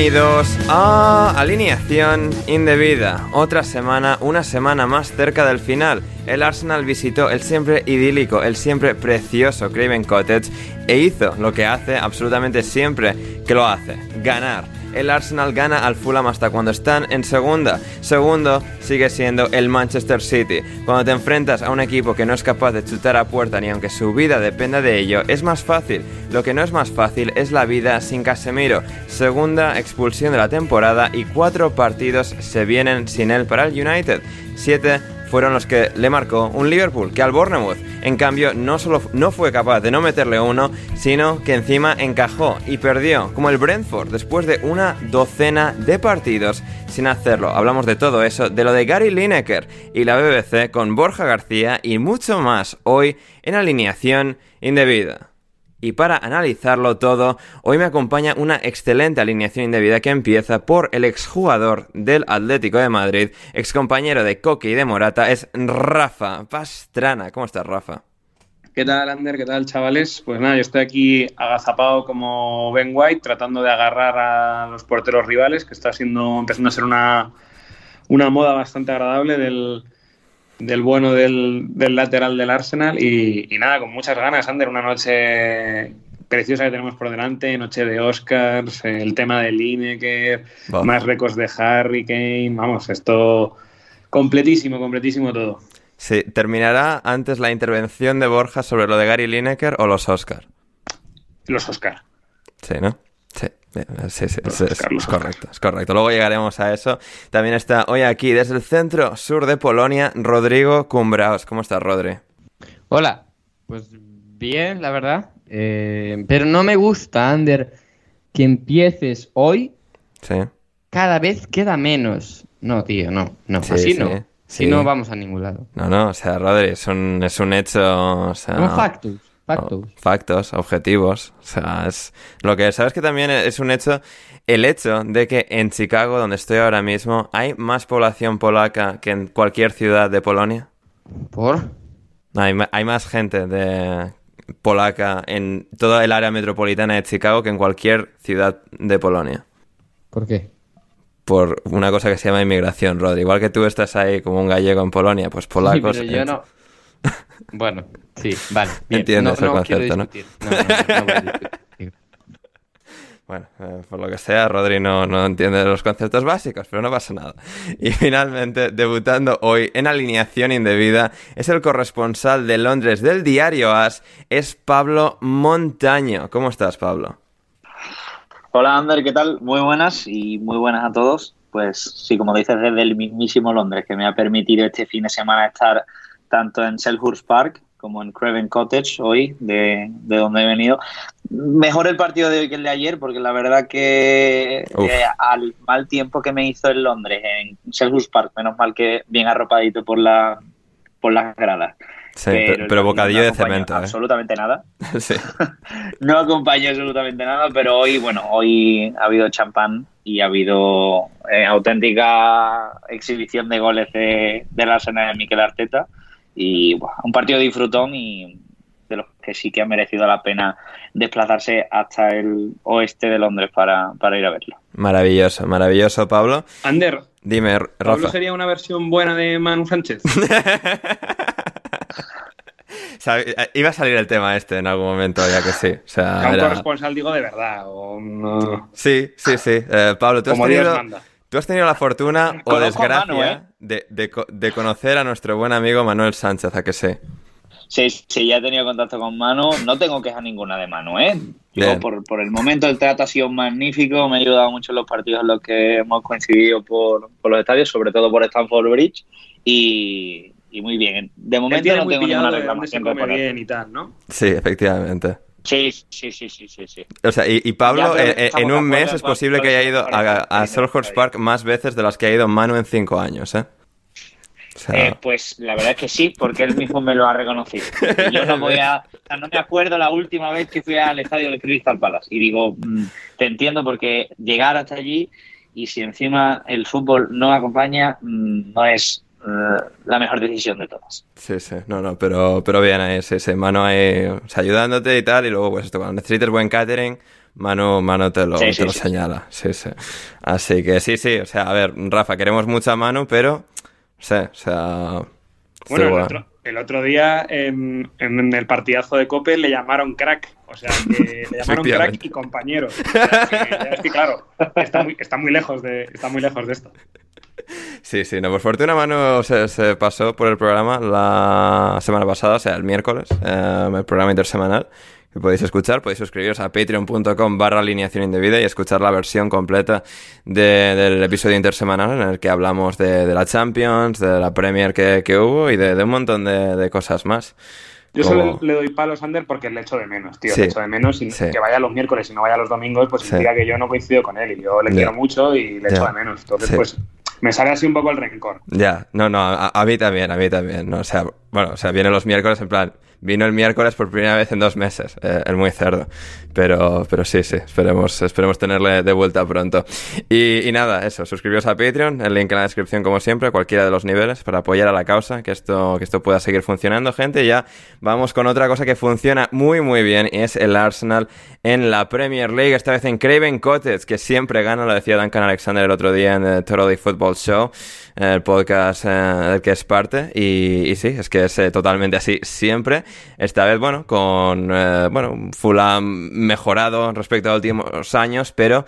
Bienvenidos a Alineación Indebida. Otra semana, una semana más cerca del final. El Arsenal visitó el siempre idílico, el siempre precioso Craven Cottage e hizo lo que hace absolutamente siempre que lo hace, ganar el Arsenal gana al Fulham hasta cuando están en segunda. Segundo sigue siendo el Manchester City. Cuando te enfrentas a un equipo que no es capaz de chutar a puerta ni aunque su vida dependa de ello, es más fácil. Lo que no es más fácil es la vida sin Casemiro. Segunda expulsión de la temporada y cuatro partidos se vienen sin él para el United. Siete fueron los que le marcó un Liverpool, que al Bournemouth, en cambio, no solo no fue capaz de no meterle uno, sino que encima encajó y perdió, como el Brentford, después de una docena de partidos sin hacerlo. Hablamos de todo eso, de lo de Gary Lineker y la BBC con Borja García y mucho más hoy en alineación indebida. Y para analizarlo todo, hoy me acompaña una excelente alineación indebida que empieza por el exjugador del Atlético de Madrid, excompañero de Coque y de Morata, es Rafa Pastrana. ¿Cómo estás, Rafa? ¿Qué tal, Ander? ¿Qué tal, chavales? Pues nada, yo estoy aquí agazapado como Ben White, tratando de agarrar a los porteros rivales, que está siendo, empezando a ser una, una moda bastante agradable del, del bueno del, lateral del Arsenal y, nada, con muchas ganas, Ander, una noche preciosa que tenemos por delante, noche de Oscars, el tema de Lineker, más récords de Harry Kane, vamos, esto completísimo, completísimo todo. Sí, ¿terminará antes la intervención de Borja sobre lo de Gary Lineker o los Oscars? Los Oscars. Sí, ¿no? Sí. Sí, sí, es, correcto, es correcto. Luego llegaremos a eso. También está hoy aquí, desde el centro sur de Polonia, Rodrigo Cumbraos. ¿Cómo estás, Rodri? Hola, pues bien, la verdad. Eh, pero no me gusta, Ander, que empieces hoy. Sí. Cada vez queda menos. No, tío, no. no así no. Si no, vamos a ningún lado. No, no, o sea, Rodri, es un, es un hecho. O sea, factus. Factos. factos, objetivos. O sea, es lo que sabes que también es un hecho. El hecho de que en Chicago, donde estoy ahora mismo, hay más población polaca que en cualquier ciudad de Polonia. ¿Por? Hay, hay más gente de polaca en toda el área metropolitana de Chicago que en cualquier ciudad de Polonia. ¿Por qué? Por una cosa que se llama inmigración, Rod. Igual que tú estás ahí como un gallego en Polonia, pues polacos. pero yo no. Bueno, sí, vale. Entiendo ese concepto, ¿no? Bueno, eh, por lo que sea, Rodri no, no, entiende los conceptos básicos, pero no pasa nada. Y finalmente, debutando hoy en alineación indebida, es el corresponsal de Londres del diario As, es Pablo Montaño. ¿Cómo estás, Pablo? Hola, Ander, ¿qué tal? Muy buenas y muy buenas a todos. Pues sí, como dices, desde el mismísimo Londres, que me ha permitido este fin de semana estar tanto en Selhurst Park como en Craven Cottage hoy, de, donde he venido. Mejor el partido de hoy que el de ayer, porque la verdad que eh, al mal tiempo que me hizo en Londres, en Selhurst Park, menos mal que bien arropadito por, la, por las gradas. Sí, pero, bocadillo de cemento. ¿eh? Absolutamente nada. sí. no acompañó absolutamente nada, pero hoy, bueno, hoy ha habido champán y ha habido eh, auténtica exhibición de goles de, de la escena de Miquel Arteta y un partido disfrutón y de los que sí que ha merecido la pena desplazarse hasta el oeste de Londres para, ir a verlo. Maravilloso, maravilloso, Pablo. Ander, dime, Rafa. ¿Pablo sería una versión buena de Manu Sánchez? Iba a salir el tema este en algún momento, ya que sí. O sea, un corresponsal, digo, de verdad. O Sí, sí, sí. Eh, Pablo, ¿tú has, tenido, tú has tenido la fortuna o desgracia ¿eh? de, de, conocer a nuestro buen amigo Manuel Sánchez, ¿a que sé? Sí, sí, ya he tenido contacto con Manu. No tengo queja ninguna de Manu, ¿eh? por, por, el momento el trato ha sido magnífico. Me ha ayudado mucho en los partidos en los que hemos coincidido por, por los estadios, sobre todo por Stanford Bridge. Y, y muy bien. De momento no tengo ninguna reclamación con bien y tal, ¿no? Sí, efectivamente. Sí, sí, sí, sí, sí, O sea, y, Pablo, eh, eh, en, un mes es posible que haya ido a, a Park más veces de las que ha ido Manu en cinco años, ¿eh? ¿eh? pues la verdad es que sí, porque él mismo me lo ha reconocido. yo no voy a, no me acuerdo la última vez que fui al estadio de Crystal Palace. Y digo, mm, te entiendo porque llegar hasta allí y si encima el fútbol no acompaña, mm, no es la mejor decisión de todas. Sí, sí, no, no, pero, pero bien, ese, ese mano ahí ayudándote y tal, y luego pues esto, cuando necesites buen catering, Manu, Manu te lo, te lo señala. Sí, sí. Así que sí, sí. O sea, a ver, Rafa, queremos mucho a Manu, pero. Sé, o sea. Bueno, el otro, día en, en, el partidazo de Cope le llamaron crack. O sea, que le llamaron crack y compañero. O sea, que, claro, está muy, está muy lejos de, está muy lejos de esto. Sí, sí, no, por fortuna mano se, se, pasó por el programa la semana pasada, o sea, el miércoles, eh, el programa intersemanal que podéis escuchar, podéis suscribiros a patreon.com barra alineación indebida y escuchar la versión completa del episodio intersemanal en el que hablamos de, la Champions, de la Premier que, hubo y de, un montón de, cosas más. Yo solo le doy palos, Ander, porque le echo de menos, tío. le echo de menos y que vaya los miércoles y no vaya los domingos, pues significa que yo no coincido con él y yo le quiero mucho y le echo de menos. Entonces, pues me sale así un poco el rencor. Ya, no, no, a, mí también, a mí también. ¿no? O sea, bueno, o sea, viene los miércoles en plan, vino el miércoles por primera vez en dos meses, eh, el muy cerdo. Pero, pero sí, sí, esperemos, esperemos tenerle de vuelta pronto. Y, nada, eso, suscribiros a Patreon, el link en la descripción como siempre, cualquiera de los niveles, para apoyar a la causa, que esto, que esto pueda seguir funcionando, gente. ya vamos con otra cosa que funciona muy, muy bien, y es el Arsenal en la Premier League, esta vez en Craven Cottage, que siempre gana, lo decía Duncan Alexander el otro día en el Totally Football Show, el podcast eh, del que es parte, y, sí, es que es eh, totalmente así siempre. Esta vez, bueno, con, eh, bueno, Fulham mejorado respecto a los últimos años, pero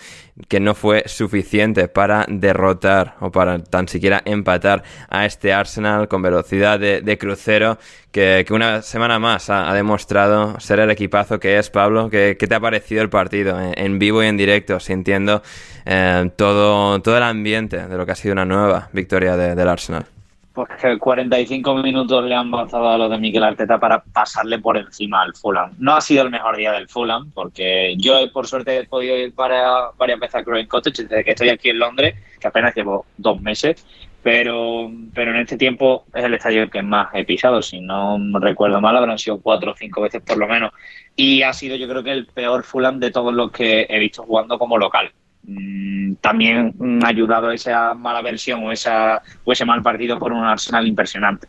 que no fue suficiente para derrotar o para tan siquiera empatar a este Arsenal con velocidad de, crucero que, una semana más ha, demostrado ser el equipazo que es Pablo. ¿Qué, te ha parecido el partido en, vivo y en directo, sintiendo eh, todo, todo el ambiente de lo que ha sido una nueva victoria del Arsenal? Pues que 45 minutos le han avanzado a los de Miquel Arteta para pasarle por encima al Fulham. No ha sido el mejor día del Fulham, porque yo por suerte he podido ir para, para empezar Growing Cottage desde que estoy aquí en Londres, que apenas llevo dos meses, pero, pero en este tiempo es el estadio que más he pisado, si no recuerdo mal, habrán sido cuatro o cinco veces por lo menos. Y ha sido yo creo que el peor Fulham de todos los que he visto jugando como local. Mm, también ha ayudado esa mala versión o, esa, o ese mal partido por un Arsenal impresionante.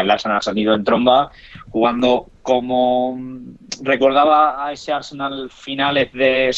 el Arsenal ha salido en tromba jugando como recordaba a ese Arsenal finales de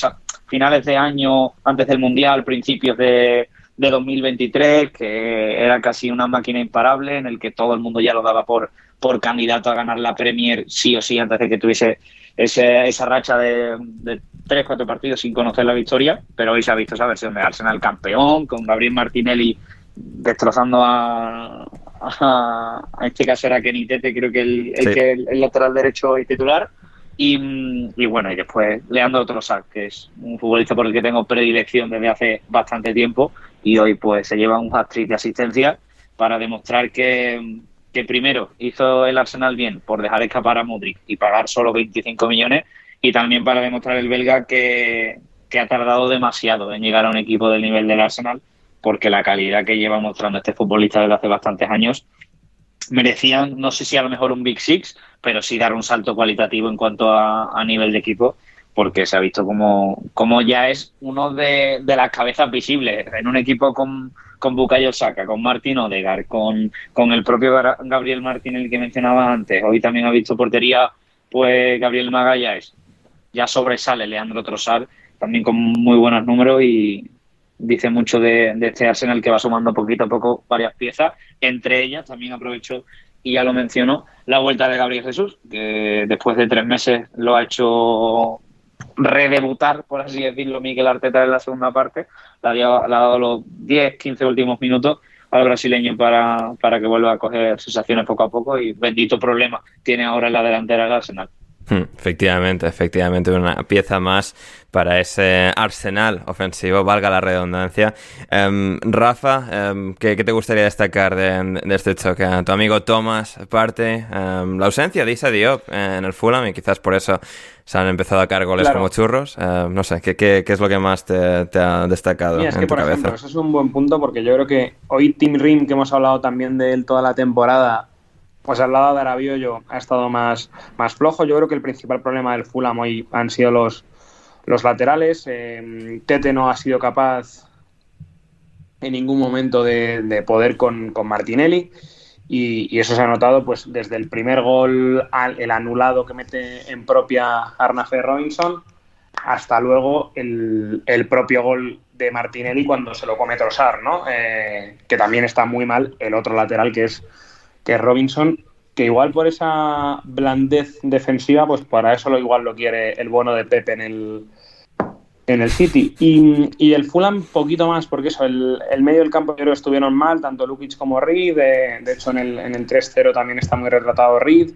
finales de año antes del Mundial, principios de, de 2023, que era casi una máquina imparable en el que todo el mundo ya lo daba por, por candidato a ganar la Premier sí o sí antes de que tuviese ese, esa racha de, de tres, cuatro partidos sin conocer la victoria, pero hoy se ha visto esa versión de Arsenal campeón, con Gabriel Martinelli destrozando a, a, este caso era Kenitete, creo que el, que el, lateral derecho y titular. Y, bueno, y después Leandro Trossard, que es un futbolista por el que tengo predilección desde hace bastante tiempo, y hoy pues se lleva un hat de asistencia para demostrar que, que primero hizo el Arsenal bien por dejar escapar a Modric y pagar solo 25 millones y también para demostrar el belga que, ha tardado demasiado en llegar a un equipo del nivel del Arsenal porque la calidad que lleva mostrando este futbolista desde hace bastantes años merecían, no sé si a lo mejor un Big Six, pero sí dar un salto cualitativo en cuanto a, nivel de equipo, porque se ha visto como, como ya es uno de, las cabezas visibles en un equipo con, con Bukayo Saka, con Martín Odegar, con, con el propio Gabriel Martín, el que mencionaba antes. Hoy también ha visto portería, pues Gabriel Magallanes ya sobresale Leandro Trossard, también con muy buenos números y dice mucho de, este Arsenal que va sumando poquito a poco varias piezas. Entre ellas también aprovecho y ya lo menciono, la vuelta de Gabriel Jesús, que después de tres meses lo ha hecho redebutar, por así decirlo, Miguel Arteta en la segunda parte. Le ha, dado los 10, 15 últimos minutos al brasileño para, para que vuelva a coger sensaciones poco a poco y bendito problema tiene ahora en la delantera del Arsenal. Hmm, efectivamente, efectivamente, una pieza más para ese arsenal ofensivo, valga la redundancia. Em, Rafa, em, ¿qué, te gustaría destacar de, este choque? Tu amigo Thomas parte, em, la ausencia de Isa Diop en el Fulham y quizás por eso se han empezado a caer goles como churros. no sé, ¿qué, es lo que más te, ha destacado es que, por Ejemplo, eso es un buen punto porque yo creo que hoy Tim Rim, que hemos hablado también de él toda la temporada, pues al lado de Arabiollo ha estado más, más flojo. Yo creo que el principal problema del Fulham hoy han sido los, los laterales. Eh, Tete no ha sido capaz en ningún momento de, poder con, Martinelli. Y, eso se ha notado pues desde el primer gol el anulado que mete en propia Arnafe Robinson hasta luego el, el, propio gol de Martinelli cuando se lo come Trossard, ¿no? Eh, que también está muy mal el otro lateral que es, que Robinson, que igual por esa blandez defensiva, pues para eso lo igual lo quiere el bono de Pepe en el, en el City. Y, y el Fulham poquito más, porque eso, el, el, medio del campo yo creo estuvieron mal, tanto Lukic como Reed, de, hecho en el, en el 3-0 también está muy retratado Reed.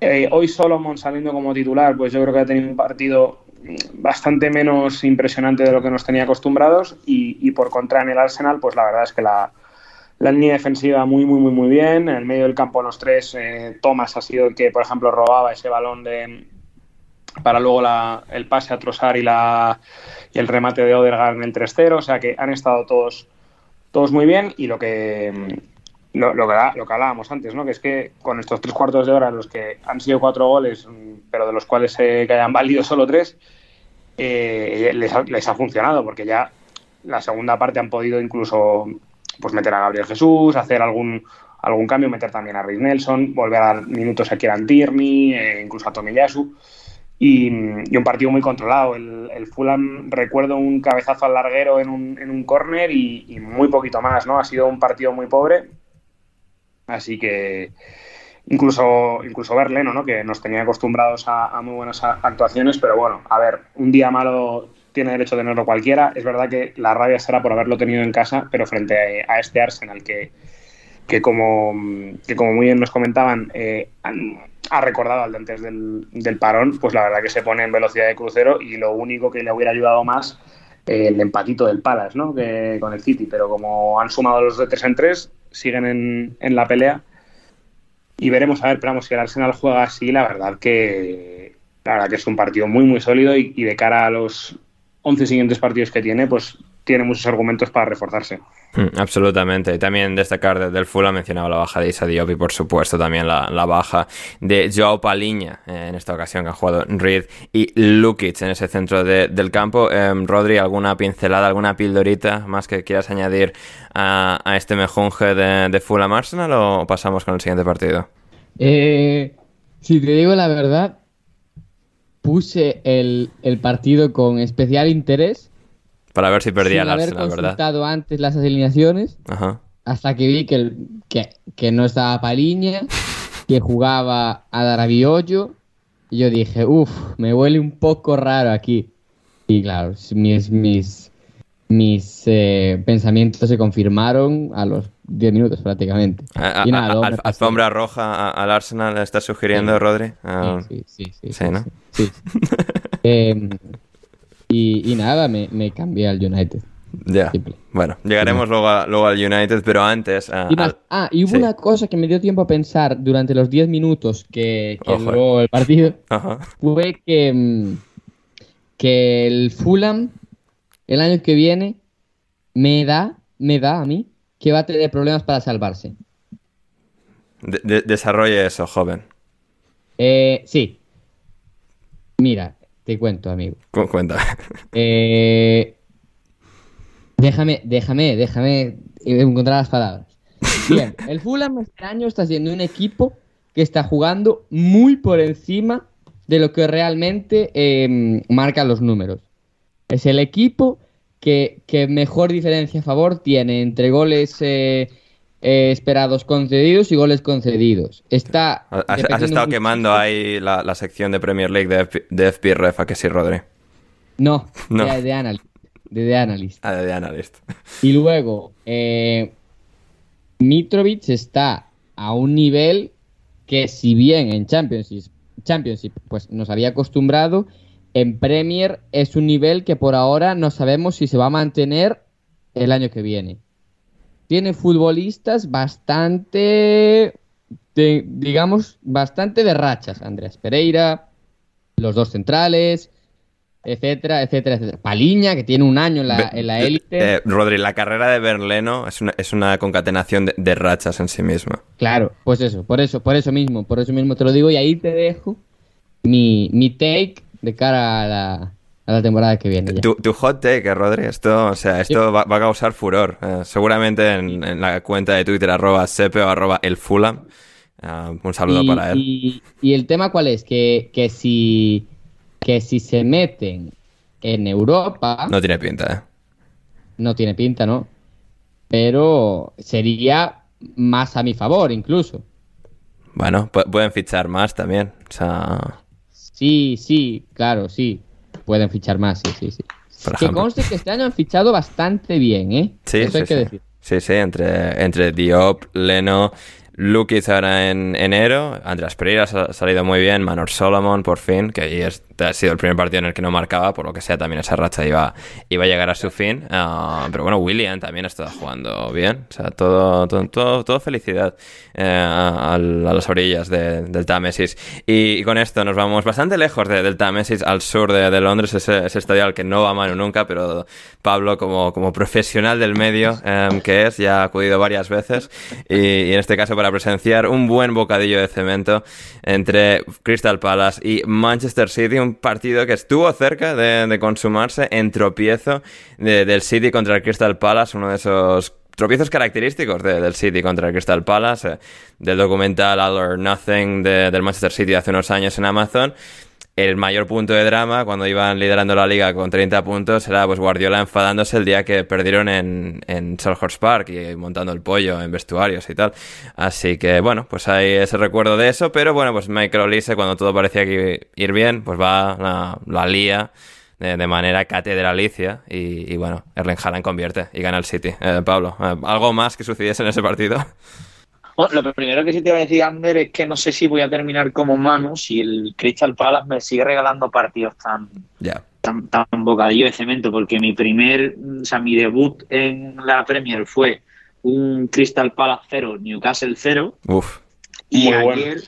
Eh, hoy Solomon saliendo como titular, pues yo creo que ha tenido un partido bastante menos impresionante de lo que nos tenía acostumbrados y por contra en el Arsenal, pues la verdad es que la, la línea defensiva muy, muy, muy, muy bien. En el medio del campo los tres, eh, Thomas ha sido el que, por ejemplo, robaba ese balón de para luego la, el pase a Trossard y, la, y el remate de Odegaard en el 3-0. O sea que han estado todos, todos muy bien y lo que, lo, lo, que, lo que hablábamos antes, ¿no? que es que con estos tres cuartos de hora los que han sido cuatro goles, pero de los cuales eh, que hayan valido solo tres, eh, les, les ha funcionado porque ya la segunda parte han podido incluso pues meter a Gabriel Jesús, hacer algún, algún cambio, meter también a Reid Nelson, volver a dar minutos a Kieran Tierney, eh, incluso a Tomiyasu. Y, y, un partido muy controlado. El, el, Fulham, recuerdo un cabezazo al larguero en un, en un córner y, muy poquito más, ¿no? Ha sido un partido muy pobre. Así que incluso, incluso ¿no? Que nos tenía acostumbrados a muy buenas actuaciones, pero bueno, a ver, un día malo tiene derecho a tenerlo cualquiera. Es verdad que la rabia será por haberlo tenido en casa, pero frente a, este Arsenal que, que, como, que como muy bien nos comentaban, eh, ha recordado al de antes del, del, parón, pues la verdad que se pone en velocidad de crucero y lo único que le hubiera ayudado más eh, el empatito del Palace, ¿no? Que, con el City, pero como han sumado los de 3 en 3, siguen en, en la pelea y veremos a ver, pero vamos, si el Arsenal juega así, la verdad que la verdad que es un partido muy muy sólido y, y de cara a los 11 siguientes partidos que tiene, pues tiene muchos argumentos para reforzarse. Mm, absolutamente. Y también destacar desde el Fulham mencionaba la baja de Isa Diop y por supuesto también la, la baja de Joao Paliña eh, en esta ocasión que han jugado Reed y Lukic en ese centro de, del campo. Eh, Rodri, ¿alguna pincelada, alguna pildorita más que quieras añadir a, a este mejunje de, de, Fulham Arsenal o pasamos con el siguiente partido? Eh, si te digo la verdad, puse el, el partido con especial interés para ver si perdía Sin el Arsenal, haber consultado ¿verdad? antes las alineaciones. Ajá. Hasta que vi que, el, que, que, no estaba Paliña, que jugaba a Darabiollo. Y yo dije, uff, me huele un poco raro aquí. Y claro, mis, mis, mis eh, pensamientos se confirmaron a los 10 minutos prácticamente. A, y nada, a, a, alfombra roja al Arsenal, ¿estás sugiriendo, sí. Rodri? Uh, sí, sí, sí, sí, sí, ¿no? Sí. eh, y, y, nada, me, me, cambié al United. Ya. Simple. Bueno, llegaremos luego, a, luego, al United, pero antes. Y más, al... Ah, y hubo sí. una cosa que me dio tiempo a pensar durante los 10 minutos que, que duró el partido. Ajá. Fue que, mm, que el Fulham el año que viene me da, me da a mí que va a tener problemas para salvarse. De, de, desarrolle eso, joven. Eh, sí. Mira, te cuento, amigo. Cu cuenta. Eh, déjame, déjame, déjame encontrar las palabras. Bien, el Fulham este año está siendo un equipo que está jugando muy por encima de lo que realmente eh, marcan los números. Es el equipo que, que, mejor diferencia a favor tiene entre goles eh, eh, esperados concedidos y goles concedidos. Está. Has, has estado quemando ahí la, la, sección de Premier League de, F, de ¿a que sí, Rodri? No, no. De, de, analyst, de, de Analyst. Ah, de, de Analyst. Y luego, eh, Mitrovic está a un nivel que, si bien en Championship, Championship pues nos había acostumbrado, en Premier es un nivel que por ahora no sabemos si se va a mantener el año que viene. Tiene futbolistas bastante, de, digamos, bastante de rachas. Andrés Pereira, los dos centrales, etcétera, etcétera, etcétera. Paliña, que tiene un año en la, en la élite. Eh, Rodri, la carrera de Berleno es una, es una concatenación de, de, rachas en sí misma. Claro, pues eso, por eso, por eso mismo, por eso mismo te lo digo y ahí te dejo mi, mi take de cara a la, a la temporada que viene. Tu, tu, hot take, Rodri, esto, o sea, esto sí. va, va, a causar furor. Eh, seguramente en, en, la cuenta de Twitter, arroba sepe o arroba el Fulham. Uh, un saludo y, para él. Y, y, el tema cuál es? Que, que si que si se meten en Europa... No tiene pinta, ¿eh? No tiene pinta, ¿no? Pero sería más a mi favor, incluso. Bueno, pueden fichar más también. O sea... Sí, sí, claro, sí. Pueden fichar más, sí, sí, sí. que conste que este año han fichado bastante bien, ¿eh? Sí, Eso hay que decir. Sí, sí, entre, entre Diop, Leno, Lukic ahora en enero, Andrés Pereira ha salido muy bien, Manor Solomon por fin, que ahí ha sido el primer partido en el que no marcaba, por lo que sea también esa racha iba, iba a llegar a su fin. Ah, pero bueno, William también ha estado jugando bien, o sea, todo, todo, todo, felicidad eh, a, las orillas del Támesis. Y, con esto nos vamos bastante lejos del Támesis, al sur de, Londres, ese, estadio al que no va a mano nunca, pero Pablo como, como profesional del medio em, que es, ya ha acudido varias veces y, y en este caso para presenciar un buen bocadillo de cemento entre Crystal Palace y Manchester City, un partido que estuvo cerca de, consumarse en tropiezo del City contra el Crystal Palace, uno de esos tropiezos característicos del City contra el Crystal Palace, eh, del documental All or Nothing del Manchester City hace unos años en Amazon el mayor punto de drama cuando iban liderando la liga con 30 puntos era pues Guardiola enfadándose el día que perdieron en, en Selhurst Park y montando el pollo en vestuarios y tal. Así que bueno, pues hay ese recuerdo de eso, pero bueno, pues Michael Olise cuando todo parecía que ir bien, pues va la, la lía de, manera catedralicia y, bueno, Erling Haaland convierte y gana el City. Eh, Pablo, eh, ¿algo más que sucediese en ese partido? Lo primero que sí te voy a decir, Ander, es que no sé si voy a terminar como Manu si el Crystal Palace me sigue regalando partidos tan, tan, tan bocadillo de cemento, porque mi primer, o sea, mi debut en la Premier fue un Crystal Palace 0, Newcastle 0. Uf. Y ayer,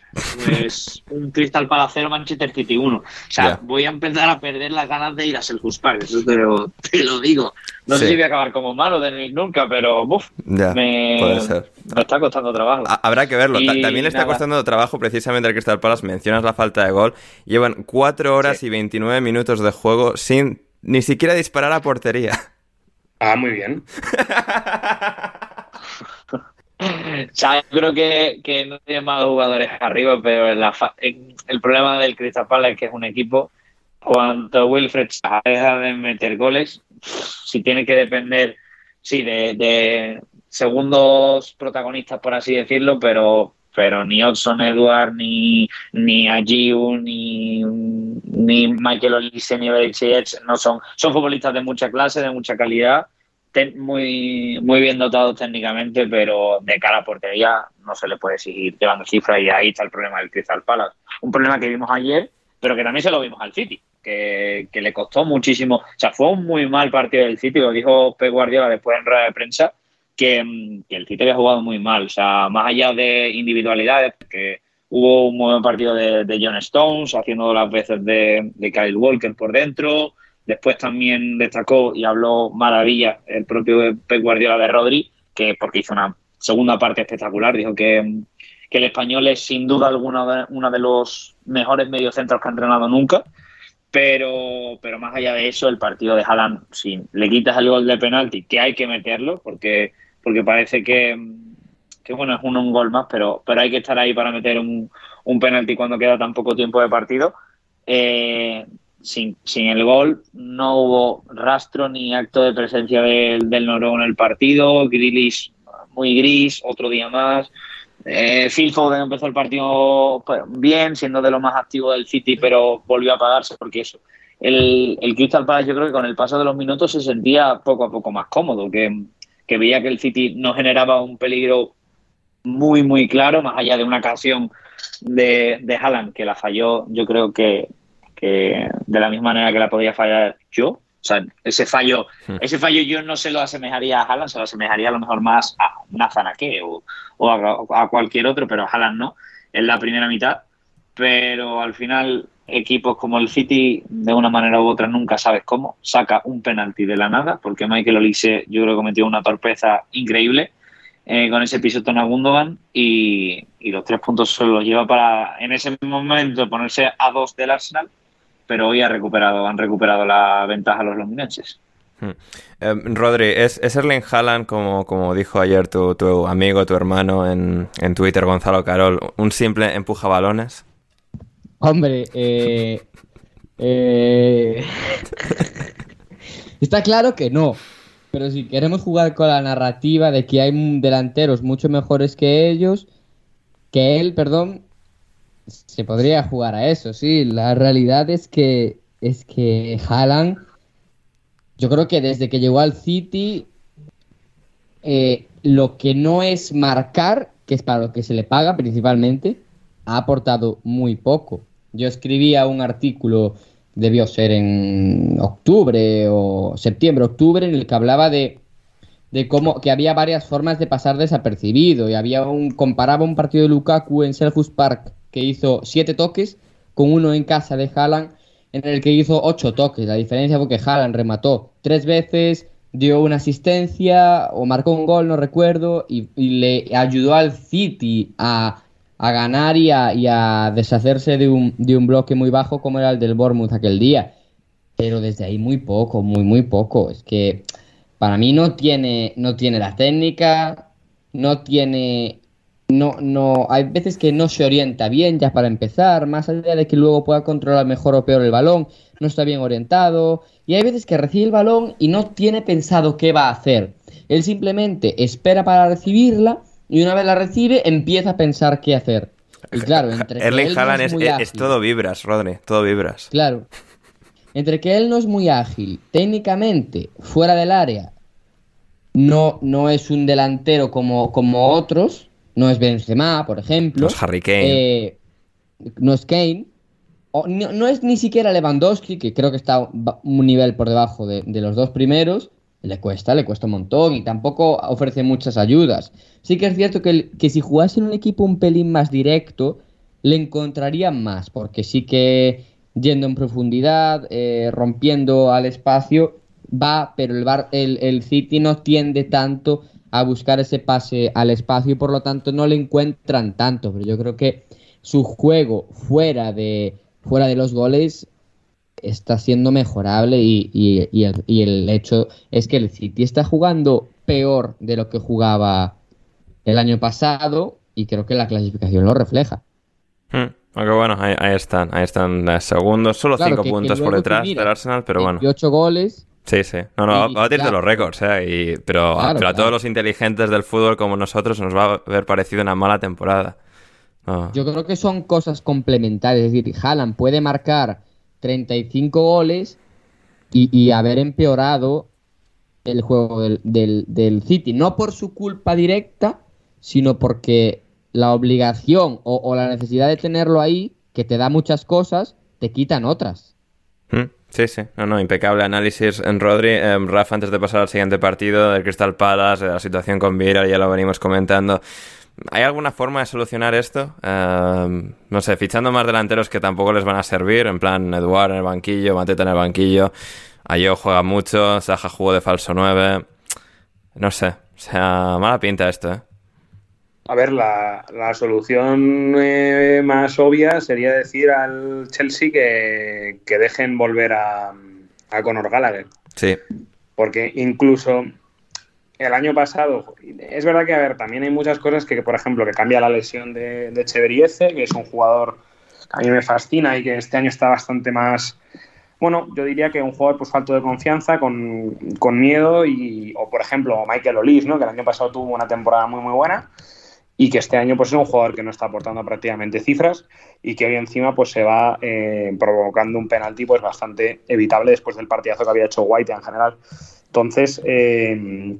pues, un Crystal Palace 0, Manchester City 1. O sea, voy a empezar a perder las ganas de ir a Selhurst Park, eso te lo, te lo digo. No sé si voy a acabar como malo de ir nunca, pero uf, me, está costando trabajo. Habrá que verlo. También le está costando trabajo precisamente al Crystal Palace. Mencionas la falta de gol. Llevan 4 horas y 29 minutos de juego sin ni siquiera disparar a portería. Ah, muy bien. Yo creo que, no tiene más jugadores arriba, pero el problema del Crystal Palace es que es un equipo, cuando Wilfred deja de meter goles, si tiene que depender, sí, de, segundos protagonistas, por así decirlo, pero pero ni Odson Edward, ni, ni Agiu, ni, ni Michael Olise, ni Edge no son, son futbolistas de mucha clase, de mucha calidad, muy, muy bien dotados técnicamente, pero de cara a portería no se le puede seguir llevando cifras y ahí está el problema del Crystal Palace. Un problema que vimos ayer, pero que también se lo vimos al City, que, le costó muchísimo. O sea, fue un muy mal partido del City, lo dijo Pep Guardiola después en rueda de prensa, que, el City había jugado muy mal. O sea, más allá de individualidades, que hubo un buen partido de, John Stones, haciendo las veces de, de Kyle Walker por dentro, Después también destacó y habló maravilla el propio Pep Guardiola de Rodri, que porque hizo una segunda parte espectacular, dijo que, el español es sin duda alguna uno de los mejores mediocentros que ha entrenado nunca. Pero, pero más allá de eso, el partido de Haaland, si le quitas el gol de penalti, que hay que meterlo, porque, porque parece que, bueno, es un, gol más, pero, pero hay que estar ahí para meter un, un penalti cuando queda tan poco tiempo de partido. Eh, sin, el gol no hubo rastro ni acto de presencia del, del Noruego en el partido. Grilis muy gris, otro día más. Eh, Phil Foden empezó el partido pues, bien, siendo de lo más activo del City, pero volvió a apagarse porque eso. El, el Crystal Palace yo creo que con el paso de los minutos se sentía poco a poco más cómodo, que, que veía que el City no generaba un peligro muy, muy claro, más allá de una ocasión de, de Haaland, que la falló yo creo que que de la misma manera que la podía fallar yo. O sea, ese fallo, hmm. ese fallo yo no se lo asemejaría a Haaland, se lo asemejaría a lo mejor más a Nathan Ake o, o a, cualquier otro, pero a Haaland no, en la primera mitad. Pero al final, equipos como el City, de una manera u otra, nunca sabes cómo, saca un penalti de la nada, porque Michael Olise yo creo que cometió una torpeza increíble eh, con ese piso a Gundogan y, y, los tres puntos se los lleva para en ese momento ponerse a dos del Arsenal pero hoy ha recuperado, han recuperado la ventaja los londinenses. Hmm. Eh, Rodri, ¿es, ¿es, Erling Haaland, como, como dijo ayer tu, tu amigo, tu hermano en, en, Twitter, Gonzalo Carol, un simple empuja balones? Hombre, eh, Eh, Está claro que no. Pero si queremos jugar con la narrativa de que hay delanteros mucho mejores que ellos, que él, perdón, se podría jugar a eso, sí. La realidad es que es que Haaland, yo creo que desde que llegó al City, eh, lo que no es marcar, que es para lo que se le paga principalmente, ha aportado muy poco. Yo escribía un artículo debió ser en octubre o septiembre, octubre, en el que hablaba de, de cómo que había varias formas de pasar desapercibido y había un comparaba un partido de Lukaku en Selhurst Park que hizo siete toques con uno en casa de Haaland en el que hizo ocho toques. La diferencia fue que Haaland remató tres veces, dio una asistencia o marcó un gol, no recuerdo, y, le ayudó al City a a ganar y a, deshacerse de un, de un, bloque muy bajo como era el del Bournemouth aquel día. Pero desde ahí muy poco, muy, muy poco. Es que para mí no tiene, no tiene la técnica, no tiene... No, no, hay veces que no se orienta bien ya para empezar, más allá de que luego pueda controlar mejor o peor el balón, no está bien orientado, y hay veces que recibe el balón y no tiene pensado qué va a hacer. Él simplemente espera para recibirla y una vez la recibe empieza a pensar qué hacer. Y claro, entre Erling Haaland es, es, todo vibras, Rodri, todo vibras. Claro. Entre que él no es muy ágil, técnicamente, fuera del área, no, no es un delantero como, como otros, no es Benzema, por ejemplo. No es Harry Kane. Eh, no es Kane. O, no, no, es ni siquiera Lewandowski, que creo que está un nivel por debajo de, de los dos primeros. Le cuesta, le cuesta un montón y tampoco ofrece muchas ayudas. Sí que es cierto que, que si jugase en un equipo un pelín más directo, le encontraría más, porque sí que yendo en profundidad, eh, rompiendo al espacio, va, pero el, bar, el, el City no tiende tanto a buscar ese pase al espacio y por lo tanto no le encuentran tanto. Pero yo creo que su juego fuera de, fuera de los goles está siendo mejorable y, y, y, el, y, el, hecho es que el City está jugando peor de lo que jugaba el año pasado y creo que la clasificación lo refleja. Hmm. Aunque bueno, ahí, ahí, están, ahí están segundos, solo claro, cinco que, puntos que por detrás mira, del Arsenal, pero bueno. 28 goles. Sí, sí. No, no, y, va a batir de los récords, ¿eh? Y, pero, claro, pero, a todos los inteligentes del fútbol como nosotros nos va a haber parecido una mala temporada. No. Yo creo que son cosas complementarias. Es decir, Haaland puede marcar 35 goles y, y haber empeorado el juego del, del, del, City. No por su culpa directa, sino porque la obligación o, o, la necesidad de tenerlo ahí, que te da muchas cosas, te quitan otras. Mm, sí, sí. No, no, impecable análisis en Rodri. Eh, Rafa, antes de pasar al siguiente partido del Crystal Palace, de la situación con Vira, ya lo venimos comentando. ¿Hay alguna forma de solucionar esto? Uh, no sé, fichando más delanteros que tampoco les van a servir, en plan Eduard en el banquillo, Mateta en el banquillo, Ayo juega mucho, Saja jugó de falso 9. No sé, o sea, mala pinta esto, ¿eh? A ver, la, la solución eh, más obvia sería decir al Chelsea que, que dejen volver a, a Conor Gallagher. Sí. Porque incluso el año pasado, es verdad que, a ver, también hay muchas cosas que, por ejemplo, que cambia la lesión de, de Cheverieze, que es un jugador que a mí me fascina y que este año está bastante más, bueno, yo diría que un jugador pues falto de confianza, con, con miedo, y, o por ejemplo, Michael Olis, ¿no? que el año pasado tuvo una temporada muy, muy buena y que este año pues es un jugador que no está aportando prácticamente cifras y que hoy encima pues se va eh, provocando un penalti pues bastante evitable después del partidazo que había hecho White en general. Entonces, eh,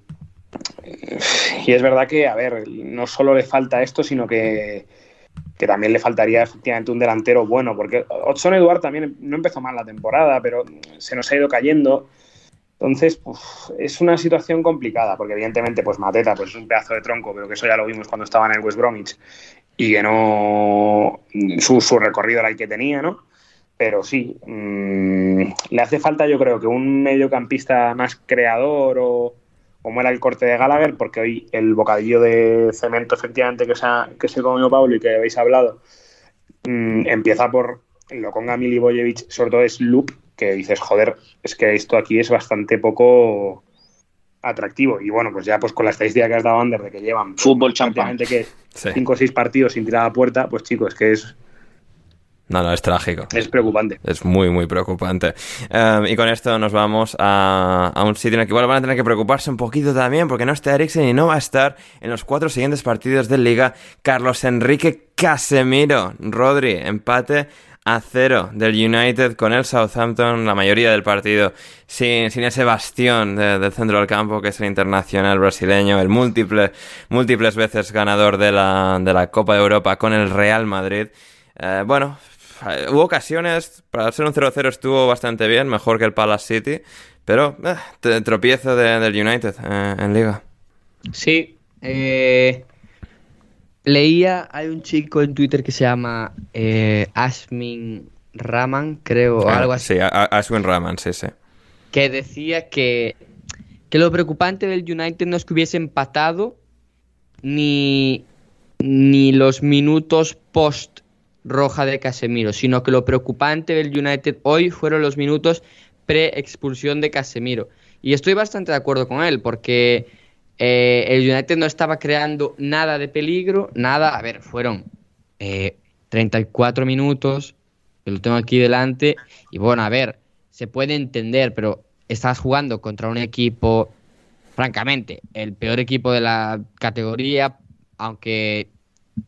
y es verdad que, a ver, no solo le falta esto, sino que, que también le faltaría efectivamente un delantero bueno, porque Odson Eduard también no empezó mal la temporada, pero se nos ha ido cayendo. Entonces, uf, es una situación complicada, porque evidentemente, pues Mateta pues, es un pedazo de tronco, pero que eso ya lo vimos cuando estaba en el West Bromwich, y que no. su, su recorrido era el que tenía, ¿no? Pero sí, mmm, le hace falta, yo creo, que un mediocampista más creador o como era el corte de Gallagher, porque hoy el bocadillo de cemento, efectivamente, que se, ha, que se comió Pablo y que habéis hablado, mmm, empieza por lo conga Milivojevic, sobre todo es Loop, que dices, joder, es que esto aquí es bastante poco atractivo. Y bueno, pues ya pues con la estadística que has dado, Ander, de que llevan fútbol champán, que sí. cinco o seis partidos sin tirar a puerta, pues chicos, es que es No, no, es trágico. Es preocupante. Es muy, muy preocupante. Um, y con esto nos vamos a, a, un sitio en el que igual van a tener que preocuparse un poquito también, porque no está Eriksen y no va a estar en los cuatro siguientes partidos de Liga. Carlos Enrique Casemiro, Rodri, empate a cero del United con el Southampton la mayoría del partido sin, sin ese bastión de, del centro del campo que es el internacional brasileño, el múltiple, múltiples veces ganador de la, de la Copa de Europa con el Real Madrid. Eh, bueno, hubo ocasiones, para ser un 0-0 estuvo bastante bien, mejor que el Palace City, pero eh, tropiezo de, del United eh, en liga. Sí, eh, leía, hay un chico en Twitter que se llama eh, Ashmin Raman, creo, o Ah, algo así, Sí, Ashwin Rahman, sí, sí. que decía que, que lo preocupante del United no es que hubiese empatado ni, ni los minutos post roja de Casemiro, sino que lo preocupante del United hoy fueron los minutos pre-expulsión de Casemiro. Y estoy bastante de acuerdo con él, porque eh, el United no estaba creando nada de peligro, nada. A ver, fueron eh, 34 minutos, que lo tengo aquí delante, y bueno, a ver, se puede entender, pero estás jugando contra un equipo, francamente, el peor equipo de la categoría, aunque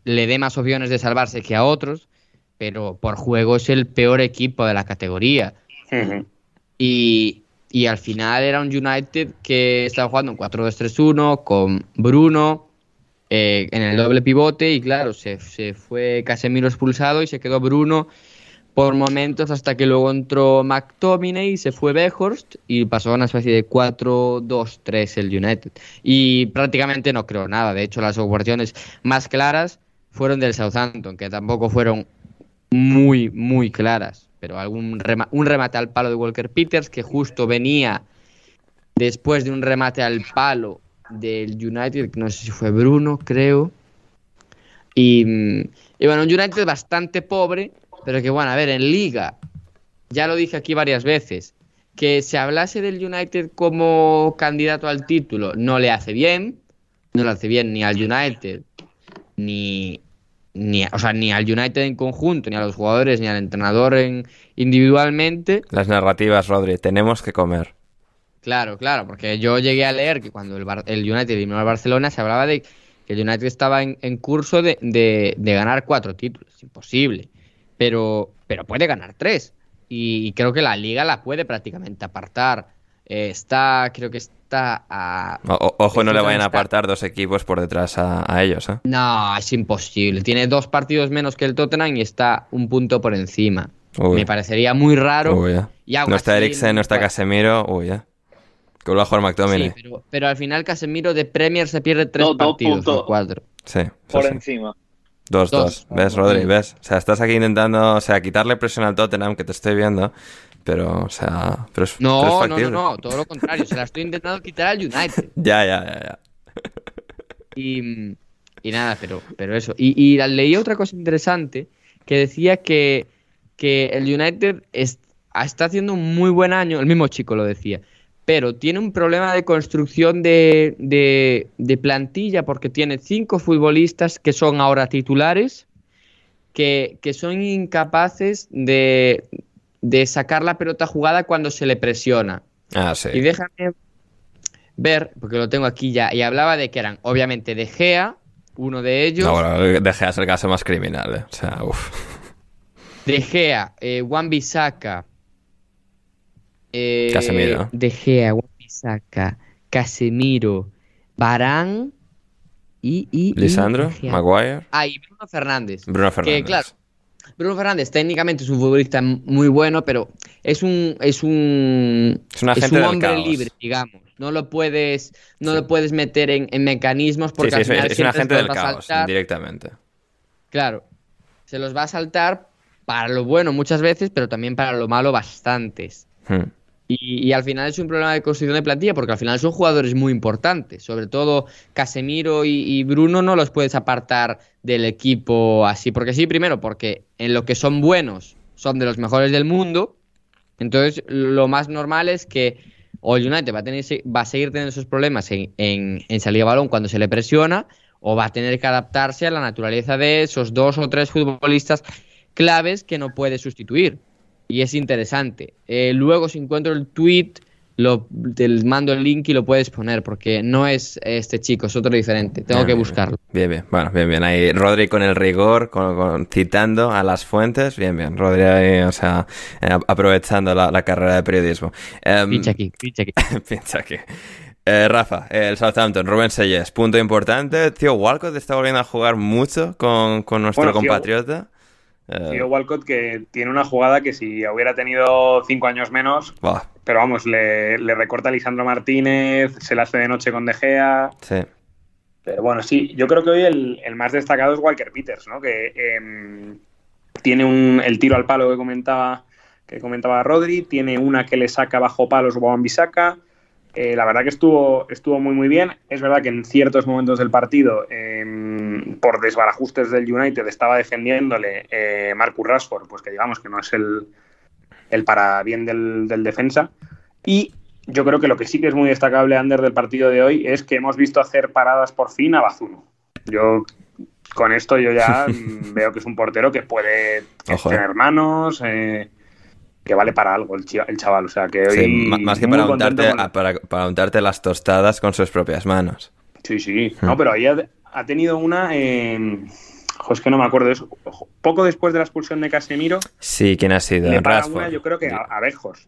le dé más opciones de salvarse que a otros, pero por juego es el peor equipo de la categoría. Y, y al final era un United que estaba jugando un 4-2-3-1 con Bruno eh, en el doble pivote y claro, se, se fue Casemiro expulsado y se quedó Bruno por momentos hasta que luego entró McTominay y se fue Behorst y pasó a una especie de 4-2-3 el United. Y prácticamente no creo nada, de hecho las operaciones más claras fueron del Southampton, que tampoco fueron muy, muy claras. Pero algún un remate al palo de Walker Peters que justo venía después de un remate al palo del United, que no sé si fue Bruno, creo. Y, mm, y bueno, un United bastante pobre, pero que bueno, a ver, en liga, ya lo dije aquí varias veces, que se hablase del United como candidato al título no le hace bien, no le hace bien ni al United, ni, ni, o sea, ni al United en conjunto, ni a los jugadores, ni al entrenador en, individualmente. Las narrativas, Rodri, tenemos que comer. Claro, claro, porque yo llegué a leer que cuando el, Bar- el United eliminó al Barcelona se hablaba de que el United estaba en, en curso de, de- de ganar cuatro títulos. Imposible. Pero, pero puede ganar tres. Y, y creo que la liga la puede prácticamente apartar. Eh, está, creo que está a... O- ojo, no le vayan a apartar dos equipos por detrás a, a ellos, ¿eh? No, es imposible. Tiene dos partidos menos que el Tottenham y está un punto por encima. Uy. Me parecería muy raro. Uy, eh. y aún No está Eriksen, no está Casemiro, uy, eh. Que lo va a jugar McTominay. Sí, pero, pero al final Casemiro de Premier se pierde tres No, dos partidos puntos. o cuatro. Sí, sí, por sí. encima. Dos, dos. Dos. ¿Ves, Rodri? ¿Ves? O sea, estás aquí intentando, o sea, quitarle presión al Tottenham, que te estoy viendo, pero, o sea, pero es, pero es No, no, no, no, todo lo contrario. Se la estoy intentando quitar al United. Ya, ya, ya, ya. Y, y nada, pero, pero eso. Y, y leí otra cosa interesante que decía que, que el United es- está haciendo un muy buen año, el mismo chico lo decía, pero tiene un problema de construcción de, de, de plantilla porque tiene cinco futbolistas que son ahora titulares, que, que son incapaces de, de sacar la pelota jugada cuando se le presiona. Ah, sí. Y déjame ver, porque lo tengo aquí ya, y hablaba de que eran, obviamente, De Gea, uno de ellos, No, bueno, dejé el caso más criminal, eh. O sea, uff. De Gea, eh, eh, Casemiro. De Gea, Wan Bissaka, Casemiro, Barán y, y, Lisandro, De Gea. Maguire, Ah, y Bruno Fernández. Bruno Fernández. Que claro, Bruno Fernández técnicamente es un futbolista muy bueno, pero es un es un Es un es un hombre libre, digamos. No lo puedes no lo puedes meter en, en mecanismos porque sí, sí, al es, final es un siempre agente del caos, saltar. directamente. Claro, se los va a saltar para lo bueno muchas veces, pero también para lo malo bastantes. Hmm. Y, al final es un problema de construcción de plantilla porque al final son jugadores muy importantes. Sobre todo Casemiro y, Bruno no los puedes apartar del equipo así. Porque sí, primero, porque en lo que son buenos son de los mejores del mundo. Entonces lo más normal es que o el United va a, tener, va a seguir teniendo esos problemas en, en, en salir a balón cuando se le presiona o va a tener que adaptarse a la naturaleza de esos dos o tres futbolistas claves que no puede sustituir. Y es interesante. Eh, luego, si encuentro el tweet, lo, te mando el link y lo puedes poner, porque no es este chico, es otro diferente. Tengo Ah, que bien, buscarlo. Bien, bien. Bueno, bien, bien. Ahí Rodri con el rigor, con, con- citando a las fuentes. Bien, bien. Rodri ahí, o sea, eh, aprovechando la, la carrera de periodismo. Em, Pincha aquí, pincha aquí. Pincha aquí. Eh, Rafa, el Southampton, Rubén Selles, punto importante. Tío Walcott está volviendo a jugar mucho con, con nuestro Bueno, compatriota. Tío Walcott que tiene una jugada que si hubiera tenido cinco años menos, pero vamos, le, le recorta a Lisandro Martínez, se la hace de noche con De Gea. sí. Pero bueno, sí, yo creo que hoy el, el más destacado es Walker Peters, ¿no? Que em, tiene un, el tiro al palo que comentaba, que comentaba Rodri, tiene una que le saca bajo palos Juan Bisaca. Eh, la verdad que estuvo, estuvo muy muy bien. Es verdad que en ciertos momentos del partido, em, por desbarajustes del United, estaba defendiéndole eh, Marcus Rashford, pues que digamos que no es el, el para bien del, del defensa. Y yo creo que lo que sí que es muy destacable, Ander, del partido de hoy es que hemos visto hacer paradas por fin a Bazuno. Yo con esto yo ya veo que es un portero que puede Ojo, eh. tener manos, eh, que vale para algo el, el chaval. O sea, que hoy Sí, más que para untarte, con- para, para untarte las tostadas con sus propias manos. Sí, sí. Hmm. No, pero ahí ha, ha tenido una... Eh... jo, es que no me acuerdo de eso. Ojo, Poco después de la expulsión de Casemiro, Sí, ¿quién ha sido? le para Rashford. una, yo creo que a, a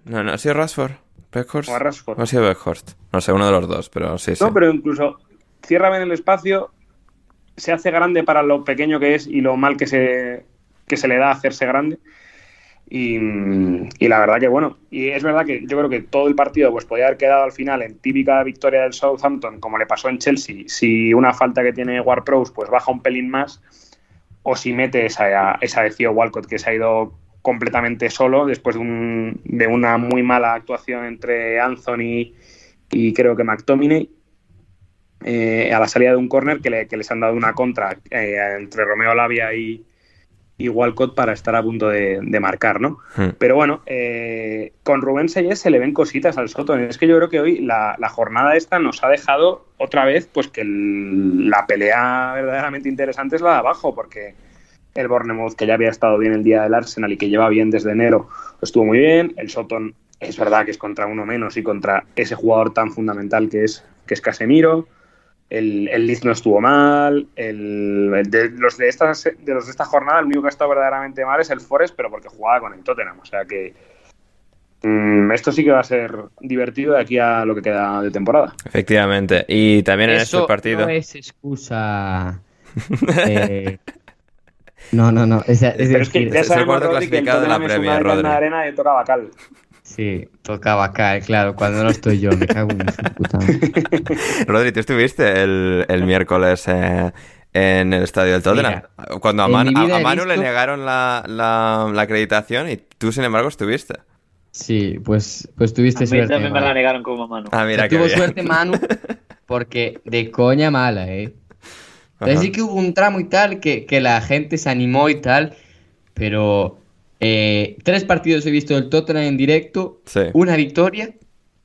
No, no, ¿ha sido Rashford? ¿Beckhorst? o a Rashford. ¿O ha sido Beckhorst? No sé, uno de los dos, pero sí, sí. No, pero incluso cierra bien el espacio, se hace grande para lo pequeño que es y lo mal que se, que se le da a hacerse grande. Y, la verdad que bueno, y es verdad que yo creo que todo el partido pues podía haber quedado al final en típica victoria del Southampton, como le pasó en Chelsea, si una falta que tiene Ward Prowse pues baja un pelín más, o si mete esa, esa de Theo Walcott que se ha ido completamente solo después de, un- de una muy mala actuación entre Anthony y creo que McTominay eh, a la salida de un córner que, le- les han dado una contra eh, entre Romeo Lavia y, y Walcott para estar a punto de, de marcar, ¿no? Hmm. Pero bueno, eh, con Rubén Seyes se le ven cositas al Soto. Es que yo creo que hoy la, la jornada esta nos ha dejado otra vez pues que el- la pelea verdaderamente interesante es la de abajo, porque el Bournemouth, que ya había estado bien el día del Arsenal y que lleva bien desde enero, estuvo muy bien. El Soton es verdad que es contra uno menos y contra ese jugador tan fundamental que es, que es Casemiro. El, el Leeds no estuvo mal. El, el de, los de, esta, de los de esta jornada, el único que ha estado verdaderamente mal es el Forest, pero porque jugaba con el Tottenham. O sea que mm, esto sí que va a ser divertido de aquí a lo que queda de temporada. Efectivamente. Y también en este partido. no es excusa. eh, No, no, no. Es, es Pero es que ya ese sabemos, cuarto Rodri, que el clasificado de la es Premier, Rodri. arena de toca Bacal. Sí, tocaba caer, claro, cuando no estoy yo, me cago en su puta. Rodri, ¿tú estuviste el, el miércoles eh, en el estadio del Tottenham? Cuando a, Man- a- a Manu le negaron la, la- la acreditación y tú, sin embargo, estuviste. Sí, pues, pues tuviste A mí suerte. también me Manu. la negaron como mano. Ah, mira que tuvo bien. suerte Manu, porque de coña mala, ¿eh? Decir, que hubo un tramo y tal, que, que la gente se animó y tal, pero eh, tres partidos he visto del Tottenham en directo, Sí. una victoria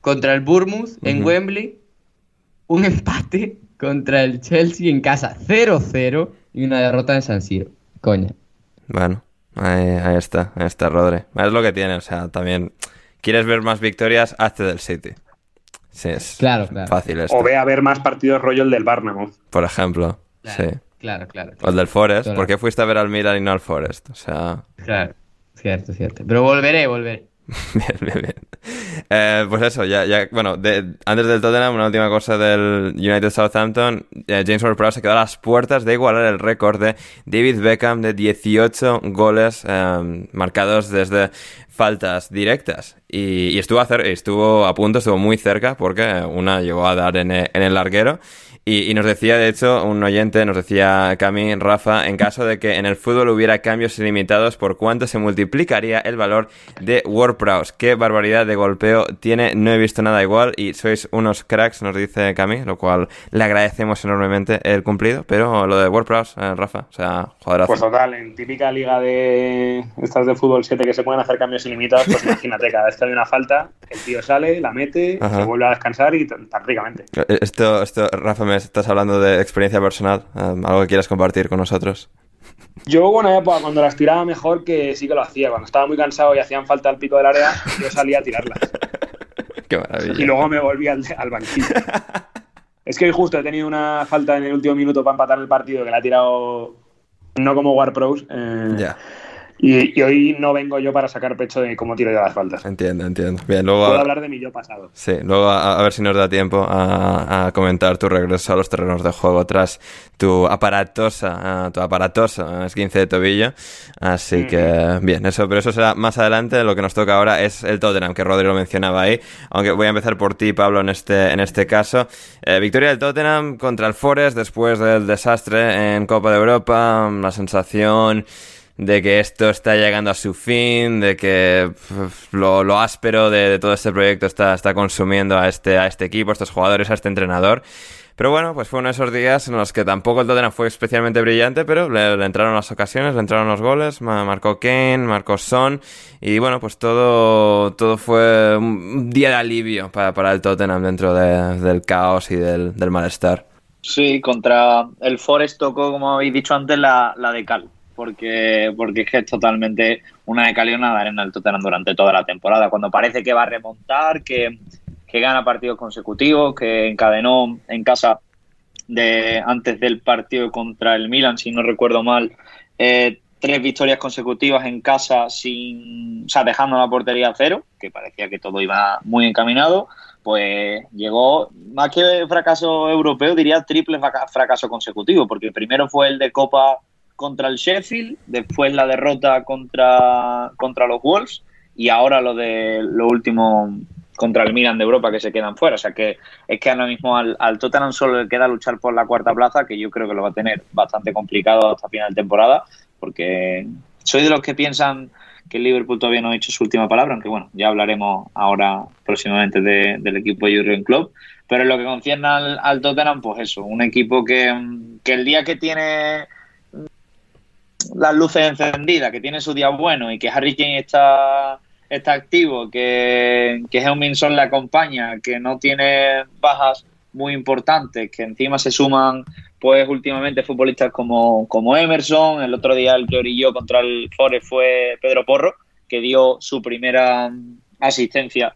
contra el Bournemouth en. Wembley, un empate contra el Chelsea en casa 0-0 y una derrota en San Siro. Coña. Bueno, ahí, ahí está, ahí está Rodri. Es lo que tiene, o sea, también... ¿Quieres ver más victorias? Hazte del City. Sí, es Claro, claro. fácil esto. O ve a ver más partidos rollo el del Barnamouth. Por ejemplo. Claro, Sí. claro, claro. O el del Forest. Claro. ¿Por qué fuiste a ver al Milan y no al Forest? O sea... Claro, cierto, cierto. Pero volveré, volveré. Bien, bien, bien. Eh, pues eso, ya, ya, bueno, de- antes del Tottenham, una última cosa del United Southampton. eh, James Ward-Prowse se quedó a las puertas de igualar el récord de David Beckham de 18 goles eh, marcados desde faltas directas. Y, y estuvo, a cer- estuvo a punto, estuvo muy cerca, porque una llegó a dar en el, en el larguero. Y, y nos decía, de hecho, un oyente, nos decía Cami, Rafa, en caso de que en el fútbol hubiera cambios ilimitados, ¿por cuánto se multiplicaría el valor de WordPress? ¿Qué barbaridad de golpeo tiene? No he visto nada igual y sois unos cracks, nos dice Cami, lo cual le agradecemos enormemente el cumplido, pero lo de WordPress, eh, Rafa, o sea, jugadorazo. Pues total, en típica liga de estas de fútbol 7 que se pueden hacer cambios ilimitados, pues imagínate, cada vez que hay una falta, el tío sale, la mete, Ajá. se vuelve a descansar y tan tan ricamente. Eh, Esto, esto, Rafa, me estás hablando de experiencia personal, eh, algo que quieras compartir con nosotros. Yo hubo una época cuando las tiraba mejor que sí que lo hacía. Cuando estaba muy cansado y hacían falta al pico del área, yo salía a tirarlas. Qué maravilla. Y luego me volví al, al banquillo. es que hoy justo he tenido una falta en el último minuto para empatar el partido que la ha tirado no como War Pros. eh, Ya, y, y hoy no vengo yo para sacar pecho de cómo tiro yo las faltas. entiendo, entiendo. Bien, luego... Puedo hablar de mi yo pasado. Sí, luego a, a ver si nos da tiempo a, a comentar tu regreso a los terrenos de juego tras tu aparatosa, tu aparatosa esguince de tobillo. Así que, bien, eso, pero eso será más adelante. Lo que nos toca ahora es el Tottenham, que Rodrigo mencionaba ahí. Aunque voy a empezar por ti, Pablo, en este, en este caso. Eh, victoria del Tottenham contra el Forest después del desastre en Copa de Europa. La sensación de que esto está llegando a su fin, de que lo, áspero de, todo este proyecto está, está consumiendo a este, a este equipo, a estos jugadores, a este entrenador. Pero bueno, pues fue uno de esos días en los que tampoco el Tottenham fue especialmente brillante, pero le, entraron las ocasiones, le entraron los goles, ma- marcó Kane, marcó Son, y bueno, pues todo, todo fue un día de alivio para, para el Tottenham dentro de- del caos y del, del malestar. Sí, contra el Forest tocó, como habéis dicho antes, la, la de cal. Porque, porque es que es totalmente una de cal arena el Tottenham durante toda la temporada. Cuando parece que va a remontar, que, que gana partidos consecutivos, que encadenó en casa de antes del partido contra el Milan, si no recuerdo mal, eh, tres victorias consecutivas en casa sin, o sea, dejando la portería a cero, que parecía que todo iba muy encaminado, pues llegó más que fracaso europeo, diría triple fraca- fracaso consecutivo, porque primero fue el de Copa contra el Sheffield, después la derrota contra, contra los Wolves y ahora lo de lo último contra el Milan de Europa que se quedan fuera. O sea que es que ahora mismo al, Tottenham solo le queda luchar por la cuarta plaza, que yo creo que lo va a tener bastante complicado hasta final de temporada, porque soy de los que piensan que el Liverpool todavía no ha dicho su última palabra, aunque bueno, ya hablaremos ahora próximamente de- del equipo de Jurgen Klopp. Pero en lo que concierne al, al Tottenham, pues eso, un equipo que, que el día que tiene las luces encendidas, que tiene su día bueno y que Harry Kane está, está activo, que, que Heung-Min le acompaña, que no tiene bajas muy importantes, que encima se suman pues últimamente futbolistas como, como Emerson, el otro día el que orilló contra el Forest fue Pedro Porro, que dio su primera asistencia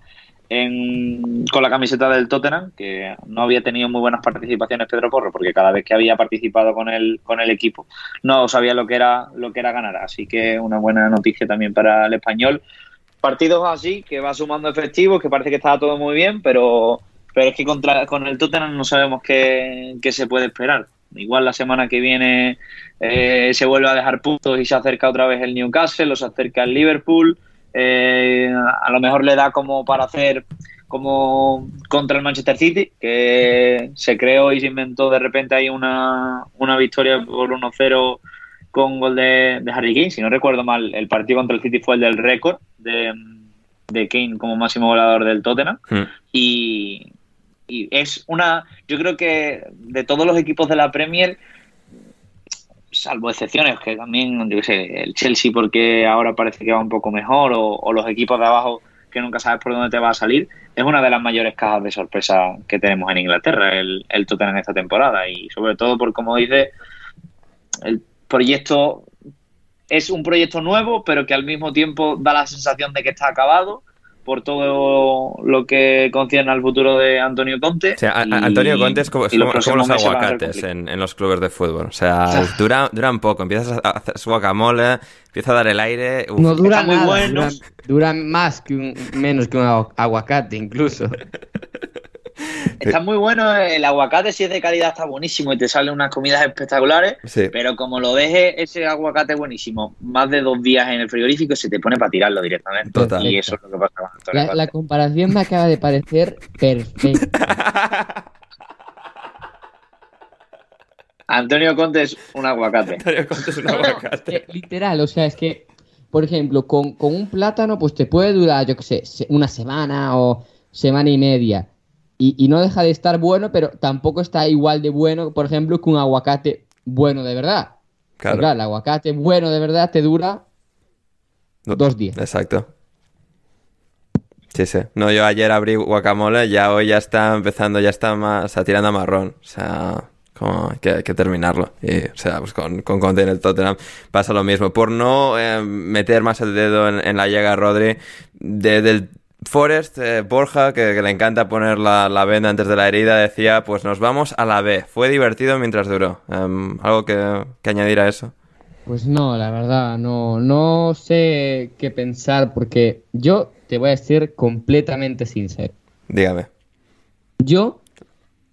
con la camiseta del Tottenham, que no había tenido muy buenas participaciones Pedro Porro, porque cada vez que había participado con el, con el equipo no sabía lo que era lo que era ganar. Así que una buena noticia también para el español. Partidos así, que va sumando efectivos, que parece que estaba todo muy bien, pero, pero es que contra, con el Tottenham no sabemos qué, qué se puede esperar. Igual la semana que viene eh, se vuelve a dejar puntos y se acerca otra vez el Newcastle o se acerca el Liverpool. Eh, a lo mejor le da como para hacer como contra el Manchester City, que se creó y se inventó de repente ahí una, una victoria por 1-0 con gol de, de Harry Kane. Si no recuerdo mal, el partido contra el City fue el del récord de, de Kane como máximo goleador del Tottenham. Hmm. Y, y es una. Yo creo que de todos los equipos de la Premier, salvo excepciones, que también, yo sé, el Chelsea, porque ahora parece que va un poco mejor, o, o los equipos de abajo que nunca sabes por dónde te va a salir, es una de las mayores cajas de sorpresa que tenemos en Inglaterra, el, el Tottenham esta temporada. Y sobre todo por, como dice, el proyecto es un proyecto nuevo, pero que al mismo tiempo da la sensación de que está acabado por todo lo que concierne al futuro de Antonio Conte. O sea, a- Y- Antonio Conte es como, es y los como- como los aguacates en, en los clubes de fútbol. O sea, dura, duran poco. Empiezas a hacer su guacamole, empieza a dar el aire. uf. No dura Están muy buenos. dura, dura más que un, menos que un agu- aguacate incluso. Está muy bueno, el aguacate si es de calidad está buenísimo y te salen unas comidas espectaculares, Sí. pero como lo deje ese aguacate buenísimo más de dos días en el frigorífico, se te pone para tirarlo directamente. Total. Y eso es lo que pasa con Antonio La, la comparación me acaba de parecer perfecta. Antonio Conte es un aguacate. Antonio Conte es un aguacate. eh, literal, o sea, es que, por ejemplo, con, con un plátano, pues te puede durar, yo qué sé, una semana o semana y media. Y, y no deja de estar bueno, pero tampoco está igual de bueno, por ejemplo, que un aguacate bueno de verdad. Claro. Claro, el aguacate bueno de verdad te dura No- dos días. Exacto. Sí, sí. No, yo ayer abrí guacamole, ya hoy ya está empezando, ya está más, está tirando a marrón. O sea, como que hay que terminarlo. Y, o sea, pues con, con Conte en el Tottenham pasa lo mismo. Por no eh, meter más el dedo en, en la llaga Rodri, de- del Forest, eh, Borja, que, que le encanta poner la, la venda antes de la herida, decía, pues nos vamos a la B. Fue divertido mientras duró. Em, ¿Algo que, que añadir a eso? Pues no, la verdad, no, no sé qué pensar porque yo te voy a ser completamente sincero. Dígame. Yo,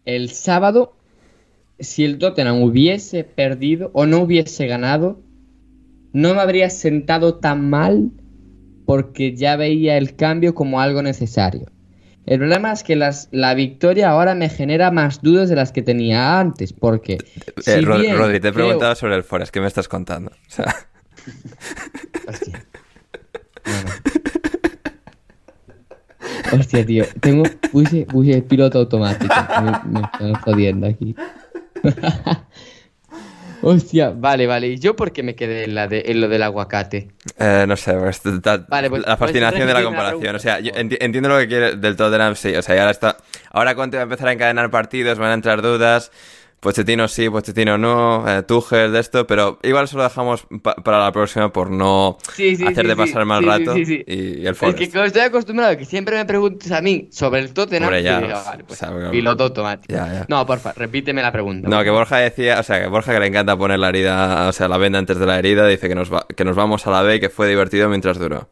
el sábado, si el Tottenham hubiese perdido o no hubiese ganado, no me habría sentado tan mal porque ya veía el cambio como algo necesario. El problema es que las- la victoria ahora me genera más dudas de las que tenía antes, porque... Eh, si Rod- bien Rodri, te he creo- preguntado sobre el Forest. ¿Qué me estás contando? O sea, Hostia. Bueno. Hostia, tío. Tengo. Puse, puse el piloto automático. Me, me están jodiendo aquí. Hostia, vale, vale. ¿Y yo por qué me quedé en, la de, en lo del aguacate? eh, no sé, pues, ta- Vale, pues- la pues fascinación de la comparación. O sea, yo enti- entiendo lo que quiere del Tottenham, sí. O sea, ahora está. Ahora Conte va a empezar a encadenar partidos, van a entrar dudas. Pochettino sí, Pochettino no, eh, Tuchel de esto, pero igual se lo dejamos pa- para la próxima por no Sí, sí, hacer sí, de sí, pasar mal rato sí, sí. Y, y el Es Forest. que como estoy acostumbrado a que siempre me preguntes a mí sobre el Tottenham, Hombre, ya, y digo, vale, pues, piloto automático. Ya, ya. No, porfa, repíteme la pregunta. No, que Borja decía, o sea, que Borja que le encanta poner la herida, o sea, la venda antes de la herida, dice que nos, va- que nos vamos a la B y que fue divertido mientras duró.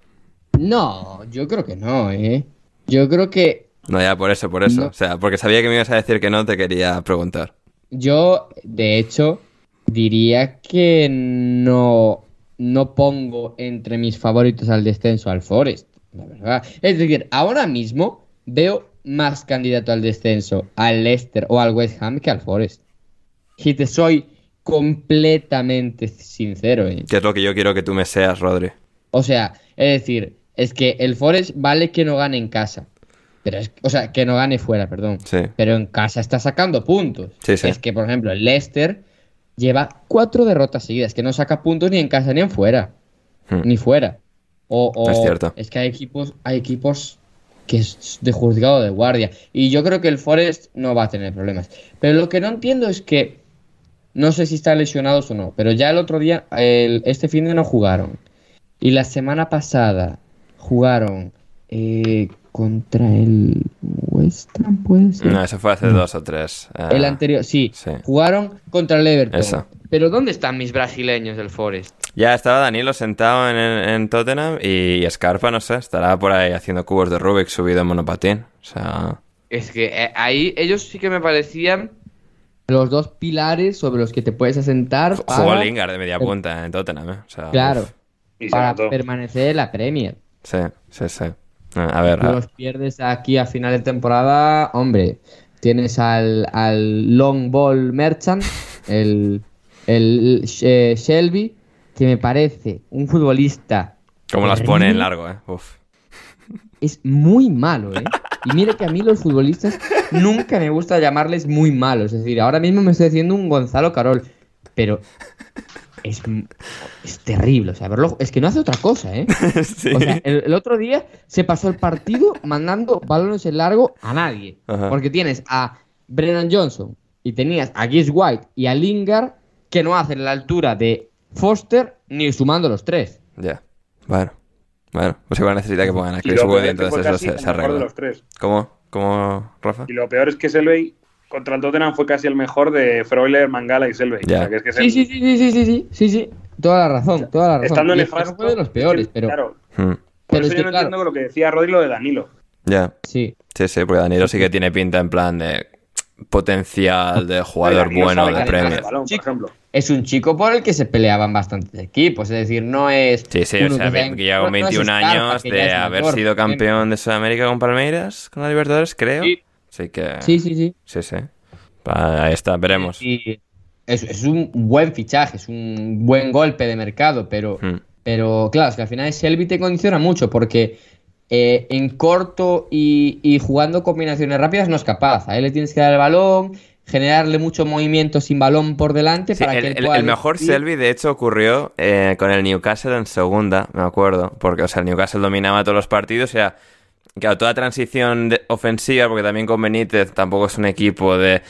No, yo creo que no, ¿eh? Yo creo que No, ya por eso, por eso. No. O sea, porque sabía que me ibas a decir que no, te quería preguntar. Yo, de hecho, diría que no, no pongo entre mis favoritos al descenso al Forest, la verdad. Es decir, ahora mismo veo más candidato al descenso al Leicester o al West Ham que al Forest. Si te soy completamente sincero, ¿eh? Que es lo que yo quiero que tú me seas, Rodri. O sea, es decir, es que el Forest vale que no gane en casa. Pero es, o sea, que no gane fuera, perdón. Sí. Pero en casa está sacando puntos. Sí, sí. Es que, por ejemplo, el Leicester lleva cuatro derrotas seguidas, que no saca puntos ni en casa ni en fuera. Hmm. Ni fuera. O, o- Es cierto. Es que hay equipos, hay equipos que es de juzgado de guardia. Y yo creo que el Forest no va a tener problemas. Pero lo que no entiendo es que no sé si están lesionados o no, pero ya el otro día, el- este fin de no jugaron. Y la semana pasada jugaron eh, contra el West Ham, puede ser. No, eso fue hace dos o tres. eh, El anterior, sí, sí. Jugaron contra el Everton. Eso. Pero ¿dónde están mis brasileños del Forest? Ya estaba Danilo sentado en, en- en Tottenham y Scarpa, no sé, estará por ahí haciendo cubos de Rubik subido en monopatín. O sea, Es que eh, ahí ellos sí que me parecían los dos pilares sobre los que te puedes asentar jugó para, Lingard de media punta en Tottenham, ¿eh? O sea, claro, uf. Para permanecer en la Premier. Sí, sí, sí. Eh, A ver, los pierdes aquí a final de temporada, hombre. Tienes al, al Long Ball Merchant, el, el eh, Shelby, que me parece un futbolista. como las pone en largo, ¿eh? Uf. Es muy malo, ¿eh? Y mira que a mí los futbolistas nunca me gusta llamarles muy malos. Es decir, ahora mismo me estoy haciendo un Gonzalo Carol. Pero es, es terrible. O sea, verlo, es que no hace otra cosa, ¿eh? sí. O sea, el, el otro día se pasó el partido mandando balones en largo a nadie. Ajá. Porque tienes a Brennan Johnson y tenías a Gibbs White y a Lingard que no hacen la altura de Foster ni sumando los tres. Ya. Bueno. Bueno, pues igual necesita que pongan a Y Chris lo Wood peor y entonces eso se, el se arregla. los tres. ¿Cómo? ¿Cómo, Rafa? Y lo peor es que Selvey contra el Tottenham fue casi el mejor de Freuler, Mangala y Selvey. Ya. O sea, que es que es Sí, el- sí, sí, sí, sí, sí, sí, sí. Toda la razón, toda la razón. Estando nefasto. no fue de los peores, es que, pero Claro, Hmm. por Pero eso es yo que, no claro. entiendo lo que decía Rodri lo de Danilo. Ya. sí. Sí, sí, porque Danilo sí que tiene pinta en plan de potencial de jugador bueno de el ejemplo. Es un chico por el que se peleaban bastantes equipos, es decir, no es. Sí, sí, o sea, que que, sea- lleva no- con no es 21 Scarpa, años de haber sido campeón de Sudamérica con Palmeiras, con la Libertadores, creo. Sí. Así que... Sí, sí, sí. Sí, sí. Ahí está, veremos. Y es, es un buen fichaje, es un buen golpe de mercado, pero, Hmm. pero claro, es que al final Shelby te condiciona mucho porque eh, en corto y, y jugando combinaciones rápidas no es capaz. A él le tienes que dar el balón, generarle mucho movimiento sin balón por delante Sí, para el, que él el- pueda el mejor. Selby, de hecho, ocurrió eh, con el Newcastle en segunda, me acuerdo. Porque, o sea, el Newcastle dominaba todos los partidos. O sea, claro, toda transición de- ofensiva, porque también con Benítez tampoco es un equipo de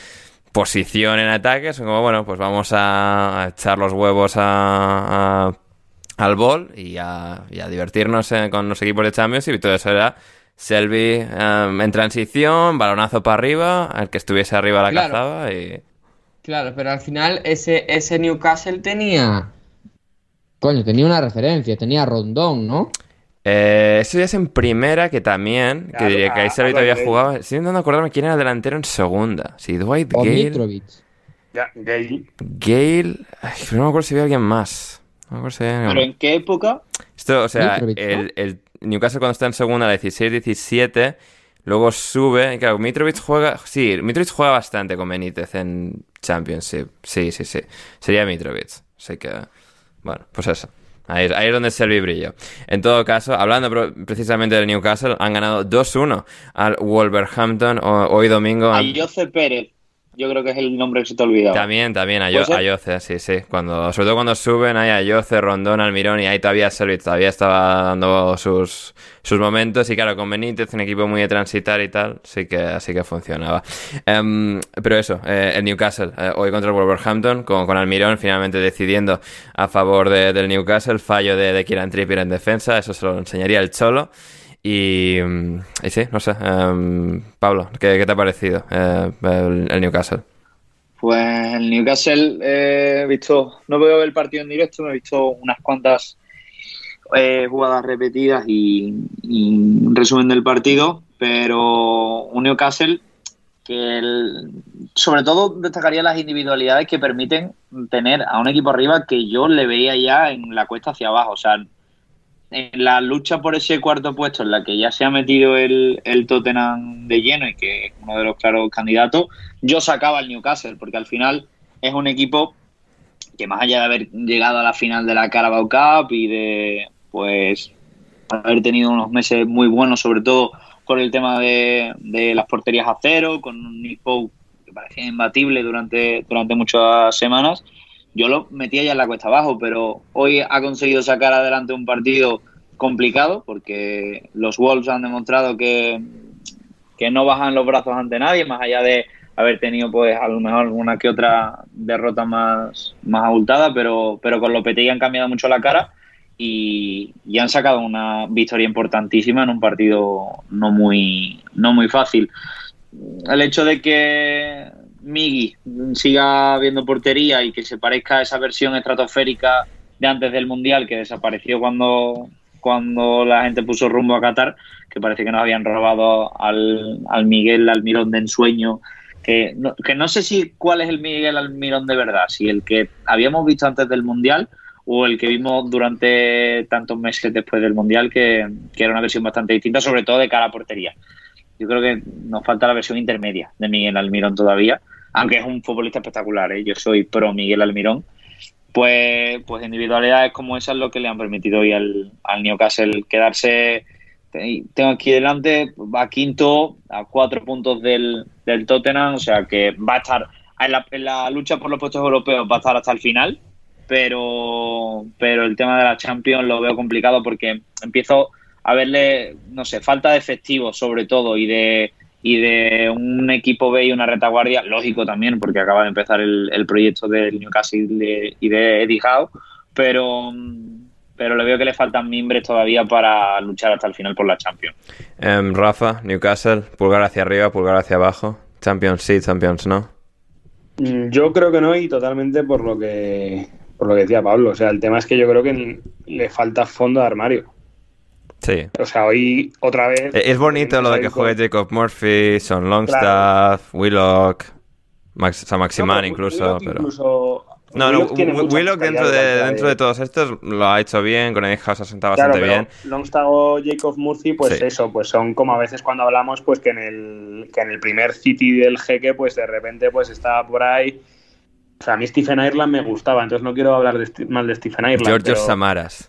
posición en ataque, son como, bueno, pues vamos a, echar los huevos a, al bol y a, divertirnos con los equipos de Championship y todo eso era Selby em, en transición, balonazo para arriba, el que estuviese arriba la cazaba y... Claro, pero al final ese, ese Newcastle tenía... Coño, tenía una referencia, tenía Rondón, ¿no? Eh, eso ya es en primera, que también, que diría que ahí Selby todavía jugaba. Estoy intentando acordarme quién era el delantero en segunda. Si Dwight o Gale... Ya, Gale. Gale... no me acuerdo si había alguien más. No me acuerdo ¿Pero en qué época? Esto, o sea, el, el Newcastle cuando está en segunda, la 16-17, luego sube. Y claro, Mitrovic juega. Sí, Mitrovic juega bastante con Benítez en Championship. Sí, sí, sí. Sería Mitrovic. Así que. Bueno, pues eso. Ahí, es donde Selby brilló. En todo caso, hablando precisamente del Newcastle, han ganado 2-1 al Wolverhampton hoy domingo. A José Pérez yo creo que es el nombre que se te ha olvidado. También, también, Ayoce, sí, sí. Cuando, sobre todo cuando suben ahí Ayoce, Rondón, Almirón y ahí todavía Servit todavía estaba dando sus, sus momentos y claro, con Benítez, un equipo muy de transitar y tal, sí que, así que funcionaba. Em, pero eso, eh, el Newcastle, eh, hoy contra el Wolverhampton, con, con Almirón finalmente decidiendo a favor del Newcastle, fallo de, de Kieran Trippier en defensa, eso se lo enseñaría el Cholo. Y, sí, no sé. Em, Pablo, ¿qué, te ha parecido eh, el, Newcastle? Pues el Newcastle he visto, no veo el partido en directo, me he visto unas cuantas eh, jugadas repetidas y, un resumen del partido, pero un Newcastle que sobre todo destacaría las individualidades que permiten tener a un equipo arriba que yo le veía ya en la cuesta hacia abajo, o sea, en la lucha por ese cuarto puesto en la que ya se ha metido el, el Tottenham de lleno y que es uno de los claros candidatos, yo sacaba al Newcastle, porque al final es un equipo que más allá de haber llegado a la final de la Carabao Cup y de pues haber tenido unos meses muy buenos, sobre todo con el tema de, de las porterías a cero, con un Nick Pope que parecía imbatible durante, durante muchas semanas, yo lo metía ya en la cuesta abajo, pero hoy ha conseguido sacar adelante un partido complicado porque los Wolves han demostrado que, que no bajan los brazos ante nadie, más allá de haber tenido pues a lo mejor alguna que otra derrota más, más abultada, pero, pero con Lopetegui han cambiado mucho la cara y, y, han sacado una victoria importantísima en un partido no muy, no muy fácil. El hecho de que Migi siga viendo portería y que se parezca a esa versión estratosférica de antes del Mundial que desapareció cuando, cuando la gente puso rumbo a Qatar, que parece que nos habían robado al, al Miguel Almirón de ensueño, que no, que no sé si cuál es el Miguel Almirón de verdad, si el que habíamos visto antes del Mundial o el que vimos durante tantos meses después del Mundial, que, que era una versión bastante distinta, sobre todo de cara a portería. Yo creo que nos falta la versión intermedia de Miguel Almirón todavía, aunque es un futbolista espectacular, ¿eh? yo soy pro Miguel Almirón. Pues, pues individualidades como esas es lo que le han permitido hoy al, al Newcastle quedarse. Tengo aquí delante, va quinto, a cuatro puntos del, del Tottenham, o sea que va a estar en la, en la lucha por los puestos europeos, va a estar hasta el final, pero, pero el tema de la Champions lo veo complicado porque empiezo a verle, no sé, falta de efectivo sobre todo y de, y de un equipo B y una retaguardia, lógico también, porque acaba de empezar el, proyecto del Newcastle y de Eddie Howe, pero, pero le veo que le faltan mimbres todavía para luchar hasta el final por la Champions. Em, Rafa, Newcastle, pulgar hacia arriba, pulgar hacia abajo, Champions sí, Champions no. Mm, yo creo que no y totalmente por lo que por lo que decía Pablo, o sea, el tema es que yo creo que le falta fondo de armario. Sí. O sea, hoy otra vez. Eh, es bonito lo de que juegue Jacob Murphy, Son Longstaff, Willock, Max, Maximan incluso. pero... no, no, Willock, dentro, de, dentro de... todos estos lo ha hecho bien, con House ha sentado bastante bien. Longstaff o Jacob Murphy, pues eso, pues son como a veces cuando hablamos, pues que en el, que en el primer City del jeque, pues de repente pues estaba por ahí. O sea, a mí Stephen Ireland me gustaba, entonces no quiero hablar de, mal de Stephen Ireland. George Samaras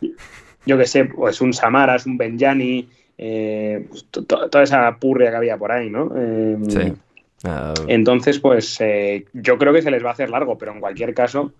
yo que sé, pues un Samaras, un Benjani, eh, pues toda esa purria que había por ahí, ¿no? Em, sí. Entonces, pues eh, yo creo que se les va a hacer largo, pero en cualquier caso,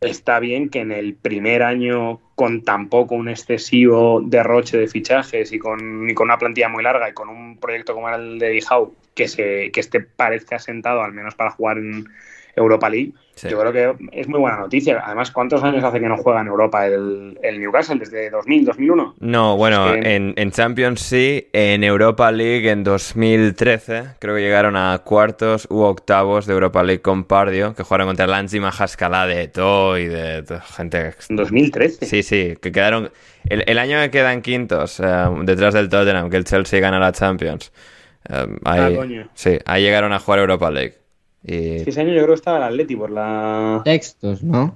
está bien que en el primer año, con tampoco un excesivo derroche de fichajes y con, y con una plantilla muy larga y con un proyecto como el de Dijau, que, se, que este parezca asentado, al menos para jugar en Europa League, Sí. yo creo que es muy buena noticia. Además, ¿cuántos años hace que no juega en Europa el, el Newcastle? ¿Desde 2000, 2001? No, bueno, Es que- en, en Champions sí, en Europa League en 2013 creo que llegaron a cuartos u octavos de Europa League con Pardio, que jugaron contra Lanzi Majascala de todo y de, de gente... En 2013. Sí, sí, que quedaron... El, el año que quedan quintos eh, detrás del Tottenham, que el Chelsea gana la Champions. eh, ahí, Ah, coño. sí, ahí llegaron a jugar Europa League. Sí, ese año yo creo que estaba el Atleti por la... Textos, ¿no?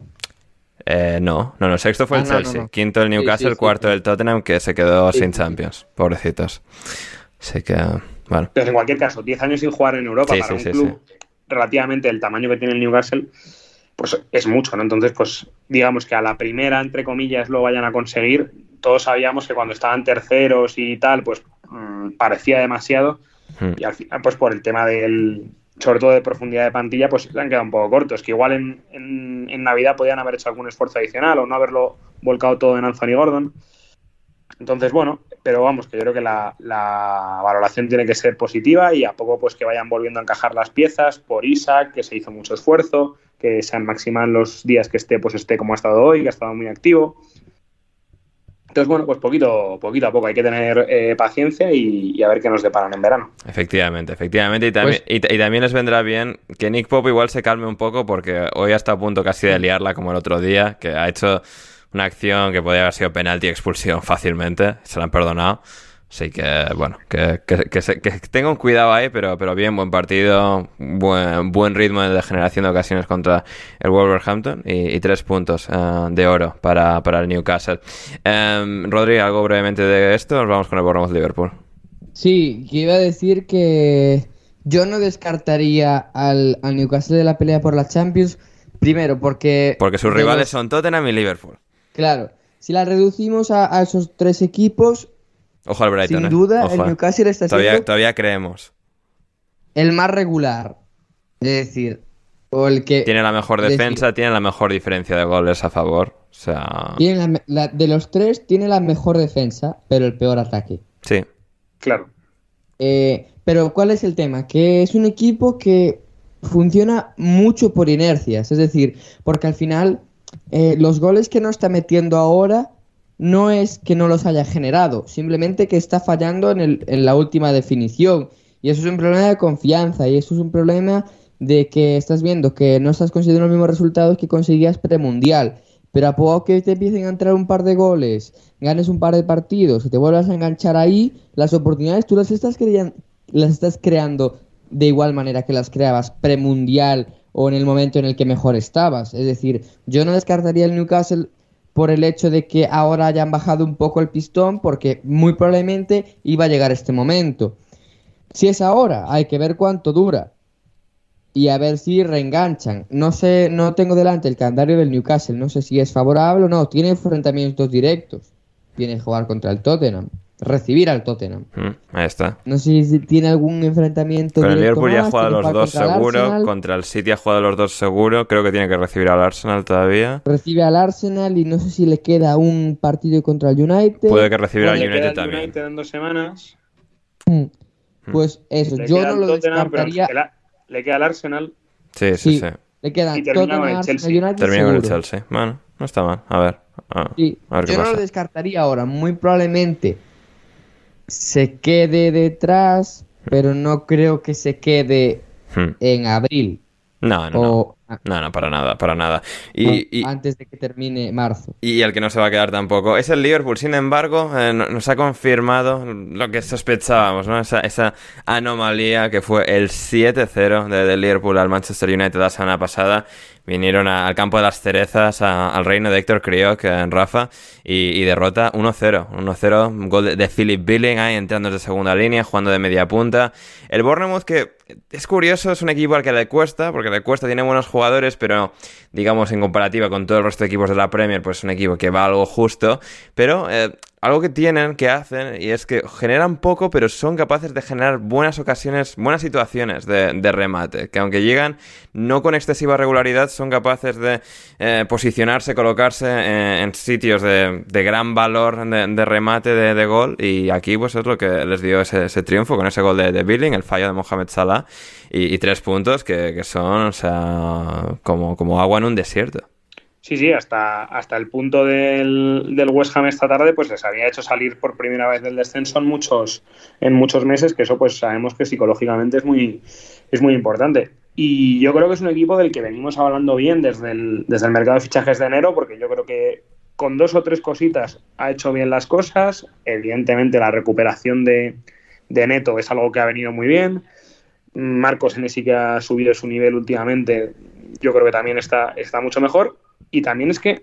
eh, no, no, no, sexto fue Ah, el no, no, Chelsea, no. quinto el Newcastle, sí, sí, cuarto sí. el Tottenham, que se quedó Sí, sin sí. Champions, pobrecitos. Así que, bueno. Pero en cualquier caso, 10 años sin jugar en Europa Sí, para sí, un sí, club relativamente del tamaño que tiene el Newcastle, pues es mucho, ¿no? Entonces, pues digamos que a la primera, entre comillas, lo vayan a conseguir. Todos sabíamos que cuando estaban terceros y tal, pues mm, parecía demasiado. Hmm. Y al final, pues por el tema del, sobre todo de profundidad de plantilla, pues se han quedado un poco cortos. Que igual en, en- Navidad podían haber hecho algún esfuerzo adicional o no haberlo volcado todo en Anthony Gordon. Entonces, bueno, pero vamos, que yo creo que la, la valoración tiene que ser positiva y a poco pues que vayan volviendo a encajar las piezas por Isaac, que se hizo mucho esfuerzo, que San Maximán los días que esté, pues esté como ha estado hoy, que ha estado muy activo. Entonces, bueno, pues poquito, poquito a poco hay que tener eh, paciencia y, y a ver qué nos deparan en verano. Efectivamente, efectivamente. Y también, Pues- y, y también les vendrá bien que Nick Pope igual se calme un poco porque hoy está a punto casi de liarla como el otro día, que ha hecho una acción que podría haber sido penalti y expulsión fácilmente. Se la han perdonado. Así que, bueno, que, que, que, se- que tengan cuidado ahí, pero, pero bien, buen partido, buen, buen ritmo de generación de ocasiones contra el Wolverhampton y, y tres puntos eh, de oro para, para el Newcastle. Em, Rodri, algo brevemente de esto, nos vamos con el Bournemouth Liverpool. Sí, que iba a decir que yo no descartaría al, al Newcastle de la pelea por la Champions. Primero, porque. Porque sus rivales los- son Tottenham y Liverpool. Claro, si la reducimos a, a esos tres equipos, Ojo al Brighton, sin eh. duda el eh. Newcastle está Todavía, siendo todavía creemos. el más regular. Es decir, o el que. Tiene la mejor decir, defensa, tiene la mejor diferencia de goles a favor. O sea, tiene la de los tres, tiene la mejor defensa, pero el peor ataque. sí. Claro. Eh, pero ¿cuál es el tema? Que es un equipo que funciona mucho por inercias, es decir, porque al final eh, los goles que no está metiendo ahora no es que no los haya generado, simplemente que está fallando en, el- en la última definición. Y eso es un problema de confianza y eso es un problema de que estás viendo que no estás consiguiendo los mismos resultados que conseguías premundial. Pero a poco que te empiecen a entrar un par de goles, ganes un par de partidos y te vuelvas a enganchar ahí, las oportunidades tú las estás, las estás creando de igual manera que las creabas premundial o en el momento en el que mejor estabas. Es decir, yo no descartaría el Newcastle por el hecho de que ahora hayan bajado un poco el pistón porque muy probablemente iba a llegar este momento. Si es ahora, hay que ver cuánto dura y a ver si reenganchan. No sé, no tengo delante el calendario del Newcastle, no sé si es favorable o no. Tiene enfrentamientos directos. Tiene que jugar contra el Tottenham, recibir al Tottenham. Mm, ahí está. No sé si tiene algún enfrentamiento Con el Liverpool ya ha jugado los dos contra el seguro. Arsenal, Contra el City ha jugado los dos seguro. Creo que tiene que recibir al Arsenal todavía. Recibe al Arsenal y no sé si le queda un partido contra el United. Puede que recibir al queda United el también. United en dos semanas. Pues eso, Le yo queda no el lo pero descartaría. el le queda el Arsenal. Sí, sí, Sí, sí. le queda Y termina con Tottenham, el Chelsea. United Termina con el. Chelsea. Bueno, no está mal. A ver. A, Sí, a ver qué yo no pasa. lo descartaría ahora. Muy probablemente se quede detrás, pero no creo que se quede Hmm. en abril No, no, no. o a- No, no, para nada, para nada. Y, antes de que termine marzo. Y el que no se va a quedar tampoco es el Liverpool. Sin embargo, eh, no- nos ha confirmado lo que sospechábamos, ¿no? Esa, esa anomalía que fue el 7-0 de, del Liverpool al Manchester United la semana pasada. Vinieron a- al campo de las cerezas, a- al reino de Héctor Crioc en Rafa, y, y derrota 1-0. 1-0, un gol de, de Philip Billing ahí entrando desde segunda línea, jugando de media punta. El Bournemouth que es curioso, es un equipo al que le cuesta, porque le cuesta, tiene buenos jugadores, pero digamos en comparativa con todo el resto de equipos de la Premier, pues es un equipo que va algo justo, pero eh, algo que tienen, que hacen, y es que generan poco, pero son capaces de generar buenas ocasiones, buenas situaciones de, remate, que aunque llegan no con excesiva regularidad, son capaces de eh, posicionarse, colocarse eh, en, sitios de, gran valor de, remate de, gol, y aquí pues es lo que les dio ese, triunfo con ese gol de, Billing, el fallo de Mohamed Salah, y, tres puntos que, que, son, o sea, como, como agua en un desierto. Sí, sí, hasta, hasta el punto del, del, West Ham esta tarde, pues les había hecho salir por primera vez del descenso en muchos, en muchos meses, que eso pues sabemos que psicológicamente es muy, es muy importante. Y yo creo que es un equipo del que venimos hablando bien desde el, desde el mercado de fichajes de enero, porque yo creo que con dos o tres cositas ha hecho bien las cosas. Evidentemente la recuperación de, de Neto es algo que ha venido muy bien. Marcos en sí que ha subido su nivel últimamente, yo creo que también está, está mucho mejor. Y también es que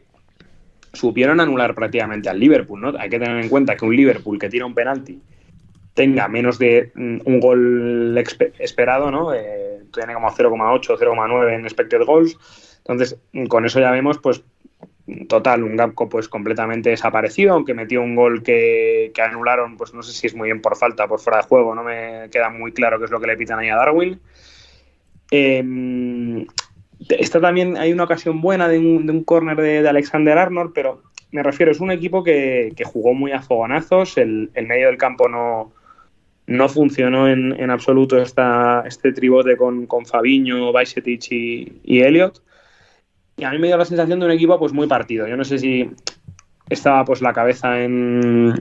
supieron anular prácticamente al Liverpool, ¿no? Hay que tener en cuenta que un Liverpool que tira un penalti tenga menos de mm, un gol esperado, ¿no? Eh, tiene como 0,8, 0,9 en expected goals. Entonces, con eso ya vemos, pues, total, un Gapco pues completamente desaparecido, aunque metió un gol que, anularon, pues no sé si es muy bien por falta, por fuera de juego, no me queda muy claro qué es lo que le pitan ahí a Darwin. Eh, Está también, hay una ocasión buena de un, de un córner de, Alexander Arnold, pero me refiero, es un equipo que, jugó muy a fogonazos, el, medio del campo no, no funcionó en, en absoluto esta, este tribote con, con Fabiño, y Elliot. Y a mí me dio la sensación de un equipo pues muy partido. Yo no sé si estaba pues la cabeza en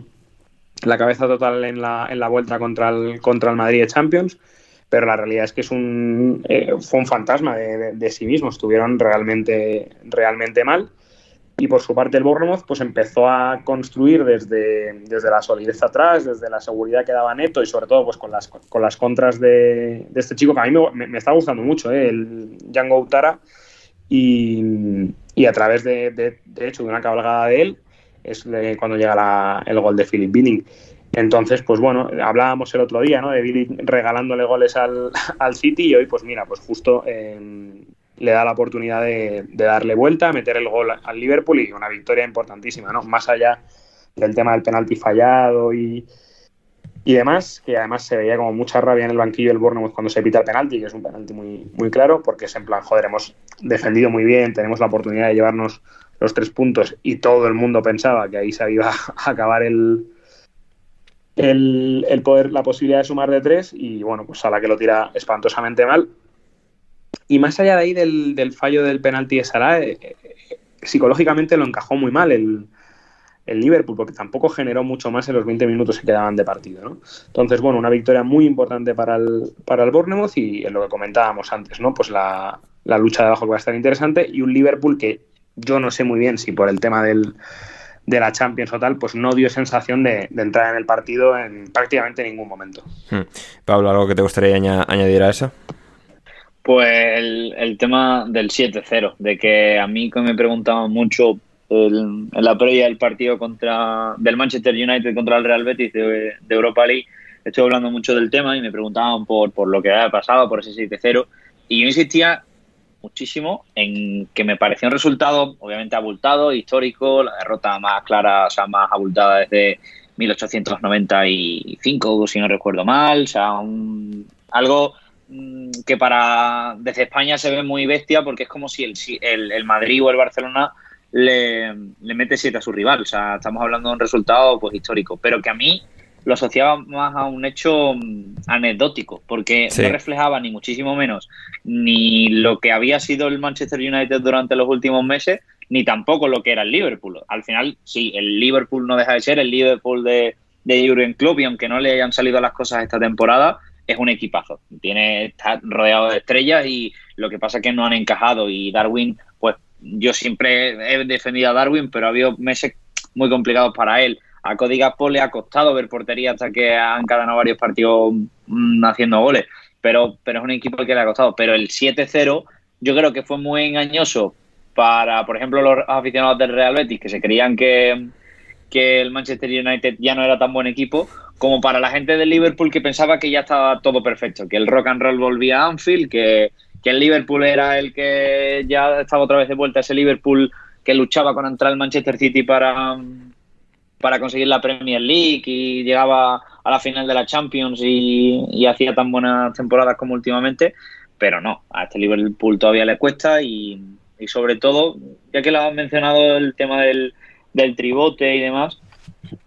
la cabeza total en la, en la vuelta contra el, contra el Madrid Champions pero la realidad es que es un, eh, fue un fantasma de, sí mismo, estuvieron realmente, realmente mal. Y por su parte el Bournemouth pues empezó a construir desde, desde la solidez atrás, desde la seguridad que daba Neto y sobre todo pues con las, con las contras de, este chico que a mí me, está gustando mucho, eh, el Django Utara. Y, y, a través de, de, hecho de una cabalgada de él es cuando llega el gol de Philip Billing. Entonces, pues bueno, hablábamos el otro día, ¿no? De Billy regalándole goles al, al City y hoy, pues mira, pues justo le da la oportunidad de, darle vuelta, meter el gol al Liverpool y una victoria importantísima, ¿no? Más allá del tema del penalti fallado y, y demás, que además se veía como mucha rabia en el banquillo del Bournemouth cuando se pita el penalti, que es un penalti muy, muy claro, porque es en plan, joder, hemos defendido muy bien, tenemos la oportunidad de llevarnos los tres puntos y todo el mundo pensaba que ahí se iba a acabar el, el, poder, la posibilidad de sumar de tres y bueno, pues a la que lo tira espantosamente mal. Y más allá de ahí del, fallo del penalti de Salah, eh, eh, psicológicamente lo encajó muy mal el, Liverpool, porque tampoco generó mucho más en los 20 minutos que quedaban de partido. ¿no? Entonces, bueno, una victoria muy importante para el, para el Bournemouth y en lo que comentábamos antes, ¿no? Pues la, la lucha de abajo que va a estar interesante y un Liverpool que yo no sé muy bien si por el tema del de la Champions o tal, pues no dio sensación de, entrar en el partido en prácticamente ningún momento. Hmm. Pablo, ¿algo que te gustaría añadir a eso? Pues el, tema del 7-0, de que a mí que me preguntaban mucho en la previa del partido contra del Manchester United contra el Real Betis de, Europa League, estoy hablando mucho del tema y me preguntaban por, por lo que había pasado, por ese 7-0, y yo insistía muchísimo en que me pareció un resultado obviamente abultado, histórico, la derrota más clara, o sea, más abultada desde 1895, si no recuerdo mal, o sea, algo mm, que para desde España se ve muy bestia porque es como si el, el, el Madrid o el Barcelona le, le mete siete a su rival, o sea, estamos hablando de un resultado pues histórico, pero que a mí lo asociaba más a un hecho mm, anecdótico, porque no reflejaba ni muchísimo menos ni lo que había sido el Manchester United durante los últimos meses, ni tampoco lo que era el Liverpool. Al final, sí, el Liverpool no deja de ser el Liverpool de, de Jurgen Klopp y aunque no le hayan salido las cosas esta temporada, es un equipazo. Tiene, está rodeado de estrellas y lo que pasa es que no han encajado y Darwin, yo siempre he defendido a Darwin, pero ha habido meses muy complicados para él a Cody Gaspo le ha costado ver portería hasta que han encadenado varios partidos mm, haciendo goles, pero, pero es un equipo que le ha costado. Pero el 7-0 yo creo que fue muy engañoso para, por ejemplo, los aficionados del Real Betis, que se creían que, que el Manchester United ya no era tan buen equipo, como para la gente del Liverpool que pensaba que ya estaba todo perfecto, que el rock and roll volvía a Anfield, que, que el Liverpool era el que ya estaba otra vez de vuelta, ese Liverpool que luchaba con entrar al Manchester City para, para conseguir la Premier League y llegaba a la final de la Champions y, hacía tan buenas temporadas como últimamente, pero no, a este Liverpool todavía le cuesta y, sobre todo, ya que lo has mencionado el tema del, del tribote y demás,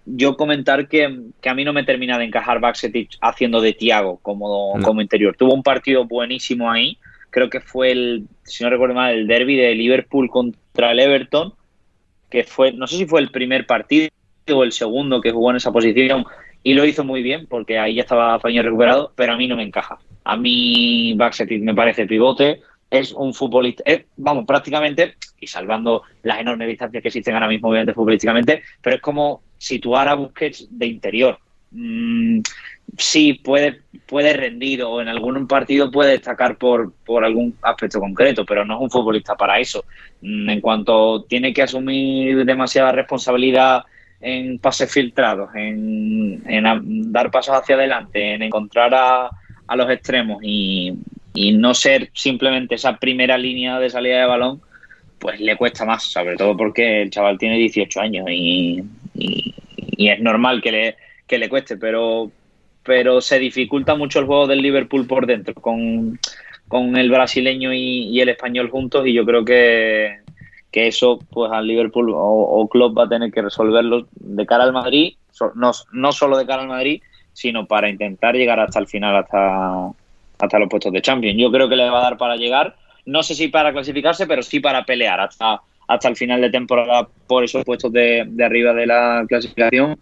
yo comentar que, a mí no me termina de encajar Baxetic haciendo de Tiago como, como interior. Tuvo un partido buenísimo ahí, creo que fue el, si no recuerdo mal, el derby de Liverpool contra el Everton, que fue, no sé si fue el primer partido o el segundo que jugó en esa posición y lo hizo muy bien porque ahí ya estaba Faño recuperado, pero a mí no me encaja. A mí Baxetic me parece pivote, es un futbolista, vamos, prácticamente, y salvando las enormes distancias que existen ahora mismo obviamente futbolísticamente, pero es como situar a Busquets de interior. Mm, sí, puede, puede rendir o en algún partido puede destacar por, por algún aspecto concreto, pero no es un futbolista para eso. Mm, en cuanto tiene que asumir demasiada responsabilidad en pases filtrados, en, en dar pasos hacia adelante, en encontrar a, a los extremos y, y no ser simplemente esa primera línea de salida de balón, pues le cuesta más, sobre todo porque el chaval tiene 18 años y, es normal que le, que le cueste, pero, pero se dificulta mucho el juego del Liverpool por dentro, con, el brasileño y, el español juntos, y yo creo que, que eso, pues al Liverpool o, o, Klopp va a tener que resolverlo de cara al Madrid, no, no solo de cara al Madrid, sino para intentar llegar hasta el final, hasta, hasta los puestos de Champions. Yo creo que le va a dar para llegar, no sé si para clasificarse, pero sí para pelear hasta, hasta el final de temporada por esos puestos de, arriba de la clasificación.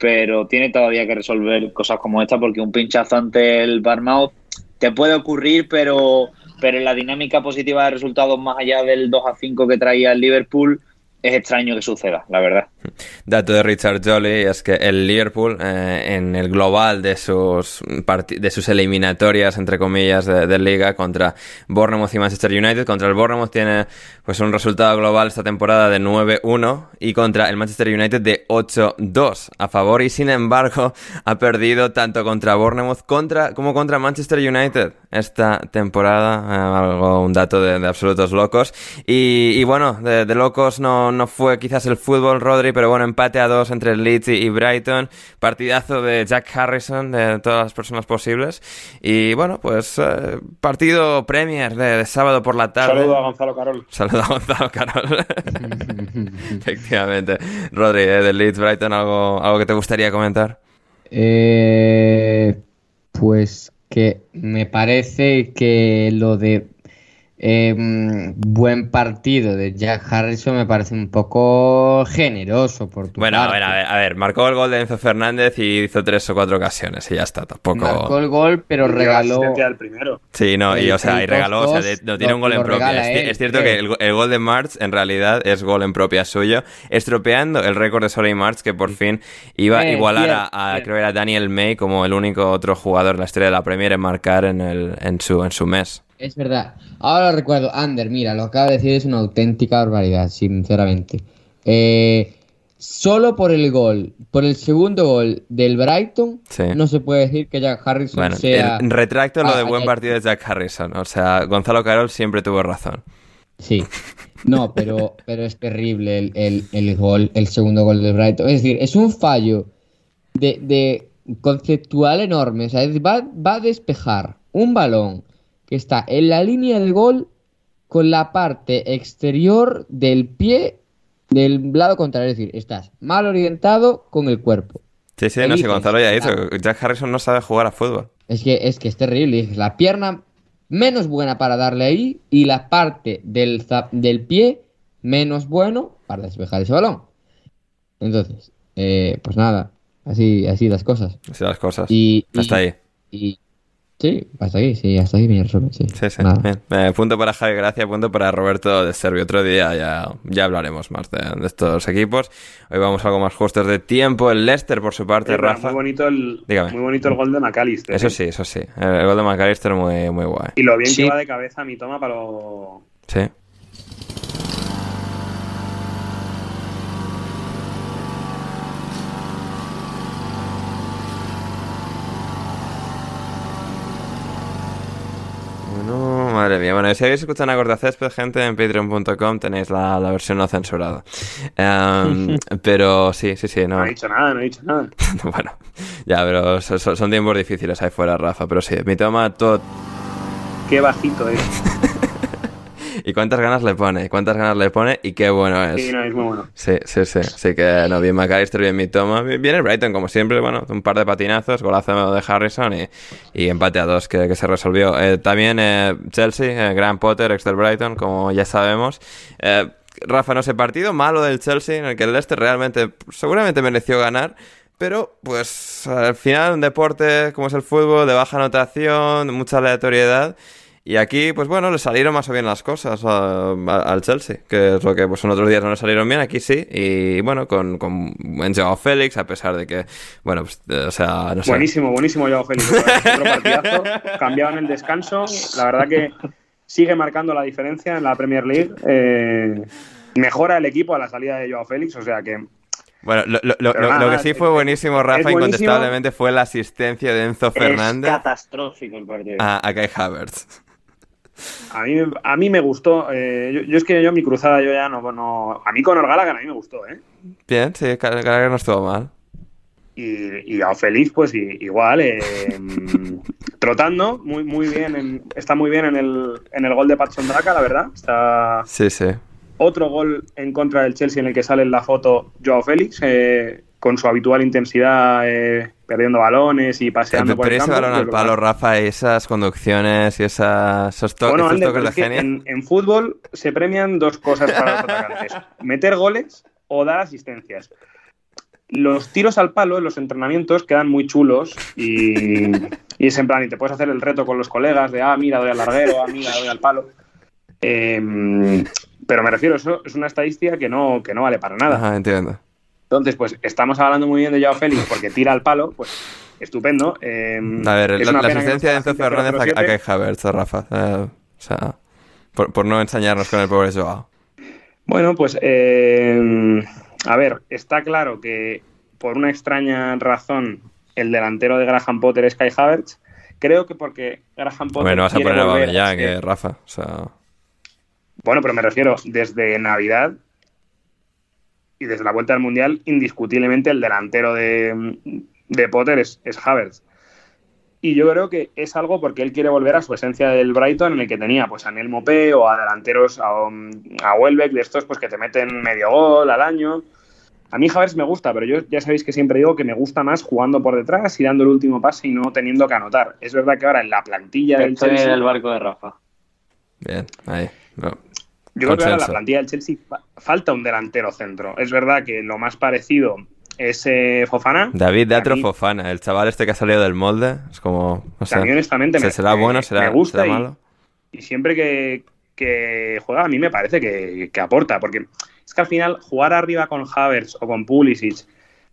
Pero tiene todavía que resolver cosas como esta, porque un pinchazo ante el Barmouth te puede ocurrir, pero, pero en la dinámica positiva de resultados, más allá del 2 a 5 que traía el Liverpool, es extraño que suceda, la verdad. Dato de Richard Jolly es que el Liverpool, eh, en el global de sus, de sus eliminatorias, entre comillas, de, Liga contra Bournemouth y Manchester United, contra el Bournemouth tiene pues un resultado global esta temporada de 9-1 y contra el Manchester United de 8-2 a favor. Y sin embargo ha perdido tanto contra Bournemouth contra, como contra Manchester United esta temporada, eh, algo, un dato de, absolutos locos. Y, bueno, de, de locos no no, fue quizás el fútbol, Rodri, pero bueno, empate a dos entre Leeds y, Brighton. Partidazo de Jack Harrison, de todas las personas posibles. Y bueno, pues eh, partido Premier de, sábado por la tarde. Saludo a Gonzalo Carol. Saludo a Gonzalo Carol. Efectivamente. Rodri, eh, de Leeds Brighton, ¿algo, ¿algo que te gustaría comentar? Eh, pues que me parece que lo de eh, buen partido de Jack Harrison me parece un poco generoso por tu Bueno, a ver, a ver, a ver, marcó el gol de Enzo Fernández y hizo tres o cuatro ocasiones y ya está, tampoco... Marcó el gol, pero regaló... Primero. Sí, no, y o sea, y regaló, o sea, no tiene un gol en propia. Es, cierto que el, gol de March en realidad es gol en propia suyo, estropeando el récord de Soley March que por fin iba a eh, igualar a, creo era Daniel May como el único otro jugador de la historia de la Premier en marcar en, el, en, su, en su mes. Es verdad. Ahora recuerdo, Ander, mira, lo que acaba de decir es una auténtica barbaridad, sinceramente. Eh, solo por el gol, por el segundo gol del Brighton, no se puede decir que Jack Harrison sea. retracto lo de buen partido de Jack Harrison. O sea, Gonzalo Carol siempre tuvo razón. Sí. No, pero, pero es terrible el, gol, el segundo gol del Brighton. Es decir, es un fallo de, conceptual enorme. O sea, va, va a despejar un balón que está en la línea de gol con la parte exterior del pie del lado contrario. Es decir, estás mal orientado con el cuerpo. Sí, sí, no sé, Gonzalo ya dicho. Jack Harrison no sabe jugar a fútbol. Es que es, que es terrible. Es la pierna menos buena para darle ahí y la parte del, del pie menos bueno para despejar ese balón. Entonces, eh, pues nada, así, así las cosas. Así las cosas. Y, Hasta ahí. Y, Sí, hasta aquí, sí, hasta aquí me resumen, sí. Sí, sí, bien. Eh, punto para Javi Gracia, punto para Roberto de Servio. Otro día ya, ya hablaremos más de, estos equipos. Hoy vamos a algo más justos de tiempo. El Leicester, por su parte, Rafa. Muy bonito, el, muy bonito el gol de McAllister. Eso ¿eh? sí, eso sí. El, gol de McAllister muy, muy guay. Y lo bien que va de cabeza mi toma para lo... Sí. Madre mía, bueno, si habéis escuchado a Corta Césped, gente, en patreon.com tenéis la, la, versión no censurada. Um, pero sí, sí, sí. No. no he dicho nada, no he dicho nada. bueno, ya, pero son, son, tiempos difíciles ahí fuera, Rafa. Pero sí, mi toma todo. Qué bajito es. y cuántas ganas le pone, cuántas ganas le pone, y qué bueno es. Sí, no, es muy bueno. Sí, sí, sí. Así que, no, bien McAllister, bien mi toma. Viene el Brighton, como siempre, bueno, un par de patinazos, golazo de Harrison y, y empate a dos que, que se resolvió. Eh, también eh, Chelsea, eh, Potter, ex del Brighton, como ya sabemos. Eh, Rafa, no sé, partido malo del Chelsea, en el que el Leicester realmente, seguramente mereció ganar. Pero, pues, al final, un deporte como es el fútbol, de baja anotación, mucha aleatoriedad. Y aquí, pues bueno, le salieron más o bien las cosas a, a, al Chelsea, que es lo que pues en otros días no le salieron bien, aquí sí. Y bueno, con, con buen Joao Félix, a pesar de que, bueno, pues, o sea, no sé. Buenísimo, buenísimo Joao Félix. Otro partidazo, cambiado en el descanso. La verdad que sigue marcando la diferencia en la Premier League. Eh, mejora el equipo a la salida de Joao Félix, o sea que bueno, lo, lo, lo, nada, lo, que sí fue buenísimo, Rafa, buenísimo. incontestablemente, fue la asistencia de Enzo Fernández. Es catastrófico el partido. A, a Kai Havertz. A mí, a mí me gustó. Eh, yo, yo, es que yo mi cruzada yo ya no, no... A mí con Gallagher a mí me gustó, ¿eh? Bien, sí, Gallagher no estuvo mal. Y, y a Feliz, pues igual, eh, trotando, muy, muy bien, en, está muy bien en el, en el gol de Patson Draka, la verdad. Está... Sí, sí otro gol en contra del Chelsea en el que sale en la foto Joao Félix, eh, con su habitual intensidad, eh, perdiendo balones y paseando por el campo. ese balón al palo, Rafa, esas conducciones y esas, esos, to bueno, esos toques de genio. en, en, fútbol se premian dos cosas para los atacantes. Meter goles o dar asistencias. Los tiros al palo en los entrenamientos quedan muy chulos y, y es en plan, y te puedes hacer el reto con los colegas de, ah, mira, doy al larguero, ah, mira, doy al palo. Eh, pero me refiero, eso es una estadística que no, que no vale para nada. Ajá, entiendo. Entonces, pues estamos hablando muy bien de Joao Félix porque tira al palo, pues estupendo. Eh, a ver, la, la, asistencia de Enzo Fernández a, a Kai Havertz, Rafa. Eh, o sea, por, por, no ensañarnos con el pobre Joao. Bueno, pues eh, a ver, está claro que por una extraña razón el delantero de Graham Potter es Kai Havertz. Creo que porque Graham Potter. Bueno, vas a poner a que... Aubameyang, eh, Rafa. O sea. Bueno, pero me refiero, desde Navidad y desde la vuelta al Mundial, indiscutiblemente el delantero de, de Potter es, es, Havertz. Y yo creo que es algo porque él quiere volver a su esencia del Brighton en el que tenía pues a Neil Mopé o a delanteros, a, a Welbeck, de estos pues que te meten medio gol al año. A mí Havertz me gusta, pero yo ya sabéis que siempre digo que me gusta más jugando por detrás y dando el último pase y no teniendo que anotar. Es verdad que ahora en la plantilla del Estoy Chelsea... en el barco de Rafa. Bien, ahí. No. Yo creo que ahora la plantilla del Chelsea fa falta un delantero centro. Es verdad que lo más parecido es eh, Fofana. David de Atro Fofana, el chaval este que ha salido del molde. Es como. No sé, a mí, honestamente, ¿se me, será bueno, será, me gusta será malo. Y, y, siempre que, que, juega, a mí me parece que, que, aporta. Porque es que al final, jugar arriba con Havertz o con Pulisic,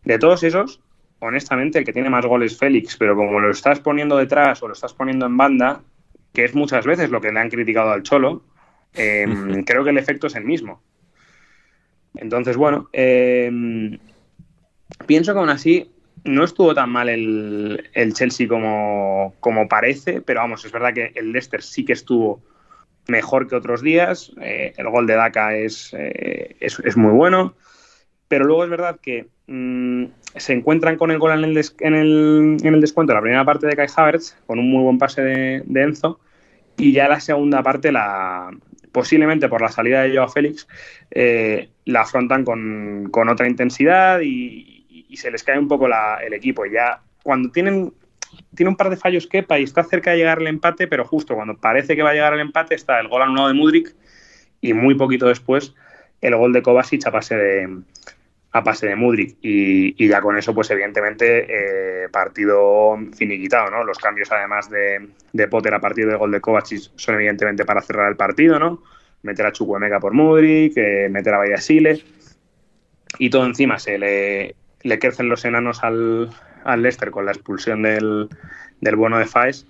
de todos esos, honestamente, el que tiene más goles es Félix. Pero como lo estás poniendo detrás o lo estás poniendo en banda, que es muchas veces lo que le han criticado al Cholo. Eh, creo que el efecto es el mismo. Entonces, bueno, eh, pienso que aún así no estuvo tan mal el, el Chelsea como, como, parece, pero vamos, es verdad que el Leicester sí que estuvo mejor que otros días. Eh, el gol de Daka es, eh, es, es, muy bueno, pero luego es verdad que mmm, se encuentran con el gol en el, des, en, el, en el, descuento, la primera parte de Kai Havertz, con un muy buen pase de, de Enzo, y ya la segunda parte la, posiblemente por la salida de Joao Félix, eh, la afrontan con, con otra intensidad y, se les cae un poco el equipo. Y ya cuando tienen tiene un par de fallos Kepa y está cerca de llegar el empate, pero justo cuando parece que va a llegar el empate está el gol anulado de Mudrik y muy poquito después el gol de Kovacic a pase de, a pase de Mudrik y, ya con eso pues evidentemente eh, partido finiquitado, ¿no? Los cambios además de, de, Potter a partir del gol de Kovacic son evidentemente para cerrar el partido, ¿no? Meter a Chukwemeka por Mudrik, eh, meter a Vallasile y todo encima se le, le crecen los enanos al, al Leicester con la expulsión del, del bueno de Faes.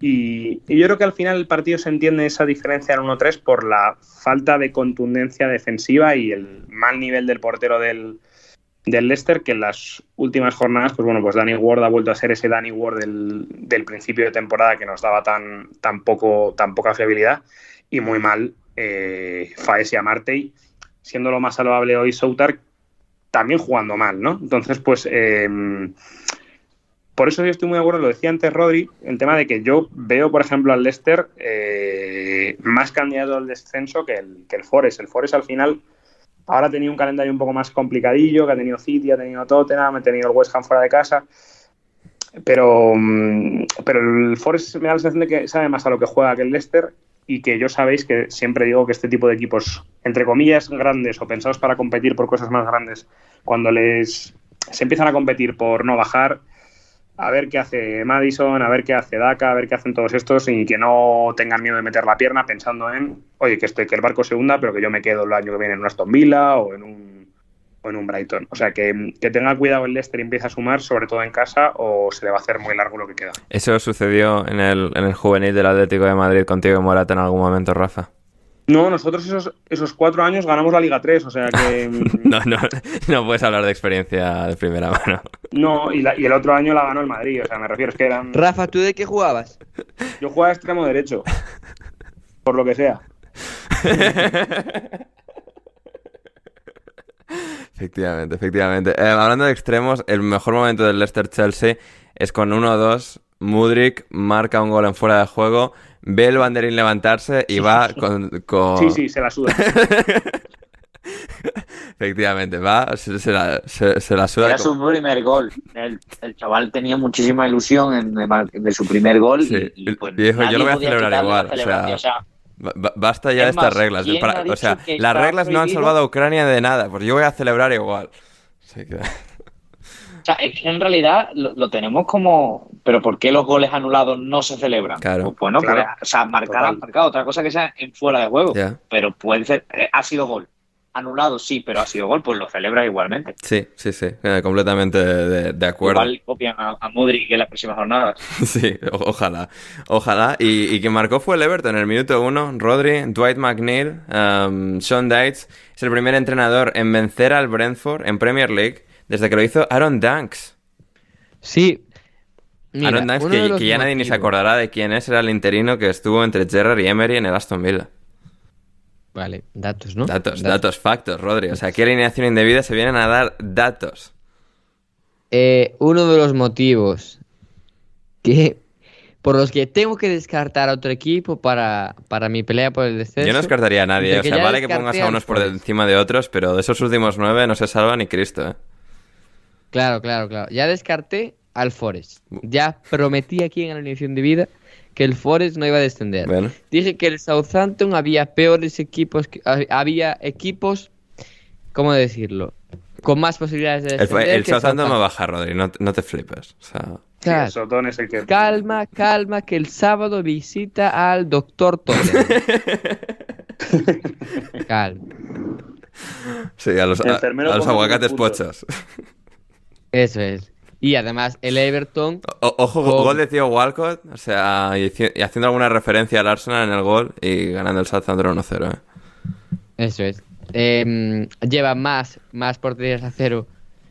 Y, yo creo que al final el partido se entiende esa diferencia en 1-3 por la falta de contundencia defensiva y el mal nivel del portero del, del Leicester que en las últimas jornadas, pues bueno, pues Danny Ward ha vuelto a ser ese Danny Ward del, principio de temporada que nos daba tan, tan, poco, tan poca fiabilidad y muy mal eh, Faes y siendo lo más salvable hoy Soutar, también jugando mal, ¿no? Entonces, pues eh, por eso yo estoy muy de acuerdo, lo decía antes Rodri, el tema de que yo veo, por ejemplo, al Leicester eh, más candidato al descenso que el, que el Forest. El Forest al final ahora ha tenido un calendario un poco más complicadillo, que ha tenido City, ha tenido Tottenham, ha tenido el West Ham fuera de casa. Pero, mm, pero el Forest me da la sensación de que sabe más a lo que juega que el Leicester y que yo sabéis que siempre digo que este tipo de equipos, entre comillas, grandes o pensados para competir por cosas más grandes, cuando les se empiezan a competir por no bajar, a ver qué hace Madison, a ver qué hace Daka, a ver qué hacen todos estos y que no tengan miedo de meter la pierna pensando en, oye, que, este, que el barco se hunda, pero que yo me quedo el año que viene en un Aston Villa o en un, o en un Brighton. O sea, que, que tenga cuidado el Leicester y empiece a sumar, sobre todo en casa, o se le va a hacer muy largo lo que queda. ¿Eso sucedió en el, en el juvenil del Atlético de Madrid contigo y Morata en algún momento, Rafa? No, nosotros esos, esos cuatro años ganamos la Liga 3, o sea que... no, no, no puedes hablar de experiencia de primera mano. No, y, la, y, el otro año la ganó el Madrid, o sea, me refiero, es que eran... Rafa, ¿tú de qué jugabas? Yo jugaba extremo derecho, por lo que sea. efectivamente, efectivamente. Eh, hablando de extremos, el mejor momento del Leicester-Chelsea es con 1-2, Mudrik marca un gol en fuera de juego ve el banderín levantarse y va con, con... Sí, sí, se la suda. Efectivamente, va, se, se, la, se, se, la, suda. Era su primer gol. El, el, chaval tenía muchísima ilusión en, de, de, su primer gol. Sí. Y, y pues, y dijo, yo lo voy a celebrar igual. O sea, o sea, basta ya de estas reglas. Para, o sea, las reglas no han salvado a Ucrania de nada. Pues yo voy a celebrar igual. Así que... Sea, es que en realidad lo, lo, tenemos como. Pero ¿por qué los goles anulados no se celebran? Claro. Pues bueno, claro. Pues, o sea, marcar marcado. Otra cosa que sea en fuera de juego. Yeah. Pero puede ser. Eh, ha sido gol. Anulado, sí, pero ha sido gol, pues lo celebra igualmente. Sí, sí, sí. Eh, completamente de, de, acuerdo. Igual copian a, a Modric en las próximas jornadas. sí, o, ojalá. Ojalá. Y, y quien marcó fue el Everton en el minuto uno. Rodri, Dwight McNeil, um, Sean Dites. Es el primer entrenador en vencer al Brentford en Premier League desde que lo hizo Aaron Danks. Sí. Mira, Aaron Danks, que, que, ya motivos. nadie ni se acordará de quién es, era el interino que estuvo entre Gerrard y Emery en el Aston Villa. Vale, datos, ¿no? Datos, datos, datos factos, Rodri. O sea, aquí alineación indebida se vienen a dar datos. Eh, uno de los motivos que por los que tengo que descartar a otro equipo para, para mi pelea por el descenso. Yo no descartaría a nadie, o sea, vale que pongas a unos por encima de otros, pero de esos últimos nueve no se salva ni Cristo, ¿eh? Claro, claro, claro. Ya descarté al Forest. Ya prometí aquí en la alineación de vida que el Forest no iba a descender. Bueno. Dije que el Southampton había peores equipos, que, había equipos, ¿cómo decirlo? Con más posibilidades de descender. El, el Southampton me baja, Rodri, no, no, te flipes. O sea... Claro. Sí, el es el que... Calma, calma, que el sábado visita al doctor Toller. calma. Sí, a los, a, a los aguacates pochos. Eso es. Y además el Everton... O, ojo, con... gol de Tío Walcott, o sea, y, y, haciendo alguna referencia al Arsenal en el gol y ganando el Southampton 1-0. ¿eh? Eso es. Eh, lleva más, más porterías a cero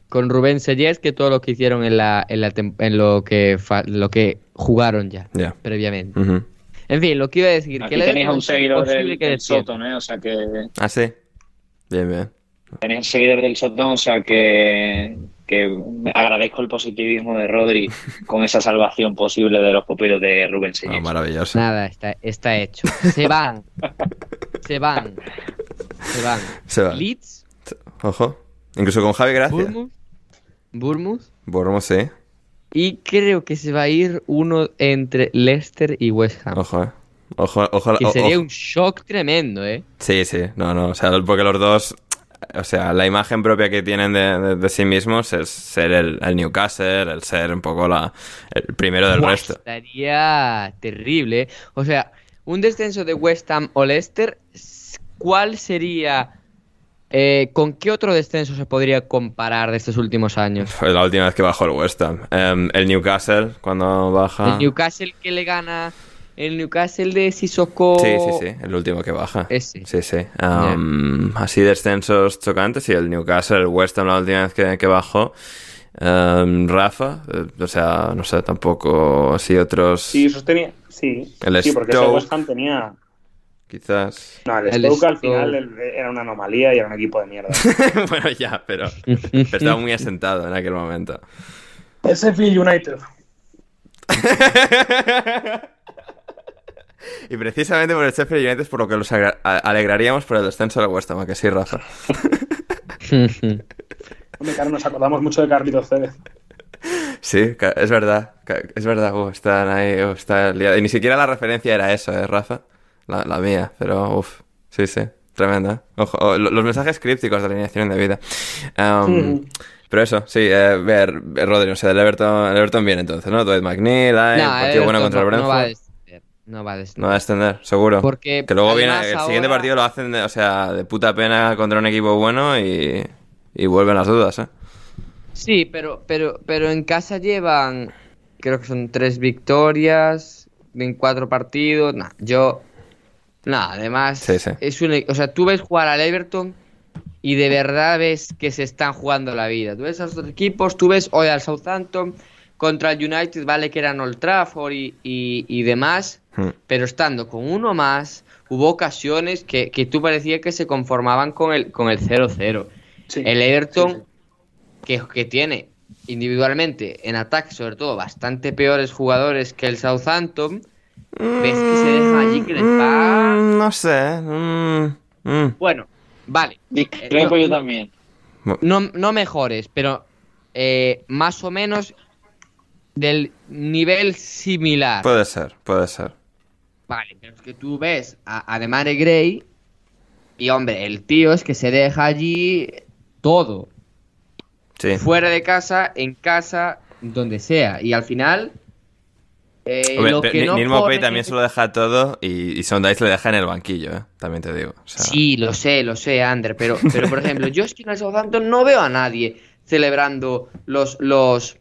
con Rubén Sellés que todo lo que hicieron en, la, en, la, en lo, que fa, lo que jugaron ya yeah. previamente. Uh -huh. En fin, lo que iba a decir... Aquí que tenéis a un seguidor del, del Soton, ¿eh? O sea que... Ah, sí. Bien, bien. Tenéis un seguidor del Soton, o sea que que agradezco el positivismo de Rodri con esa salvación posible de los pupilos de Rubén Sellés. Oh, maravilloso. Nada, está, está hecho. Se van. se van. Se van. Se van. Leeds. Ojo. Incluso con Javi Gracia. Bournemouth. Bournemouth. Bournemouth, sí. Y creo que se va a ir uno entre Leicester y West Ham. Ojo, eh. Ojo, ojo, que sería ojo. un shock tremendo, ¿eh? Sí, sí. No, no. O sea, porque los dos o sea, la imagen propia que tienen de, de, de sí mismos es ser el, el, Newcastle, el ser un poco la, el primero del Buah, resto. Estaría terrible. O sea, un descenso de West Ham o Leicester, ¿cuál sería... Eh, ¿Con qué otro descenso se podría comparar de estos últimos años? Fue la última vez que bajó el West Ham. Um, el Newcastle, cuando baja... El Newcastle que le gana el Newcastle de Sissoko. Sí, sí, sí, el último que baja. Ese. Sí, sí. Um, Así descensos chocantes y el Newcastle, el West Ham la última vez que, que bajó. Um, Rafa, eh, o sea, no sé, tampoco así otros. Sí, sostenía. Sí, El sí porque ese Stoke. West Ham tenía. Quizás. No, el, El Stoke al final era una anomalía y era un equipo de mierda. bueno, ya, pero, pero estaba muy asentado en aquel momento. el Sheffield United. Y precisamente por el Sheffield United es por lo que los alegraríamos por el descenso del West Ham, ¿a que sí, Rafa. Hombre, claro, nos acordamos mucho de Carlitos Cérez. Sí, es verdad, es verdad, uh, están ahí, uh, está liado. Y ni siquiera la referencia era eso, ¿eh, Rafa? La, la mía, pero uff, sí, sí, tremenda. ¿eh? Ojo, oh, lo- los mensajes crípticos de alineación de vida. Um. Pero eso, sí, eh, ver, ver, Rodri, o sea, el Everton, el Everton bien entonces, ¿no? Dwight McNeil, ay, No, partido bueno contra el no, no va a descender. No va a descender. Seguro. Porque que luego viene el siguiente partido lo hacen, de, o sea, de puta pena contra un equipo bueno y, y vuelven las dudas, ¿eh? Sí, pero, pero, pero en casa llevan, creo que son tres victorias en cuatro partidos. Nah, yo, nada, además, Sí, sí. es un, e- o sea, tú ves jugar al Everton y de verdad ves que se están jugando la vida. Tú ves a los otros equipos, tú ves hoy al Southampton contra el United, vale que eran Old Trafford y, y, y demás, Hmm. pero estando con uno más, hubo ocasiones que, que tú parecía que se conformaban con el con el 0-0. Sí. El Everton, Sí, sí. Que, que tiene individualmente en ataque, sobre todo, bastante peores jugadores que el Southampton, ves que se dejan allí que les va. Mm, No sé. mm, mm. Bueno, vale. Discrepo Eh, yo no, también. No, no mejores, pero eh, más o menos del nivel similar. Puede ser, puede ser. Vale, pero es que tú ves a, a Demare Gray y, hombre, el tío es que se deja allí todo. Sí. fuera de casa, en casa, donde sea. Y al final, eh, Hombre, lo que no Maupay pone- también se lo deja todo y, y Sondice le deja en el banquillo, ¿eh? También te digo. O sea, Sí, lo sé, lo sé, Ander, pero, pero por ejemplo, yo es que en el Southampton no veo a nadie celebrando los, los,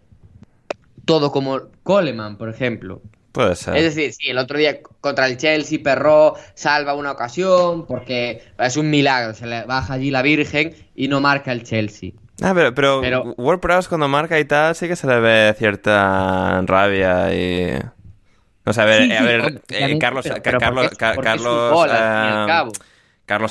todo como Coleman, por ejemplo. Puede ser. Es decir, sí, el otro día contra el Chelsea, Perro salva una ocasión porque es un milagro, se le baja allí la Virgen y no marca el Chelsea. Ah, pero, pero, Pero- WordPress cuando marca y tal, sí que se le ve cierta rabia y... No sé, a ver, Sí, a sí, ver, obviamente, eh, Carlos, pero- Ca- pero Carlos, porque porque al cabo.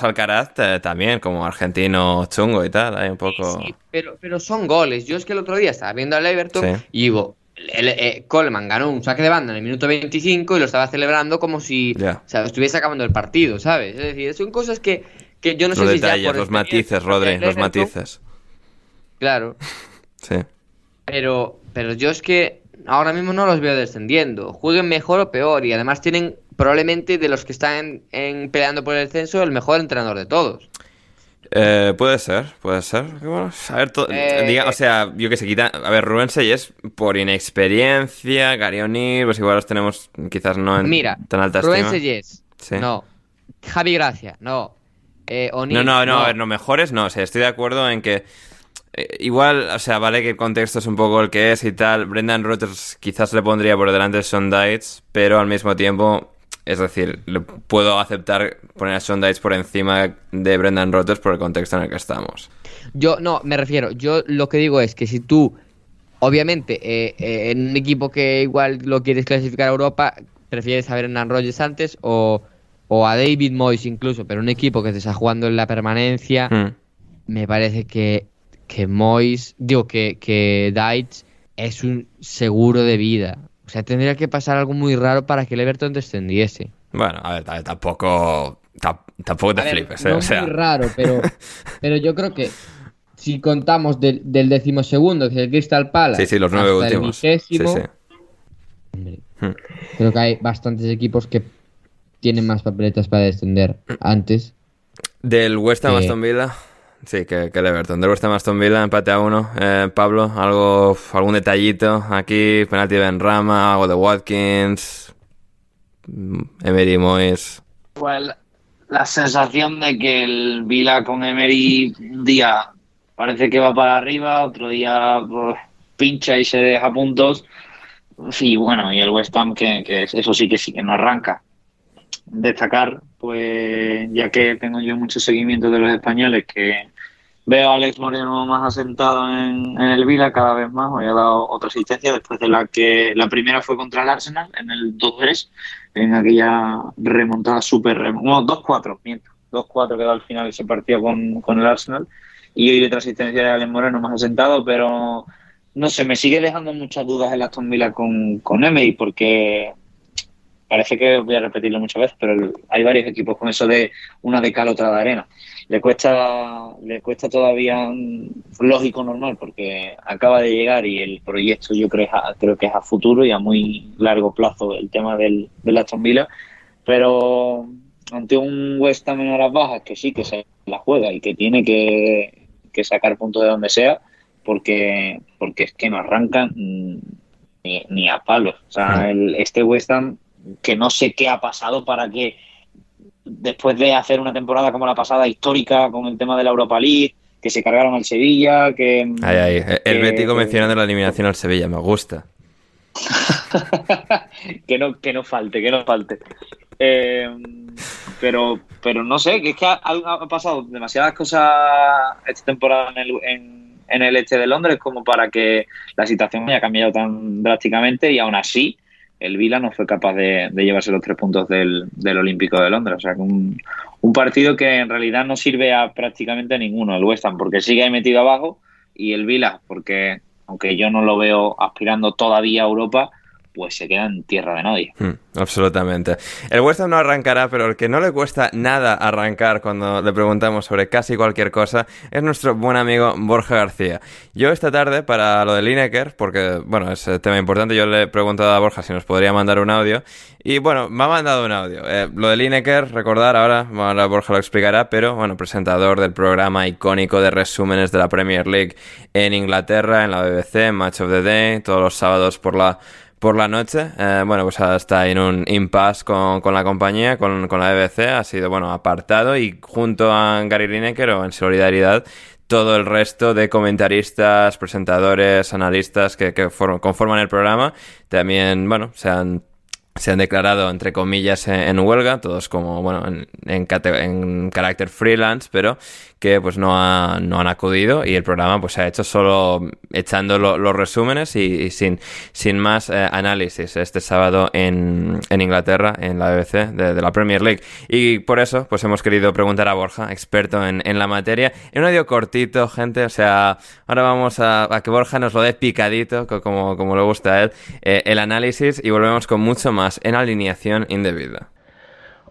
Alcaraz eh, también, como argentino chungo y tal, hay un poco... Sí, pero, pero son goles. Yo es que el otro día estaba viendo al Everton y digo, el- eh, Coleman ganó un saque de banda en el minuto 25 y lo estaba celebrando como si o sea, estuviese acabando el partido, ¿sabes? Es decir, son cosas que, que yo no sé los si ya detalles, por los matices, Rodri, los matices. Claro, Sí. pero, pero yo es que ahora mismo no los veo descendiendo. Jueguen mejor o peor y además tienen probablemente de los que están en, peleando por el descenso el mejor entrenador de todos. Eh, puede ser, puede ser. Bueno, a ver, Eh, diga- o sea, yo que se quita. A ver, Rubén es por inexperiencia, Gary O'Neill, pues igual los tenemos quizás no en Mira, tan alta Rubén estima. Seyes, Sí. no. Javi Gracia, no. Eh, No, O'Neill, no, no, a ver, no mejores, no. O sea, estoy de acuerdo en que. eh, igual, o sea, vale que el contexto es un poco el que es y tal. Brendan Rodgers quizás le pondría por delante Sean Dites, pero al mismo tiempo, es decir, le puedo aceptar poner a Sean Dites por encima de Brendan Rodgers por el contexto en el que estamos. Yo, no, me refiero, yo lo que digo es que si tú, obviamente, eh, eh, en un equipo que igual lo quieres clasificar a Europa, prefieres a Brendan Rodgers antes o, o a David Moyes incluso, pero un equipo que te está jugando en la permanencia, Hmm. me parece que, que Moyes, digo, que, que Deitch es un seguro de vida. O sea, tendría que pasar algo muy raro para que el Everton descendiese. Bueno, a ver, a ver, tampoco. ta- tampoco te A ver, flipes, ¿eh? no o sea. muy raro, pero, pero yo creo que si contamos del, del decimosegundo, que es el Crystal Palace, Sí, sí, los nueve hasta el últimos. Vigésimo, sí. hombre, Hmm. creo que hay bastantes equipos que tienen más papeletas para descender antes. Del West Ham Eh, Aston Villa. Sí, que, que el Everton. Del West Ham Aston Villa, empate a uno. Eh, Pablo, algo, algún detallito aquí. Penalti de Ben Rama, algo de Watkins. mm, Emery Moyes. Pues la sensación de que el Vila con Emery un día parece que va para arriba, otro día pues, pincha y se deja puntos. Sí, bueno, y el West Ham, que, que eso sí que sí que no arranca. Destacar, pues, ya que tengo yo mucho seguimiento de los españoles, que veo a Alex Moreno más asentado en, el Vila cada vez más. Hoy ha dado otra asistencia después de la que la primera fue contra el Arsenal en el 2-3, en aquella remontada súper. rem- No, 2-4, miento. 2-4 quedó al final ese partido con, con el Arsenal. Y hoy otra asistencia de Alex Moreno más asentado, pero no sé, me sigue dejando muchas dudas el Aston Villa con, con Emery, porque parece que voy a repetirlo muchas veces, pero el- hay varios equipos con eso de una de cal, otra de arena. Le cuesta, le cuesta todavía lógico normal, porque acaba de llegar y el proyecto yo creo, que es a futuro y a muy largo plazo el tema del, del Aston Villa, pero ante un West Ham en horas bajas que sí que se la juega y que tiene que, que sacar puntos de donde sea, porque, porque es que no arrancan ni, ni a palos. O sea, el, este West Ham, que no sé qué ha pasado para que después de hacer una temporada como la pasada histórica con el tema de la Europa League, que se cargaron al Sevilla, que... El que- Bético mencionando la eliminación al Sevilla, me gusta. que no que no falte, que no falte. Eh, pero pero no sé, que es que ha, ha pasado demasiadas cosas esta temporada en el, en, en el este de Londres como para que la situación haya cambiado tan drásticamente y aún así el Vila no fue capaz de, de llevarse los tres puntos del, del Olímpico de Londres. O sea, un, un partido que en realidad no sirve a prácticamente ninguno, el West Ham, porque sigue ahí metido abajo, y el Vila, porque aunque yo no lo veo aspirando todavía a Europa, pues se queda en tierra de nadie. Hmm, absolutamente. El West no arrancará, pero el que no le cuesta nada arrancar cuando le preguntamos sobre casi cualquier cosa es nuestro buen amigo Borja García. Yo esta tarde, para lo de Lineker, porque, bueno, es un tema importante, yo le he preguntado a Borja si nos podría mandar un audio. Y bueno, me ha mandado un audio. Eh, lo de Lineker, recordar ahora, ahora Borja lo explicará, pero bueno, presentador del programa icónico de resúmenes de la Premier League en Inglaterra, en la BBC, Match of the Day, todos los sábados por la por la noche. Eh, bueno, pues está en un impasse con, con la compañía, con, con la BBC. Ha sido, bueno, apartado y junto a Gary Lineker o en solidaridad todo el resto de comentaristas, presentadores, analistas que, que for- conforman el programa. También, bueno, se han se han declarado, entre comillas, en, huelga, todos como, bueno, en, en, en carácter freelance, pero que pues no, ha- no han acudido y el programa pues se ha hecho solo echando lo- los resúmenes y, sin, sin más eh, análisis. Este sábado en, en Inglaterra, en la BBC de, de la Premier League. Y por eso pues hemos querido preguntar a Borja, experto en, la materia, en un audio cortito, gente, o sea, ahora vamos a, a que Borja nos lo dé picadito, co- como, como le gusta a él, eh, el análisis y volvemos con mucho más en alineación indebida.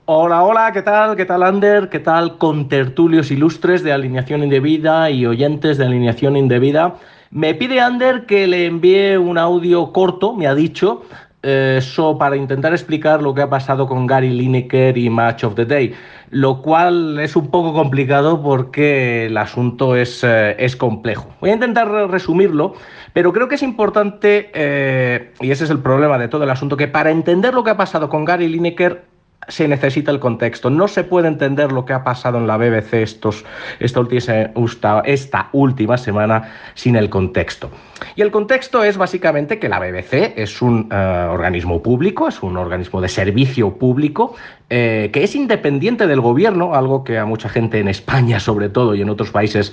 Hola, hola, ¿qué tal? ¿Qué tal, Ander? ¿Qué tal, contertulios ilustres de alineación indebida y oyentes de alineación indebida? Me pide Ander que le envíe un audio corto, me ha dicho, eso para intentar explicar lo que ha pasado con Gary Lineker y Match of the Day, lo cual es un poco complicado porque el asunto es, eh, es complejo. Voy a intentar re- resumirlo, pero creo que es importante, eh, y ese es el problema de todo el asunto, que para entender lo que ha pasado con Gary Lineker se necesita el contexto. No se puede entender lo que ha pasado en la BBC estos, esta, última, semana sin el contexto. Y el contexto es básicamente que la BBC es un eh, organismo público, es un organismo de servicio público eh, que es independiente del gobierno, algo que a mucha gente en España sobre todo y en otros países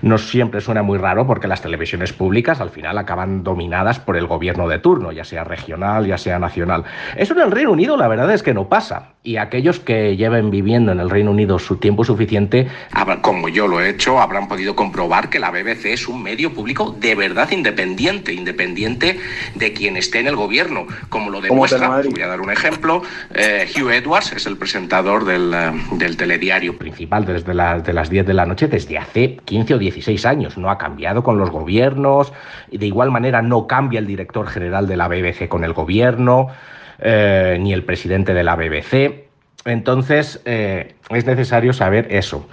no siempre suena muy raro porque las televisiones públicas al final acaban dominadas por el gobierno de turno, ya sea regional, ya sea nacional. Eso en el Reino Unido la verdad es que no pasa y aquellos que lleven viviendo en el Reino Unido su tiempo suficiente, como yo lo he hecho, habrán podido comprobar que la BBC es un medio público de verdad independiente, independiente de quien esté en el gobierno, como lo demuestra, voy a dar un ejemplo, eh, Hugh Edwards es el presentador del, eh, telediario principal desde las, de las 10 de la noche desde hace 15 o 16 años. No ha cambiado con los gobiernos, de igual manera no cambia el director general de la BBC con el gobierno, eh, ni el presidente de la BBC. Entonces, eh, es necesario saber eso.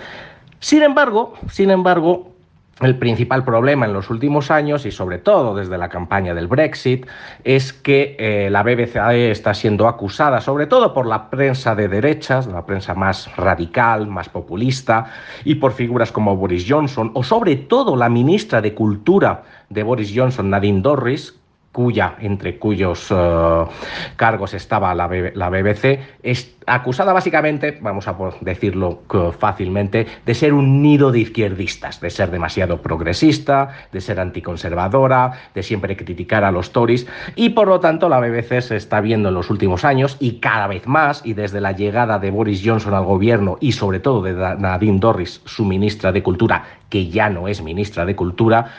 Sin embargo, sin embargo, el principal problema en los últimos años, y sobre todo desde la campaña del Brexit, es que eh, la BBC está siendo acusada, sobre todo por la prensa de derechas, la prensa más radical, más populista, y por figuras como Boris Johnson, o sobre todo la ministra de Cultura de Boris Johnson, Nadine Dorris, cuya, entre cuyos eh, cargos estaba la, BBC, es acusada básicamente, vamos a decirlo fácilmente, de ser un nido de izquierdistas, de ser demasiado progresista, de ser anticonservadora, de siempre criticar a los Tories, y por lo tanto la BBC se está viendo en los últimos años, y cada vez más, y desde la llegada de Boris Johnson al gobierno, y sobre todo de Nadine Dorris, su ministra de Cultura, que ya no es ministra de Cultura,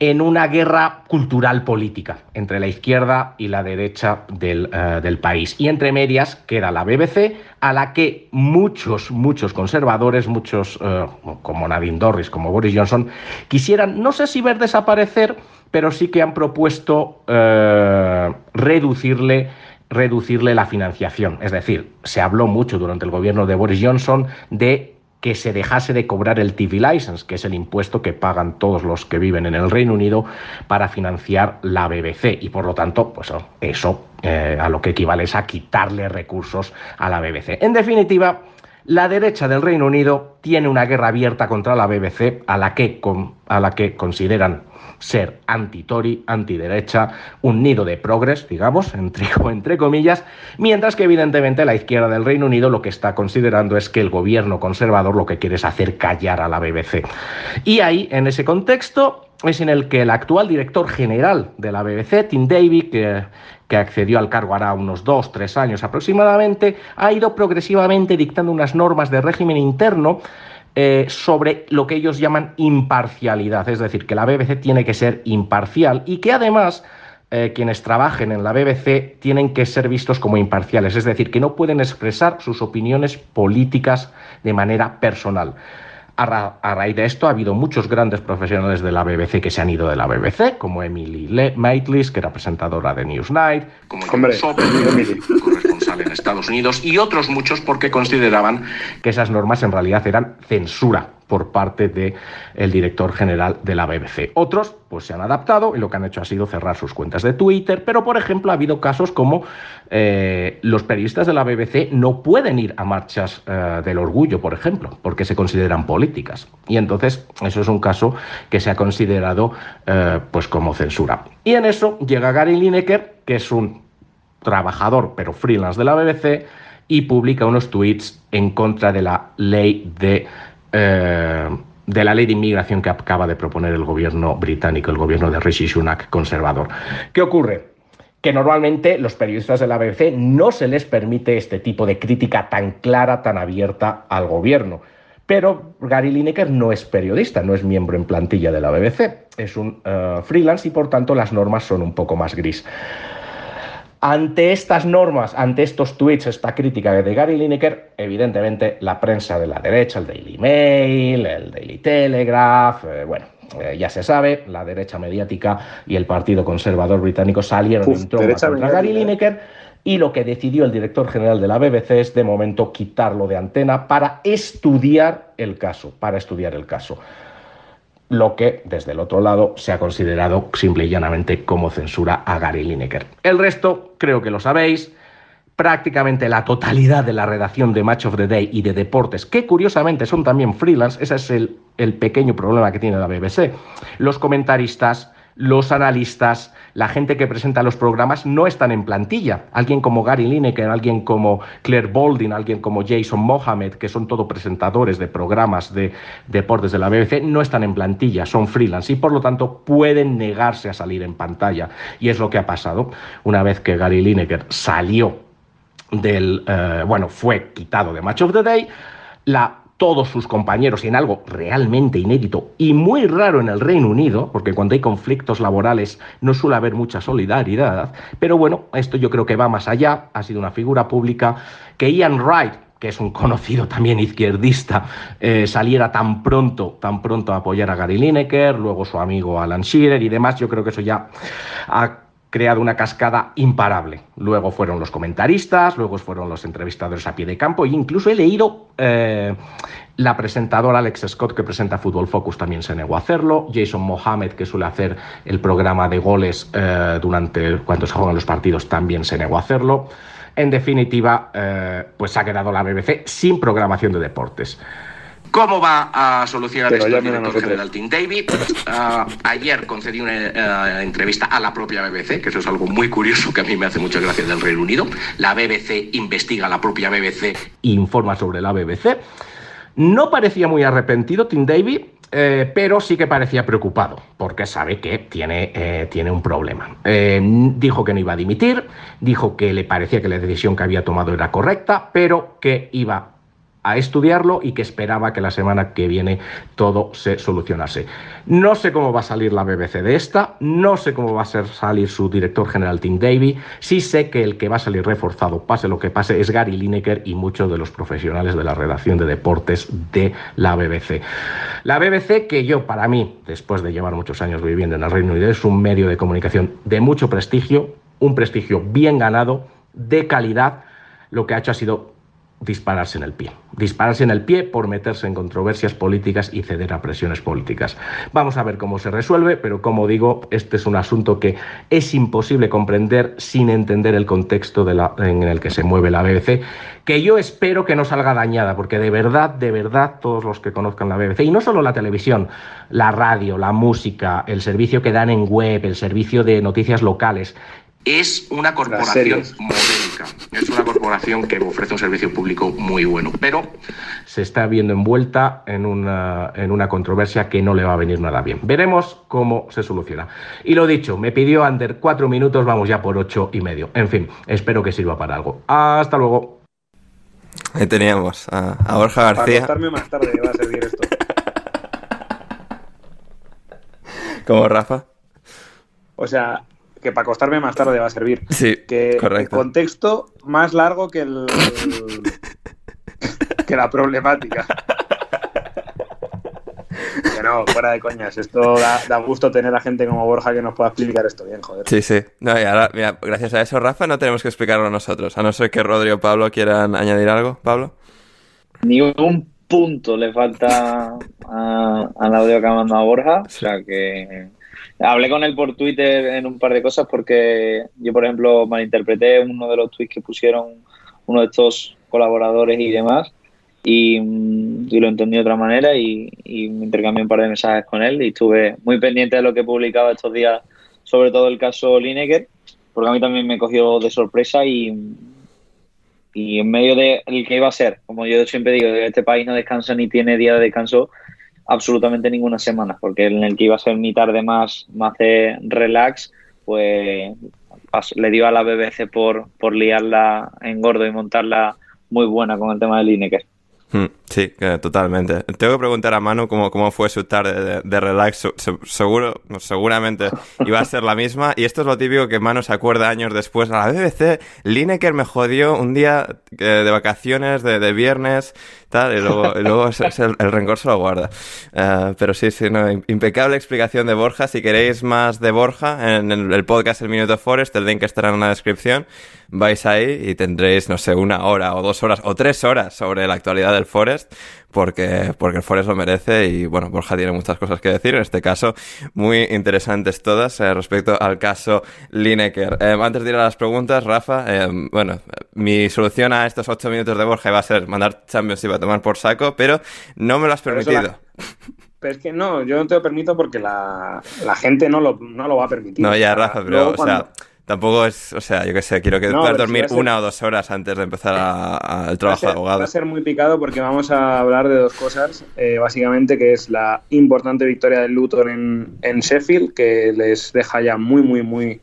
en una guerra cultural política entre la izquierda y la derecha del, eh, país. Y entre medias queda la BBC, a la que muchos, muchos conservadores, muchos eh, como Nadine Dorris, como Boris Johnson, quisieran, no sé si ver desaparecer, pero sí que han propuesto eh, reducirle reducirle la financiación. Es decir, se habló mucho durante el gobierno de Boris Johnson de que se dejase de cobrar el TV license, que es el impuesto que pagan todos los que viven en el Reino Unido para financiar la BBC. Y por lo tanto, pues eso eh, a lo que equivale es a quitarle recursos a la BBC. En definitiva, la derecha del Reino Unido tiene una guerra abierta contra la BBC a la que, a la que consideran ser anti-Tory, anti-derecha, un nido de progres, digamos, entre, comillas, mientras que evidentemente la izquierda del Reino Unido lo que está considerando es que el gobierno conservador lo que quiere es hacer callar a la BBC. Y ahí, en ese contexto, es en el que el actual director general de la BBC, Tim Davy, que, que accedió al cargo hará unos dos, tres años aproximadamente, ha ido progresivamente dictando unas normas de régimen interno eh, sobre lo que ellos llaman imparcialidad, es decir, que la BBC tiene que ser imparcial y que además eh, quienes trabajen en la BBC tienen que ser vistos como imparciales, es decir, que no pueden expresar sus opiniones políticas de manera personal. A, raíz de esto ha habido muchos grandes profesionales de la BBC que se han ido de la BBC, como Emily Maitlis, que era presentadora de Newsnight, como Hombre, corresponsal en Estados Unidos, y otros muchos porque consideraban que esas normas en realidad eran censura por parte del el director general de la BBC. Otros pues se han adaptado y lo que han hecho ha sido cerrar sus cuentas de Twitter, pero por ejemplo ha habido casos como eh, los periodistas de la BBC no pueden ir a marchas eh, del orgullo, por ejemplo, porque se consideran políticas. Y entonces eso es un caso que se ha considerado eh, pues como censura. Y en eso llega Gary Lineker, que es un trabajador pero freelance de la BBC, y publica unos tweets en contra de la ley de eh, de la ley de inmigración que acaba de proponer el gobierno británico, el gobierno de Rishi Sunak conservador. ¿Qué ocurre? que normalmente los periodistas de la BBC no se les permite este tipo de crítica tan clara, tan abierta al gobierno. Pero Gary Lineker no es periodista, no es miembro en plantilla de la BBC, es un eh, freelance y por tanto las normas son un poco más gris. Ante estas normas, ante estos tweets, esta crítica de Gary Lineker, evidentemente la prensa de la derecha, el Daily Mail, el Daily Telegraph, eh, bueno, eh, ya se sabe, la derecha mediática y el Partido Conservador Británico salieron en tromba contra Gary Lineker y lo que decidió el director general de la BBC es de momento quitarlo de antena para estudiar el caso, para estudiar el caso lo que desde el otro lado se ha considerado simple y llanamente como censura a Gary Lineker. El resto, creo que lo sabéis, prácticamente la totalidad de la redacción de Match of the Day y de deportes, que curiosamente son también freelance, ese es el, el pequeño problema que tiene la BBC. Los comentaristas, los analistas, la gente que presenta los programas no están en plantilla. Alguien como Gary Lineker, alguien como Claire Balding, alguien como Jason Mohamed, que son todos presentadores de programas de deportes de la BBC, no están en plantilla, son freelance y por lo tanto pueden negarse a salir en pantalla. Y es lo que ha pasado. Una vez que Gary Lineker salió del, eh, bueno, fue quitado de Match of the Day, la todos sus compañeros y en algo realmente inédito y muy raro en el Reino Unido, porque cuando hay conflictos laborales no suele haber mucha solidaridad, pero bueno, esto yo creo que va más allá, ha sido una figura pública, que Ian Wright, que es un conocido también izquierdista, eh, saliera tan pronto, tan pronto a apoyar a Gary Lineker, luego su amigo Alan Shearer y demás, yo creo que eso ya ha creado una cascada imparable. Luego fueron los comentaristas, luego fueron los entrevistadores a pie de campo e incluso he leído eh, la presentadora Alex Scott que presenta Fútbol Focus también se negó a hacerlo, Jason Mohamed que suele hacer el programa de goles eh, durante cuando se juegan los partidos también se negó a hacerlo. En definitiva, eh, pues ha quedado la BBC sin programación de deportes. ¿Cómo va a solucionar Pero esto el director general Tim David? Ah, ayer concedí una eh, entrevista a la propia BBC, que eso es algo muy curioso que a mí me hace mucha gracia del Reino Unido. La BBC investiga a la propia BBC informa sobre la BBC. No parecía muy arrepentido Tim Davy, eh, pero sí que parecía preocupado, porque sabe que tiene, eh, tiene un problema. Eh, dijo que no iba a dimitir, dijo que le parecía que la decisión que había tomado era correcta, pero que iba a estudiarlo y que esperaba que la semana que viene todo se solucionase. No sé cómo va a salir la BBC de esta, no sé cómo va a ser salir su director general Tim Davy, sí sé que el que va a salir reforzado, pase lo que pase, es Gary Lineker y muchos de los profesionales de la redacción de deportes de la BBC. La BBC, que yo para mí, después de llevar muchos años viviendo en el Reino Unido, es un medio de comunicación de mucho prestigio, un prestigio bien ganado, de calidad, lo que ha hecho ha sido dispararse en el pie. Dispararse en el pie por meterse en controversias políticas y ceder a presiones políticas. Vamos a ver cómo se resuelve, pero como digo, este es un asunto que es imposible comprender sin entender el contexto en el que se mueve la BBC, que yo espero que no salga dañada, porque de verdad, de verdad, todos los que conozcan la BBC, y no solo la televisión, la radio, la música, el servicio que dan en web, el servicio de noticias locales, es una corporación modélica. Es una corporación que ofrece un servicio público muy bueno. Pero se está viendo envuelta en una, en una controversia que no le va a venir nada bien. Veremos cómo se soluciona. Y lo dicho, me pidió Ander cuatro minutos, vamos ya por ocho y medio. En fin, espero que sirva para algo. Hasta luego. Ahí teníamos a, a Borja Para García. acostarme más tarde va a servir esto. Como Rafa. O sea, que para acostarme más tarde va a servir. Sí, Que correcto. el contexto más largo que el que la problemática. Que no, fuera de coñas. Esto da, da gusto tener a gente como Borja que nos pueda explicar esto bien, joder. Sí, sí. No, y ahora, mira, gracias a eso, Rafa, no tenemos que explicarlo nosotros. A no ser que Rodri o Pablo quieran añadir algo. Pablo. Ni un punto le falta a- al audio que ha mandado Borja. O sea que hablé con él por Twitter en un par de cosas porque yo, por ejemplo, malinterpreté uno de los tweets que pusieron uno de estos colaboradores y demás y, mm, y lo entendí de otra manera y, me intercambié un par de mensajes con él y estuve muy pendiente de lo que publicaba estos días, sobre todo el caso Lineker, porque a mí también me cogió de sorpresa y, y en medio de el que iba a ser, como yo siempre digo, este país no descansa ni tiene día de descanso absolutamente ninguna semana, porque en el que iba a ser mi tarde más, más de relax, pues le dio a la BBC por, por liarla en gordo y montarla muy buena con el tema de Lineker. Mm, Sí, que totalmente. Tengo que preguntar a Manu cómo, cómo fue su tarde de, de relax. Seguro, seguramente iba a ser la misma. Y esto es lo típico que Manu se acuerda años después. A la BBC, Lineker me jodió un día eh, de vacaciones, de, de viernes, tal, y luego, y luego el, rencor se lo guarda. Eh, pero sí, sí, no, im- impecable explicación de Borja. Si queréis más de Borja, en el, el podcast El Minuto Forest, el link estará en la descripción. Vais ahí y tendréis, no sé, una hora o dos horas o tres horas sobre la actualidad del Forest, porque, porque el Forest lo merece y bueno, Borja tiene muchas cosas que decir, en este caso muy interesantes todas eh, respecto al caso Lineker. Eh, antes de ir a las preguntas, Rafa, eh, bueno, mi solución a estos ocho minutos de Borja iba a ser mandar Championship a tomar por saco, pero no me lo has permitido. Pero es que no, yo no te lo permito porque la, la gente no lo, no lo va a permitir. No, ya, Rafa, pero, luego o sea, cuando- tampoco es, o sea, yo qué sé, quiero que No, puedas pero si dormir ser- una o dos horas antes de empezar a- a- el Va a, trabajo ser, de abogado. va a ser muy picado porque vamos a hablar de dos cosas, eh, básicamente, que es la importante victoria del Luton en, en Sheffield, que les deja ya muy, muy, muy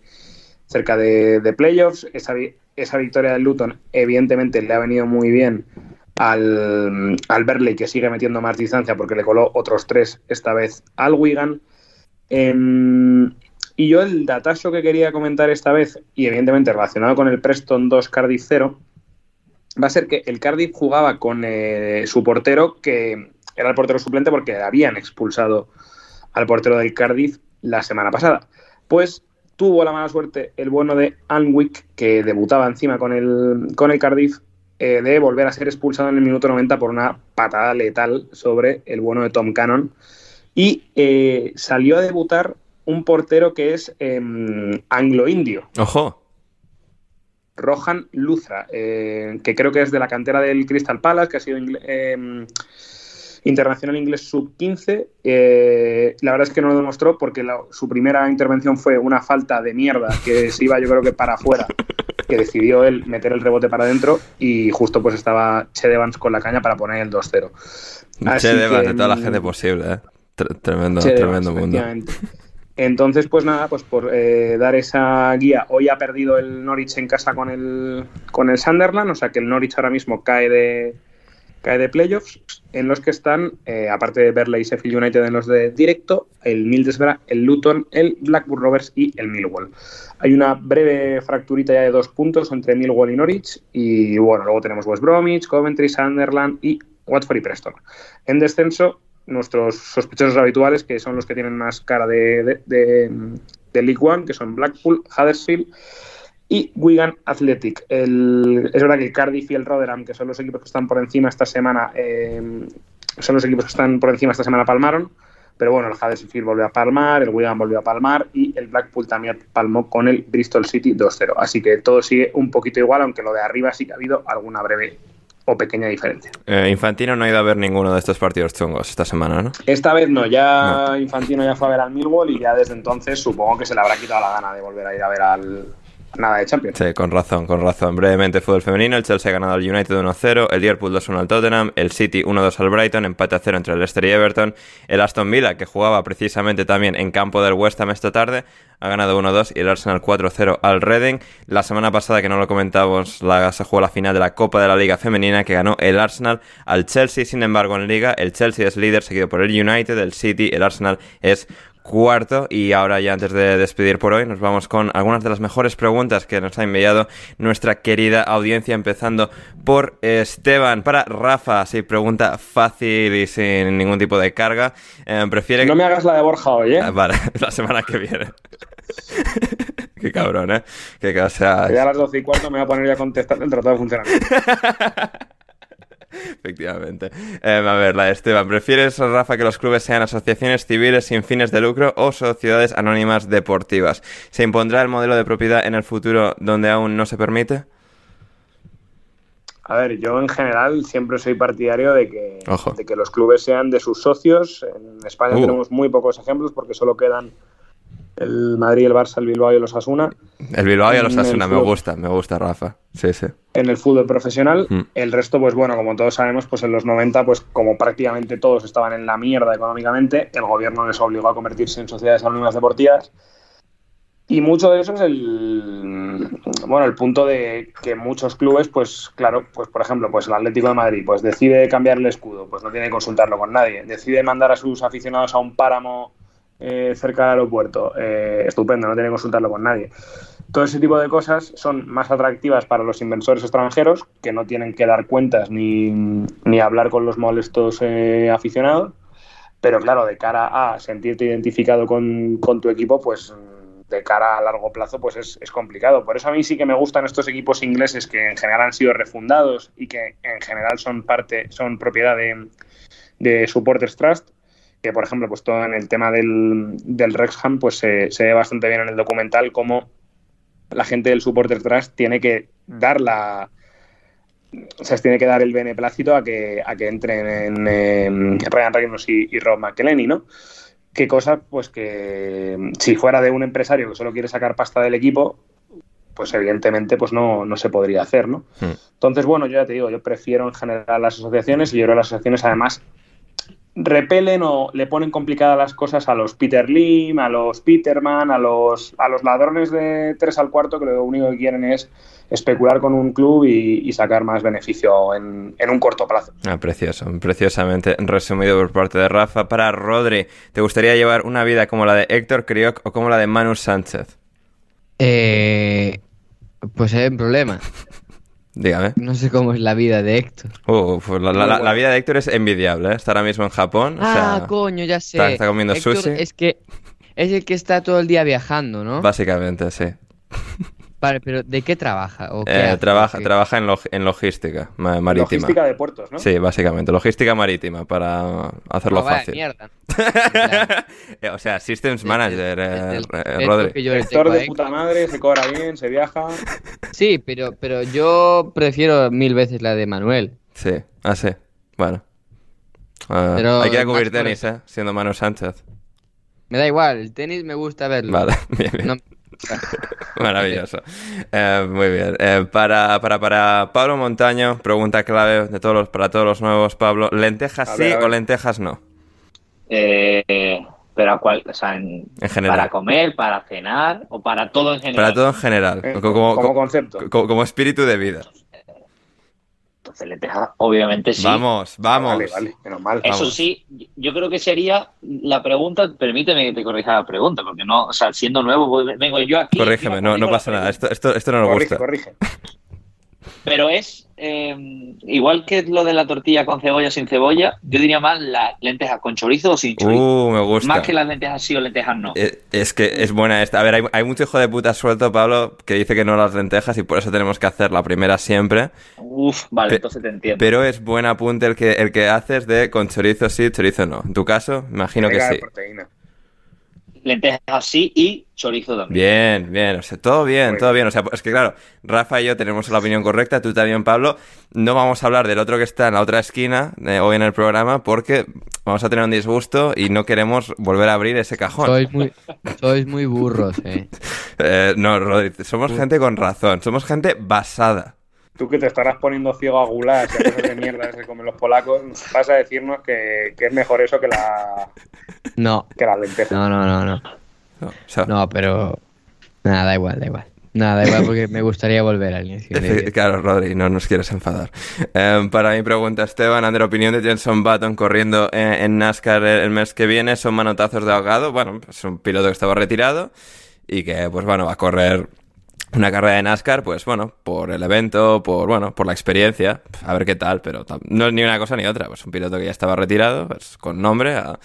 cerca de, de playoffs. Esa, esa victoria del Luton, evidentemente, le ha venido muy bien al, al Berley, que sigue metiendo más distancia porque le coló otros tres, esta vez al Wigan. Em, y yo el datazo que quería comentar esta vez, y evidentemente relacionado con el Preston 2 Cardiff 0, va a ser que el Cardiff jugaba con eh, su portero, que era el portero suplente porque habían expulsado al portero del Cardiff la semana pasada. Pues tuvo la mala suerte el bueno de Anwick, que debutaba encima con el, con el Cardiff, eh, de volver a ser expulsado en el minuto 90 por una patada letal sobre el bueno de Tom Cannon. Y eh, salió a debutar un portero que es em, anglo-indio. Ojo. Rohan Luthra, eh, que creo que es de la cantera del Crystal Palace, que ha sido eh, internacional inglés sub-15. Eh, la verdad es que no lo demostró porque la- su primera intervención fue una falta de mierda que se iba yo creo que para afuera, que decidió él meter el rebote para adentro y justo pues estaba Che Evans con la caña para poner el 2-0. Así Che de toda la mm, gente posible, ¿eh? Tre- Tremendo, Che tremendo mundo. Entonces, pues nada, pues por eh, dar esa guía, hoy ha perdido el Norwich en casa con el, con el Sunderland, o sea que el Norwich ahora mismo cae de, cae de playoffs, en los que están, eh, aparte de Berley y Sheffield United en los de directo, el Middlesbrough, el Luton, el Blackburn Rovers y el Millwall. Hay una breve fracturita ya de dos puntos entre Millwall y Norwich, y bueno, luego tenemos West Bromwich, Coventry, Sunderland y Watford y Preston. En descenso, nuestros sospechosos habituales, que son los que tienen más cara de, de, League One, que son Blackpool, Huddersfield y Wigan Athletic. Es verdad que Cardiff y el Rotherham, que son los equipos que están por encima esta semana, eh, son los equipos que están por encima esta semana, palmaron. Pero bueno, el Huddersfield volvió a palmar, el Wigan volvió a palmar y el Blackpool también palmó con el Bristol City 2-0. Así que todo sigue un poquito igual, aunque lo de arriba sí que ha habido alguna breve o pequeña diferencia. Eh, Infantino no ha ido a ver ninguno de estos partidos chungos esta semana, ¿no? Esta vez no, ya Infantino ya fue a ver al Millwall y ya desde entonces supongo que se le habrá quitado la gana de volver a ir a ver al nada de Champions. Sí, con razón, con razón. Brevemente, fútbol femenino. El Chelsea ha ganado al United 1-0, el Liverpool 2-1 al Tottenham, el City 1-2 al Brighton, empate a 0 entre el Leicester y Everton. El Aston Villa, que jugaba precisamente también en campo del West Ham esta tarde, ha ganado 1-2 y el Arsenal 4-0 al Reading. La semana pasada, que no lo comentamos, la, se jugó la final de la Copa de la Liga Femenina, que ganó el Arsenal al Chelsea. Sin embargo, en Liga, el Chelsea es líder, seguido por el United, el City, el Arsenal es cuarto. Y ahora ya antes de despedir por hoy nos vamos con algunas de las mejores preguntas que nos ha enviado nuestra querida audiencia empezando por Esteban. Para Rafa sí pregunta fácil y sin ningún tipo de carga. Eh, prefiere No me hagas la de Borja hoy, ¿eh? Ah, vale la semana que viene. Qué cabrón eh sea, Que ya a las 12 y cuarto me voy a poner ya a contestar el tratado de funcionamiento. Efectivamente. Eh, a ver, la de Esteban. ¿Prefieres, Rafa, que los clubes sean asociaciones civiles sin fines de lucro o sociedades anónimas deportivas? ¿Se impondrá el modelo de propiedad en el futuro donde aún no se permite? A ver, yo en general siempre soy partidario de que, de que los clubes sean de sus socios. En España Uh. tenemos muy pocos ejemplos porque solo quedan el Madrid, el Barça, el Bilbao y los Asuna. El Bilbao y el Asuna, me fútbol. gusta, me gusta, Rafa. Sí, sí. en el fútbol profesional. Mm. El resto, pues bueno, como todos sabemos, pues en los 90, pues como prácticamente todos estaban en la mierda económicamente, el gobierno les obligó a convertirse en sociedades anónimas deportivas. Y mucho de eso es el bueno, el punto de que muchos clubes, pues claro, pues por ejemplo, pues el Atlético de Madrid, pues decide cambiar el escudo, pues no tiene que consultarlo con nadie. Decide mandar a sus aficionados a un páramo eh, cerca del aeropuerto, eh, estupendo, no tiene que consultarlo con nadie. Todo ese tipo de cosas son más atractivas para los inversores extranjeros que no tienen que dar cuentas ni, ni hablar con los molestos eh, aficionados. Pero claro, de cara a sentirte identificado con, con tu equipo, pues de cara a largo plazo, pues es, es, complicado. Por eso a mí sí que me gustan estos equipos ingleses que en general han sido refundados y que en general son parte, son propiedad de, de Supporters Trust. Que por ejemplo, pues todo en el tema del, del Rexham, pues se, se ve bastante bien en el documental cómo la gente del Supporter Trust tiene que dar la. O sea, tiene que dar el beneplácito a que, a que entren en, Ryan Reynolds y, y Rob McElhenney, ¿no? Qué cosa, pues que si fuera de un empresario que solo quiere sacar pasta del equipo, pues evidentemente pues no, no se podría hacer, ¿no? Hmm. Entonces, bueno, yo ya te digo, yo prefiero en general las asociaciones y yo creo que las asociaciones además repelen o le ponen complicadas las cosas a los Peter Lim, a los Peterman, a los, a los ladrones de 3 al cuarto que lo único que quieren es especular con un club y, y sacar más beneficio en, en, un corto plazo. Ah, precioso, preciosamente resumido por parte de Rafa. Para Rodri, ¿te gustaría llevar una vida como la de Héctor Crioc o como la de Manu Sánchez? Eh, pues hay un problema. Dígame. No sé cómo es la vida de Héctor. Uh, pues la, la, la, vida de Héctor es envidiable, ¿eh? Está ahora mismo en Japón. Ah, o sea, coño, ya sé. Está, está comiendo Héctor sushi. Es que es el que está todo el día viajando, ¿no? Básicamente, sí. Vale, pero ¿de qué trabaja? ¿O qué eh, hace? trabaja, ¿Qué? trabaja en, log, en logística ma marítima. Logística de puertos, ¿no? Sí, básicamente. Logística marítima, para hacerlo no, vaya fácil. mierda. o sea, Systems Manager, eh, el- eh, el Rodri. Sector de puta madre, se cobra bien, se viaja. Sí, pero, pero yo prefiero mil veces la de Manuel. Sí, ah, sí. Bueno. Ah, Pero hay que ir a más cubrir tenis, ¿eh? Siendo Manu Sánchez. Me da igual, el tenis me gusta verlo. Vale, bien, bien. No- Maravilloso. Eh, muy bien. Eh, para, para, para Pablo Montaño, pregunta clave de todos los, para todos los nuevos, Pablo. ¿Lentejas A sí o lentejas no? Eh, pero a cuál, o sea, en- En general. para comer, para cenar o para todo en general. Para todo en general. Eh, Co- como, como co- concepto. co- como espíritu de vida. Entonces lentejas, obviamente sí. Vamos, vamos. Vale, vale, menos mal. Eso Vamos. sí, yo creo que sería la pregunta, permíteme que te corrija la pregunta, porque no, o sea, siendo nuevo, voy- vengo yo aquí. Corrígeme, no, no pasa nada. Esto, esto, esto no nos corrige, gusta. corrige. Pero es eh, igual que lo de la tortilla con cebolla sin cebolla, yo diría más las lentejas con chorizo o sin chorizo. Uh, me gusta. más que las lentejas sí o lentejas no. Eh, Es que es buena esta. A ver, hay, hay mucho hijo de puta suelto, Pablo, que dice que no las lentejas y por eso tenemos que hacer la primera siempre. Uf, vale, Pe- entonces te entiendo. Pero es buen apunte el que, el que haces de con chorizo sí, chorizo no. En tu caso, imagino que Venga, sí. proteína. Lentejas sí y chorizo también. Bien, bien, o sea, todo bien, todo bien. O sea, es que claro, Rafa y yo tenemos la opinión correcta, tú también, Pablo. No vamos a hablar del otro que está en la otra esquina eh, hoy en el programa porque vamos a tener un disgusto y no queremos volver a abrir ese cajón. Sois muy, sois muy burros, eh. Eh, no, Rodri, somos gente con razón, somos gente basada. Tú que te estarás poniendo ciego a gulas y a cosas de mierda que se comen los polacos, vas a decirnos que, que es mejor eso que la No, que las lentejas. no, no, no, no. No, o sea, No, pero. Nada, da igual, da igual. Nada, da igual porque me gustaría volver al inicio. Claro, Rodri, no nos quieres enfadar. Eh, para mi pregunta, Esteban, Ander, opinión de Jenson Button corriendo eh, en NASCAR el, el mes que viene, ¿son manotazos de ahogado? Bueno, es un piloto que estaba retirado y que, pues bueno, va a correr una carrera de NASCAR, pues bueno, por el evento, por, bueno, por la experiencia, a ver qué tal, pero no es ni una cosa ni otra, pues un piloto que ya estaba retirado, pues con nombre, a,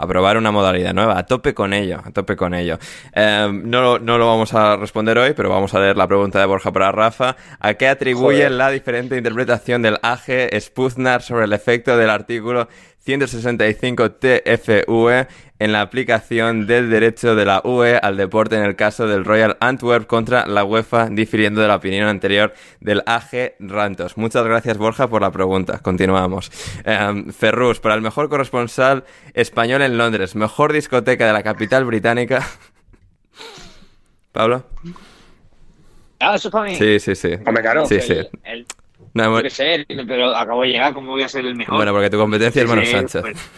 a probar una modalidad nueva, a tope con ello, a tope con ello. Eh, no, lo- no lo vamos a responder hoy, pero vamos a leer la pregunta de Borja para Rafa. ¿A qué atribuye Joder. la diferente interpretación del AG Spuznar sobre el efecto del artículo 165 TFUE en la aplicación del derecho de la UE al deporte en el caso del Royal Antwerp contra la UEFA, difiriendo de la opinión anterior del AG Rantos. Muchas gracias, Borja, por la pregunta. Continuamos. Eh, Ferrus, para el mejor corresponsal español en Londres, mejor discoteca de la capital británica. ¿Pablo? Ah, eso está bien. Sí, sí, sí. Hombre, claro. Sí, El- sí. el- No, bueno, qué sé, pero acabo de llegar, ¿cómo voy a ser el mejor? bueno, porque tu competencia es Manu Sánchez. pues-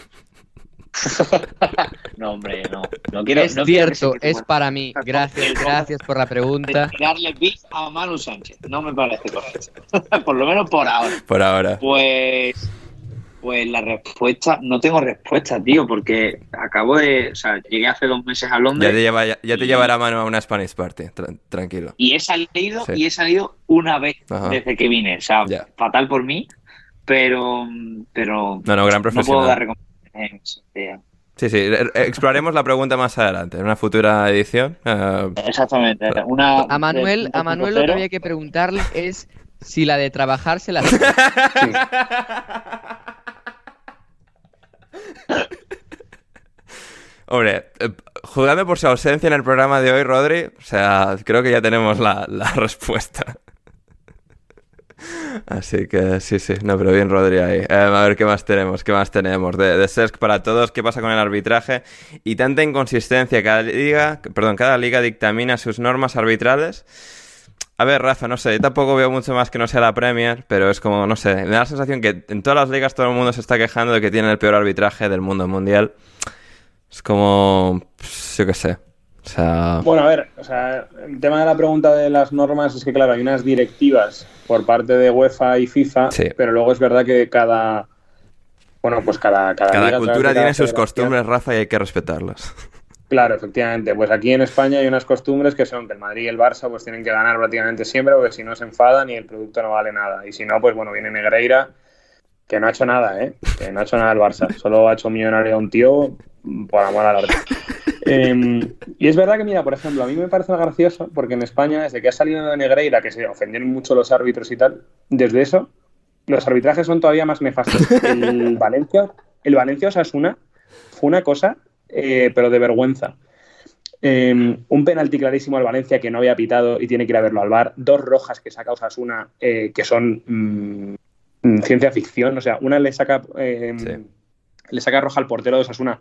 no, hombre, no. No quiero, Es no cierto, es para mí. Gracias, gracias por la pregunta. Darle bits a Manu Sánchez. No me parece correcto. por lo menos por ahora. Por ahora. Pues, pues la respuesta, no tengo respuesta, tío, porque acabo de, o sea, llegué hace dos meses a Ya Londres te, lleva, ya, ya te llevará mano a una Spanish Party, tra- tranquilo. y he salido Sí. y he salido una vez Ajá. desde que vine, o sea, Ya. fatal por mí, pero, pero No, no, gran no puedo profesional. dar recomendaciones. Eh, Sí, sí, eh, exploraremos la pregunta más adelante, en una futura edición. eh, Exactamente. Una, A Manuel, a Manuel lo que 2.0. había que preguntarle es si la de trabajar se la Hombre, eh, juzgando por su ausencia en el programa de hoy, Rodri, o sea, creo que ya tenemos la, la respuesta. Así que sí, sí, no, pero bien Rodri ahí. Eh, a ver qué más tenemos, qué más tenemos. De, de para todos, qué pasa con el arbitraje y tanta inconsistencia. Cada liga, perdón, cada liga dictamina sus normas arbitrales. A ver, Rafa, no sé, yo tampoco veo mucho más que no sea la Premier, pero es como, no sé, me da la sensación que en todas las ligas todo el mundo se está quejando de que tienen el peor arbitraje del mundo mundial. Es como, yo qué sé. O sea, Bueno, a ver, o sea, el tema de la pregunta de las normas es que, claro, hay unas directivas por parte de UEFA y FIFA, Sí. pero luego es verdad que cada. Bueno, pues cada. Cada, liga, cultura cada tiene sus costumbres, Rafa, y hay que respetarlas. Claro, efectivamente. Pues aquí en España hay unas costumbres que son que el Madrid y el Barça pues tienen que ganar prácticamente siempre, porque si no se enfadan y el producto no vale nada. Y si no, pues bueno, viene Negreira, que no ha hecho nada, ¿eh? Que no ha hecho nada el Barça. Solo ha hecho millonario a un tío por amor al arte. Eh, y es verdad que, mira, por ejemplo, a mí me parece gracioso porque en España, desde que ha salido de Negreira, que se ofendieron mucho los árbitros y tal, desde eso, los arbitrajes son todavía más nefastos. El Valencia, el Valencia Osasuna fue una cosa, eh, pero de vergüenza. Eh, un penalti clarísimo al Valencia que no había pitado y tiene que ir a verlo al bar. Dos rojas que saca Osasuna eh, que son mm, ciencia ficción. O sea, una le saca eh, Sí. le saca roja al portero de Osasuna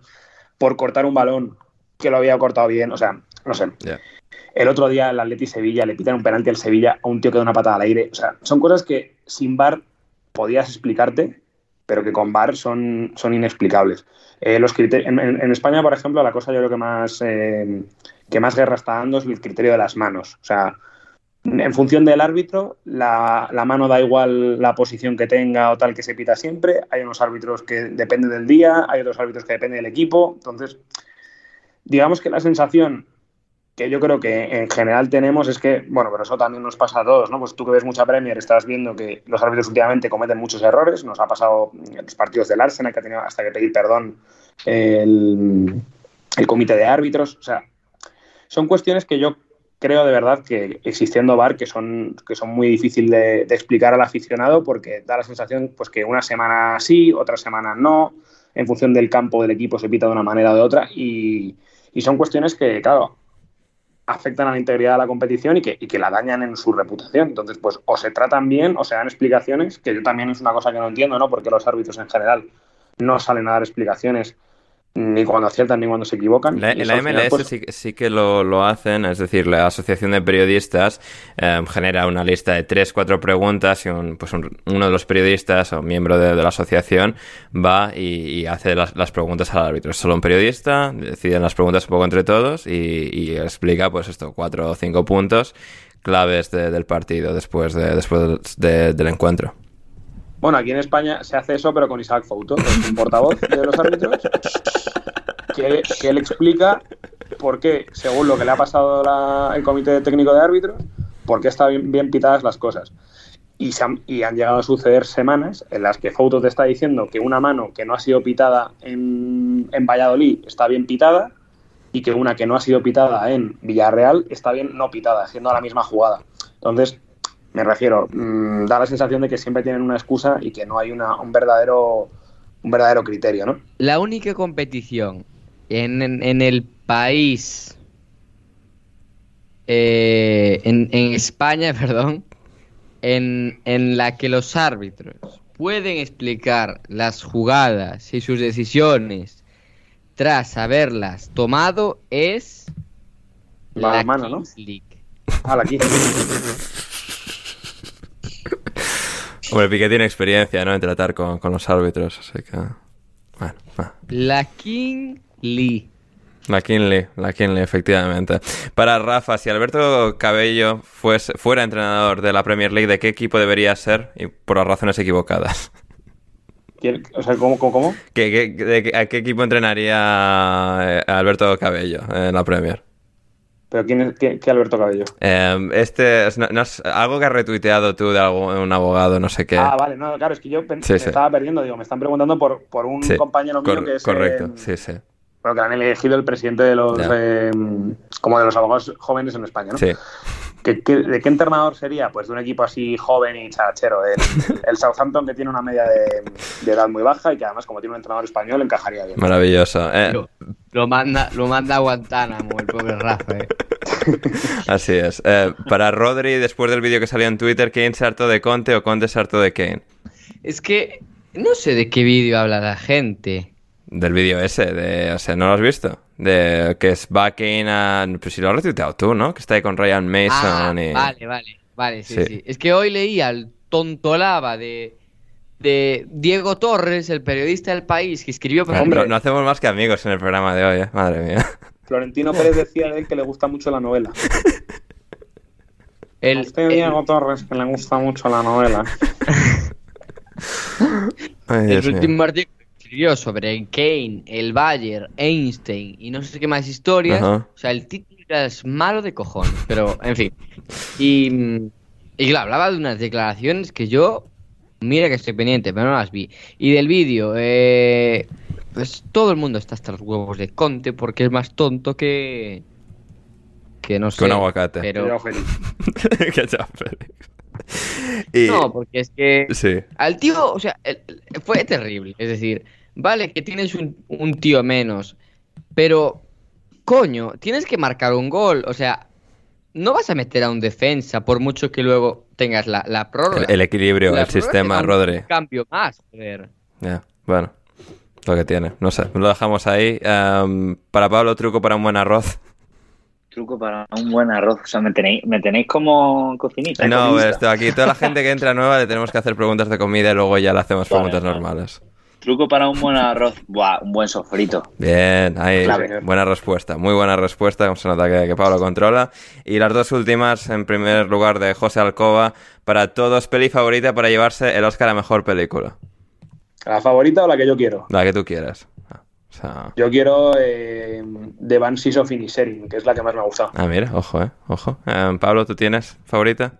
por cortar un balón que lo había cortado bien. O sea, no sé. El otro día el Atleti Sevilla le pitan un penalti al Sevilla a un tío que da una patada al aire. O sea, son cosas que sin VAR podías explicarte, pero que con VAR son, son inexplicables. Eh, los en- en España, por ejemplo, la cosa yo creo que más, eh, que más guerra está dando es el criterio de las manos. O sea, en función del árbitro, la, mano da igual la posición que tenga o tal que se pita siempre. Hay unos árbitros que dependen del día, hay otros árbitros que dependen del equipo. Entonces, digamos que la sensación que yo creo que en general tenemos es que, bueno, pero eso también nos pasa a todos, ¿no? Pues tú que ves mucha Premier estás viendo que los árbitros últimamente cometen muchos errores. Nos ha pasado en los partidos del Arsenal, que ha tenido hasta que pedir perdón el, el comité de árbitros. O sea, son cuestiones que yo creo de verdad que existiendo VAR que son, que son muy difíciles de, explicar al aficionado porque da la sensación pues que una semana sí, otra semana no, en función del campo del equipo se pita de una manera o de otra y, y son cuestiones que, claro, afectan a la integridad de la competición y que, y que la dañan en su reputación. Entonces, pues o se tratan bien o se dan explicaciones, que yo también es una cosa que no entiendo, ¿no? Porque los árbitros en general no salen a dar explicaciones ni cuando aciertan ni cuando se equivocan. La, en la MLS pues, sí, sí que lo, lo hacen, es decir, la Asociación de Periodistas eh, genera una lista de tres, cuatro preguntas y un- pues un- uno de los periodistas o miembro de, de la asociación va y, y hace las, las preguntas al árbitro. Es solo un periodista, deciden las preguntas un poco entre todos y, y explica pues esto, cuatro o cinco puntos claves de- del partido después, de, después de- del encuentro. Bueno, aquí en España se hace eso, pero con Isaac Fouto, un portavoz de los árbitros, que, que él explica por qué, según lo que le ha pasado la- el comité técnico de árbitros, por qué están bien, pitadas las cosas. Y, han, llegado a suceder semanas en las que Fouto te está diciendo que una mano que no ha sido pitada en, en Valladolid está bien pitada y que una que no ha sido pitada en Villarreal está bien no pitada, haciendo la misma jugada. Entonces, me refiero, mm, da la sensación de que siempre tienen una excusa y que no hay una, un verdadero un verdadero criterio, ¿no? La única competición en, en- en el país, eh, en, en España, perdón, en, en la que los árbitros pueden explicar las jugadas y sus decisiones tras haberlas tomado es La la mano, ¿no? Kings League. Ah, aquí. Hombre, Piqué tiene experiencia, ¿no? En tratar con, con los árbitros, así que... Bueno, va. La King Lee. La Kinley, la Kinley, efectivamente. Para Rafa, si Alberto Cabello fuese, fuera entrenador de la Premier League, ¿de qué equipo debería ser? Y por las razones equivocadas. ¿Quién- O sea, ¿cómo, cómo, cómo? ¿Qué, qué- de qué- ¿A qué equipo entrenaría eh, Alberto Cabello en la Premier? ¿Pero quién es qué, qué Alberto Cabello? Eh, este es no- no es algo que has retuiteado tú de algo- un abogado, no sé qué. Ah, vale, no, claro, es que yo Sí, me sí. estaba perdiendo, digo, me están preguntando por, por un Sí, compañero mío que es... correcto, eh, sí, sí. Bueno, que han elegido el presidente de los... Eh, como de los abogados jóvenes en España, ¿no? Sí. ¿Qué- qué- de qué entrenador sería? Pues de un equipo así joven y charachero. El, el Southampton que tiene una media de, de edad muy baja y que además como tiene un entrenador español encajaría bien. Maravilloso. Eh, Lo, lo manda, lo manda a Guantánamo, el pobre Rafa. eh. así es. Eh, para Rodri, después del vídeo que salió en Twitter, ¿Kane se hartó de Conte o Conte se hartó de Kane? Es que no sé de qué vídeo habla la gente. Del vídeo ese, de, o sea, ¿no lo has visto? De que es Kane a... Pues si lo has retuiteado tú, ¿no? Que está ahí con Ryan Ah, Mason y... vale, vale, vale, sí, Sí. sí, Es que hoy leí al tontolaba de, de Diego Torres, el periodista del país, que escribió... Bueno, Hombre. no, no hacemos más que amigos en el programa de hoy, ¿eh? Madre mía. Florentino Pérez decía de él que le gusta mucho la novela. el, usted, el- Diego Torres, que le gusta mucho la novela. Ay, el último artículo escribió sobre Kane, el Bayer, Einstein y no sé qué más historias. Ajá. O sea, el título era es malo de cojones, pero en fin. Y, y claro, hablaba de unas declaraciones que yo, mira que estoy pendiente, pero no las vi. Y del vídeo, eh, pues todo el mundo está hasta los huevos de Conte porque es más tonto que... Que no sé. Que un aguacate. Pero... feliz. Chao, Félix. Y... No, porque es que... Sí. Al tío, o sea, el- el- fue terrible. Es decir, vale que tienes un, un tío menos, pero, coño, tienes que marcar un gol. O sea, no vas a meter a un defensa por mucho que luego tengas la, la prórroga. El, el equilibrio, La el sistema, te da un Rodri. cambio más, joder. Ya, bueno. Lo que tiene. No sé, lo dejamos ahí. Em, para Pablo, truco para un buen arroz. Truco para un buen arroz. O sea, me tenéis, me tenéis como cocinita. No, cocinista. esto aquí, toda la gente que entra nueva le tenemos que hacer preguntas de comida y luego ya le hacemos Vale, preguntas vale. normales. Truco para un buen arroz. Buah, un buen sofrito. Bien, ahí, Clave. buena respuesta, muy buena respuesta, como se nota que, que Pablo controla. Y las dos últimas, en primer lugar, de José Alcoba, para todos, peli favorita para llevarse el Oscar a Mejor Película. ¿La favorita o la que yo quiero? La que tú quieras. O sea... Yo quiero eh, The Banshees of Inisherin, que es la que más me ha gustado. Ah, mira, ojo, eh, ojo. Eh, Pablo, ¿tú tienes favorita?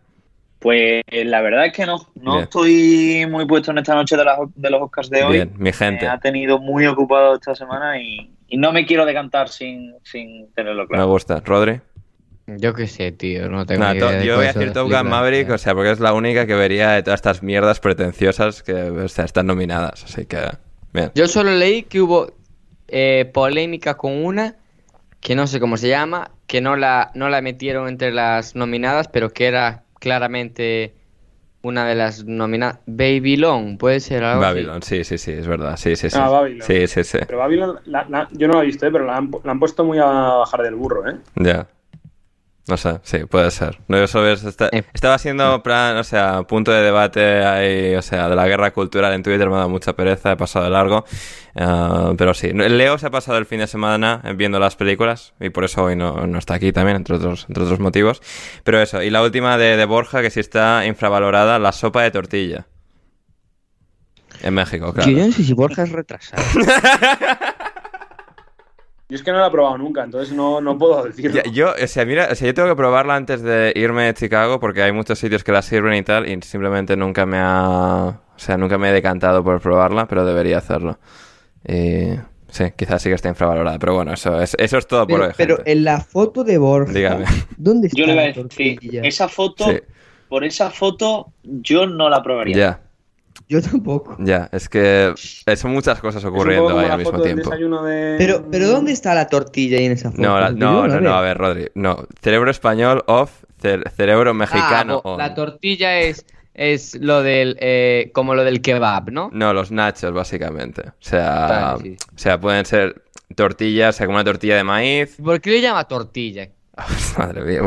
Pues la verdad es que no. No Bien. estoy muy puesto en esta noche de, las- de los Oscars de hoy. Bien, mi gente. Me ha tenido muy ocupado esta semana y, y no me quiero decantar sin, sin tenerlo Me claro. gusta. ¿Rodri? Yo qué sé, tío, no tengo to- idea de yo voy a decir Top Gun. Maverick, o sea, porque es la única que vería de todas estas mierdas pretenciosas que o sea, están nominadas. Así que, bien. Yo solo leí que hubo eh, polémica con una, que no sé cómo se llama, que no la, no la metieron entre las nominadas, pero que era claramente una de las nominadas. Babylon, puede ser algo así? Babylon, sí, sí, sí, es verdad. Sí, sí, sí. Ah, Babylon. Sí, sí, sí. Pero Babylon, la- la- yo no la he visto, eh, pero la han, la han puesto muy a bajar del burro, ¿eh? Ya. No sé, sí, puede ser. No, eso es, está- Eh. estaba siendo plan, o sea, punto de debate ahí, o sea, de la guerra cultural en Twitter, me ha dado mucha pereza, he pasado de largo. Ah, pero sí, Leo se ha pasado el fin de semana viendo las películas y por eso hoy no, no está aquí también, entre otros, entre otros motivos. Pero eso, y la última de, de Borja, que sí está infravalorada, la sopa de tortilla. En México, claro. Yo no sé si Borja es retrasado. Yo es que no la he probado nunca, entonces no, no puedo decirlo. Ya, yo, o sea, mira, o sea, yo tengo que probarla antes de irme a Chicago porque hay muchos sitios que la sirven y tal y simplemente nunca me ha, o sea, nunca me he decantado por probarla, pero debería hacerlo. Y sí, quizás sí que está infravalorada, pero bueno, eso es, eso es todo por hoy, pero gente. en la foto de Borja, Dígame. ¿dónde está Yo le iba a decir, esa foto, Sí. por esa foto, yo no la probaría. Ya, Yo tampoco. ya, es que son muchas cosas ocurriendo ahí al mismo tiempo. de... Pero, pero ¿dónde está la tortilla ahí en esa foto? No, la- no, no, a ver, Rodri, no. Cerebro español off, cer- cerebro mexicano Ah, bo- on. la tortilla es, es lo del, eh, como lo del kebab, ¿no? No, los nachos, básicamente. O sea, Vale, sí. o sea, pueden ser tortillas, o sea, como una tortilla de maíz. ¿Por qué le llama tortilla? Madre mía.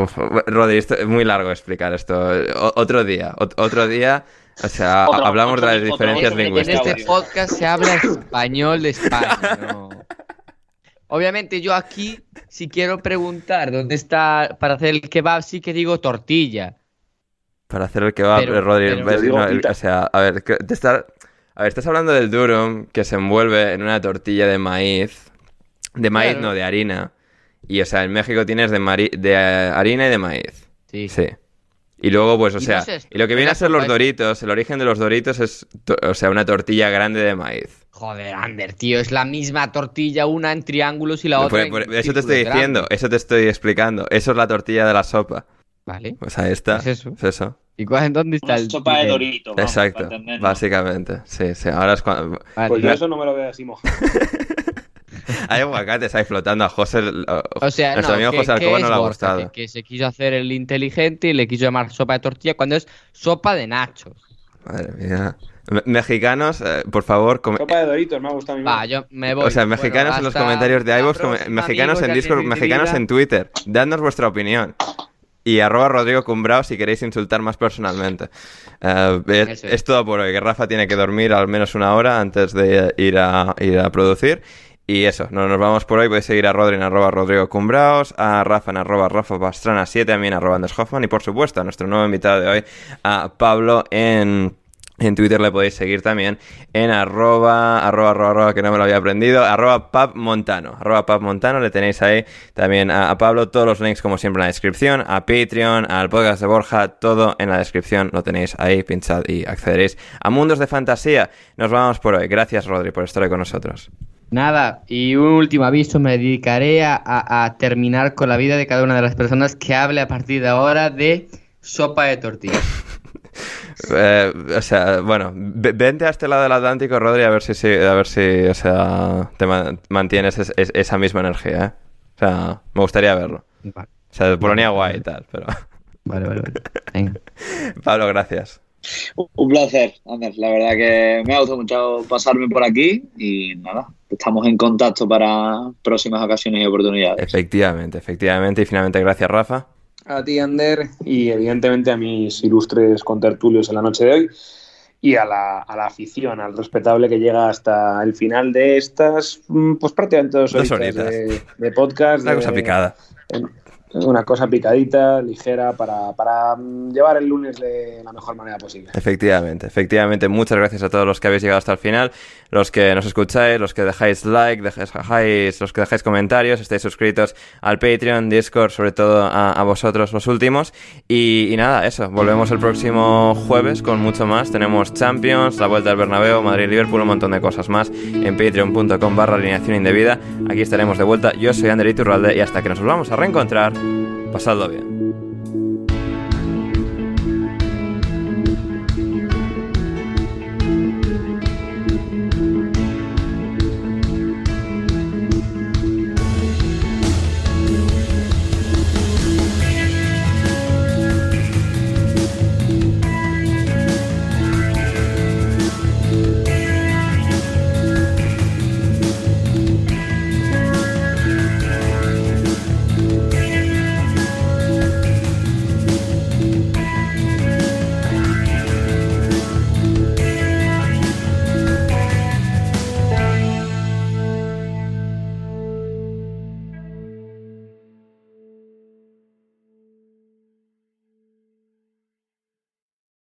Rodri, esto es muy largo explicar esto. O- otro día, ot- otro día, o sea, Otro- hablamos otro- de las otro- diferencias otro- En lingüísticas. este podcast se habla español de España, ¿no? Obviamente yo aquí, si quiero preguntar dónde está para hacer el kebab, sí que digo tortilla. Para hacer el kebab, Pero- Rodri, pero- ves, Yo digo no, el- pita. o sea, a ver, te está- a ver, estás hablando del durum que se envuelve en una tortilla de maíz, de maíz, Claro. no, de harina. Y, o sea, en México tienes de, mari- de eh, harina y de maíz. Sí. Sí. Y luego, pues, o ¿Y sea, esto? y lo que ¿Qué viene a ser los doritos, el origen de los doritos es, o sea, una tortilla grande de maíz. Joder, Ander, tío, es la misma tortilla, una en triángulos y la Por- otra en por- eso te estoy diciendo, eso te estoy explicando. Eso es la tortilla de la sopa. Vale. Pues ahí está. Es eso. Es eso. ¿Y cuál, dónde está Una el sopa de vamos, Exacto. Básicamente. Sí, sí. Ahora es cuando. Vale. Pues yo eso no me lo veo así mojado. Hay aguacates ahí flotando a José. O sea, Nuestro no, amigo que- José Alcoba es no le ha gustado. Que, que se quiso hacer el inteligente y le quiso llamar sopa de tortilla cuando es sopa de nachos. Madre mía. Me- Mexicanos, eh, por favor, come- Sopa de Doritos, me ha gustado a mí. Va, yo me voy. o sea, Bueno, mexicanos en los comentarios de iVoox, próxima, mexicanos en Discord, mexicanos en Twitter. Dadnos vuestra opinión. Y arroba Rodrigo Cumbrao si queréis insultar más personalmente. Eh, es, Eso es. es todo por hoy, que Rafa tiene que dormir al menos una hora antes de ir a, ir a producir. Y eso, no nos vamos por hoy. Podéis seguir a Rodri en arroba Rodrigo Cumbraos, a Rafa en arroba Rafa Pastrana 7, a mí arroba Anders Hoffman y por supuesto a nuestro nuevo invitado de hoy, a Pablo en... En Twitter le podéis seguir también en arroba, arroba, arroba, arroba, que no me lo había aprendido, arroba papmontano, arroba papmontano, le tenéis ahí también a, a Pablo, todos los links como siempre en la descripción, a Patreon, al podcast de Borja, todo en la descripción, lo tenéis ahí, pinchad y accederéis a Mundos de Fantasía. Nos vamos por hoy, gracias Rodri por estar ahí con nosotros. Nada, y un último aviso, me dedicaré a, a- a terminar con la vida de cada una de las personas que hable a partir de ahora de sopa de tortilla. Eh, o sea, bueno, ve- vente a este lado del Atlántico, Rodri, a ver si, a ver si, o sea, te ma- mantienes es- es- esa misma energía, ¿eh? O sea, me gustaría verlo. Vale, O sea, Polonia guay y tal, pero... vale, vale. vale. Venga. Pablo, gracias. Un placer, Ander. La verdad que me ha gustado mucho pasarme por aquí y nada, estamos en contacto para próximas ocasiones y oportunidades. Efectivamente, efectivamente. Y finalmente, gracias, Rafa. A ti, Ander, y evidentemente a mis ilustres contertulios en la noche de hoy y a la, a la afición, al respetable que llega hasta el final de estas, mm, pues prácticamente dos, Dos horitas horitas. de, de podcast. Una de- cosa picada. en- Una cosa picadita, ligera, para, para mm, llevar el lunes de la mejor manera posible. Efectivamente, efectivamente. Muchas gracias a todos los que habéis llegado hasta el final, los que nos escucháis, los que dejáis like, dejáis, los que dejáis comentarios, estáis suscritos al Patreon, Discord, sobre todo a, vosotros los últimos. Y, y nada, eso. Volvemos el próximo jueves con mucho más. Tenemos Champions, la vuelta al Bernabéu, Madrid-Liverpool, un montón de cosas más en patreon.com barra alineación indebida. Aquí estaremos de vuelta. Yo soy Ander Iturralde y hasta que nos volvamos a reencontrar, pasadlo bien.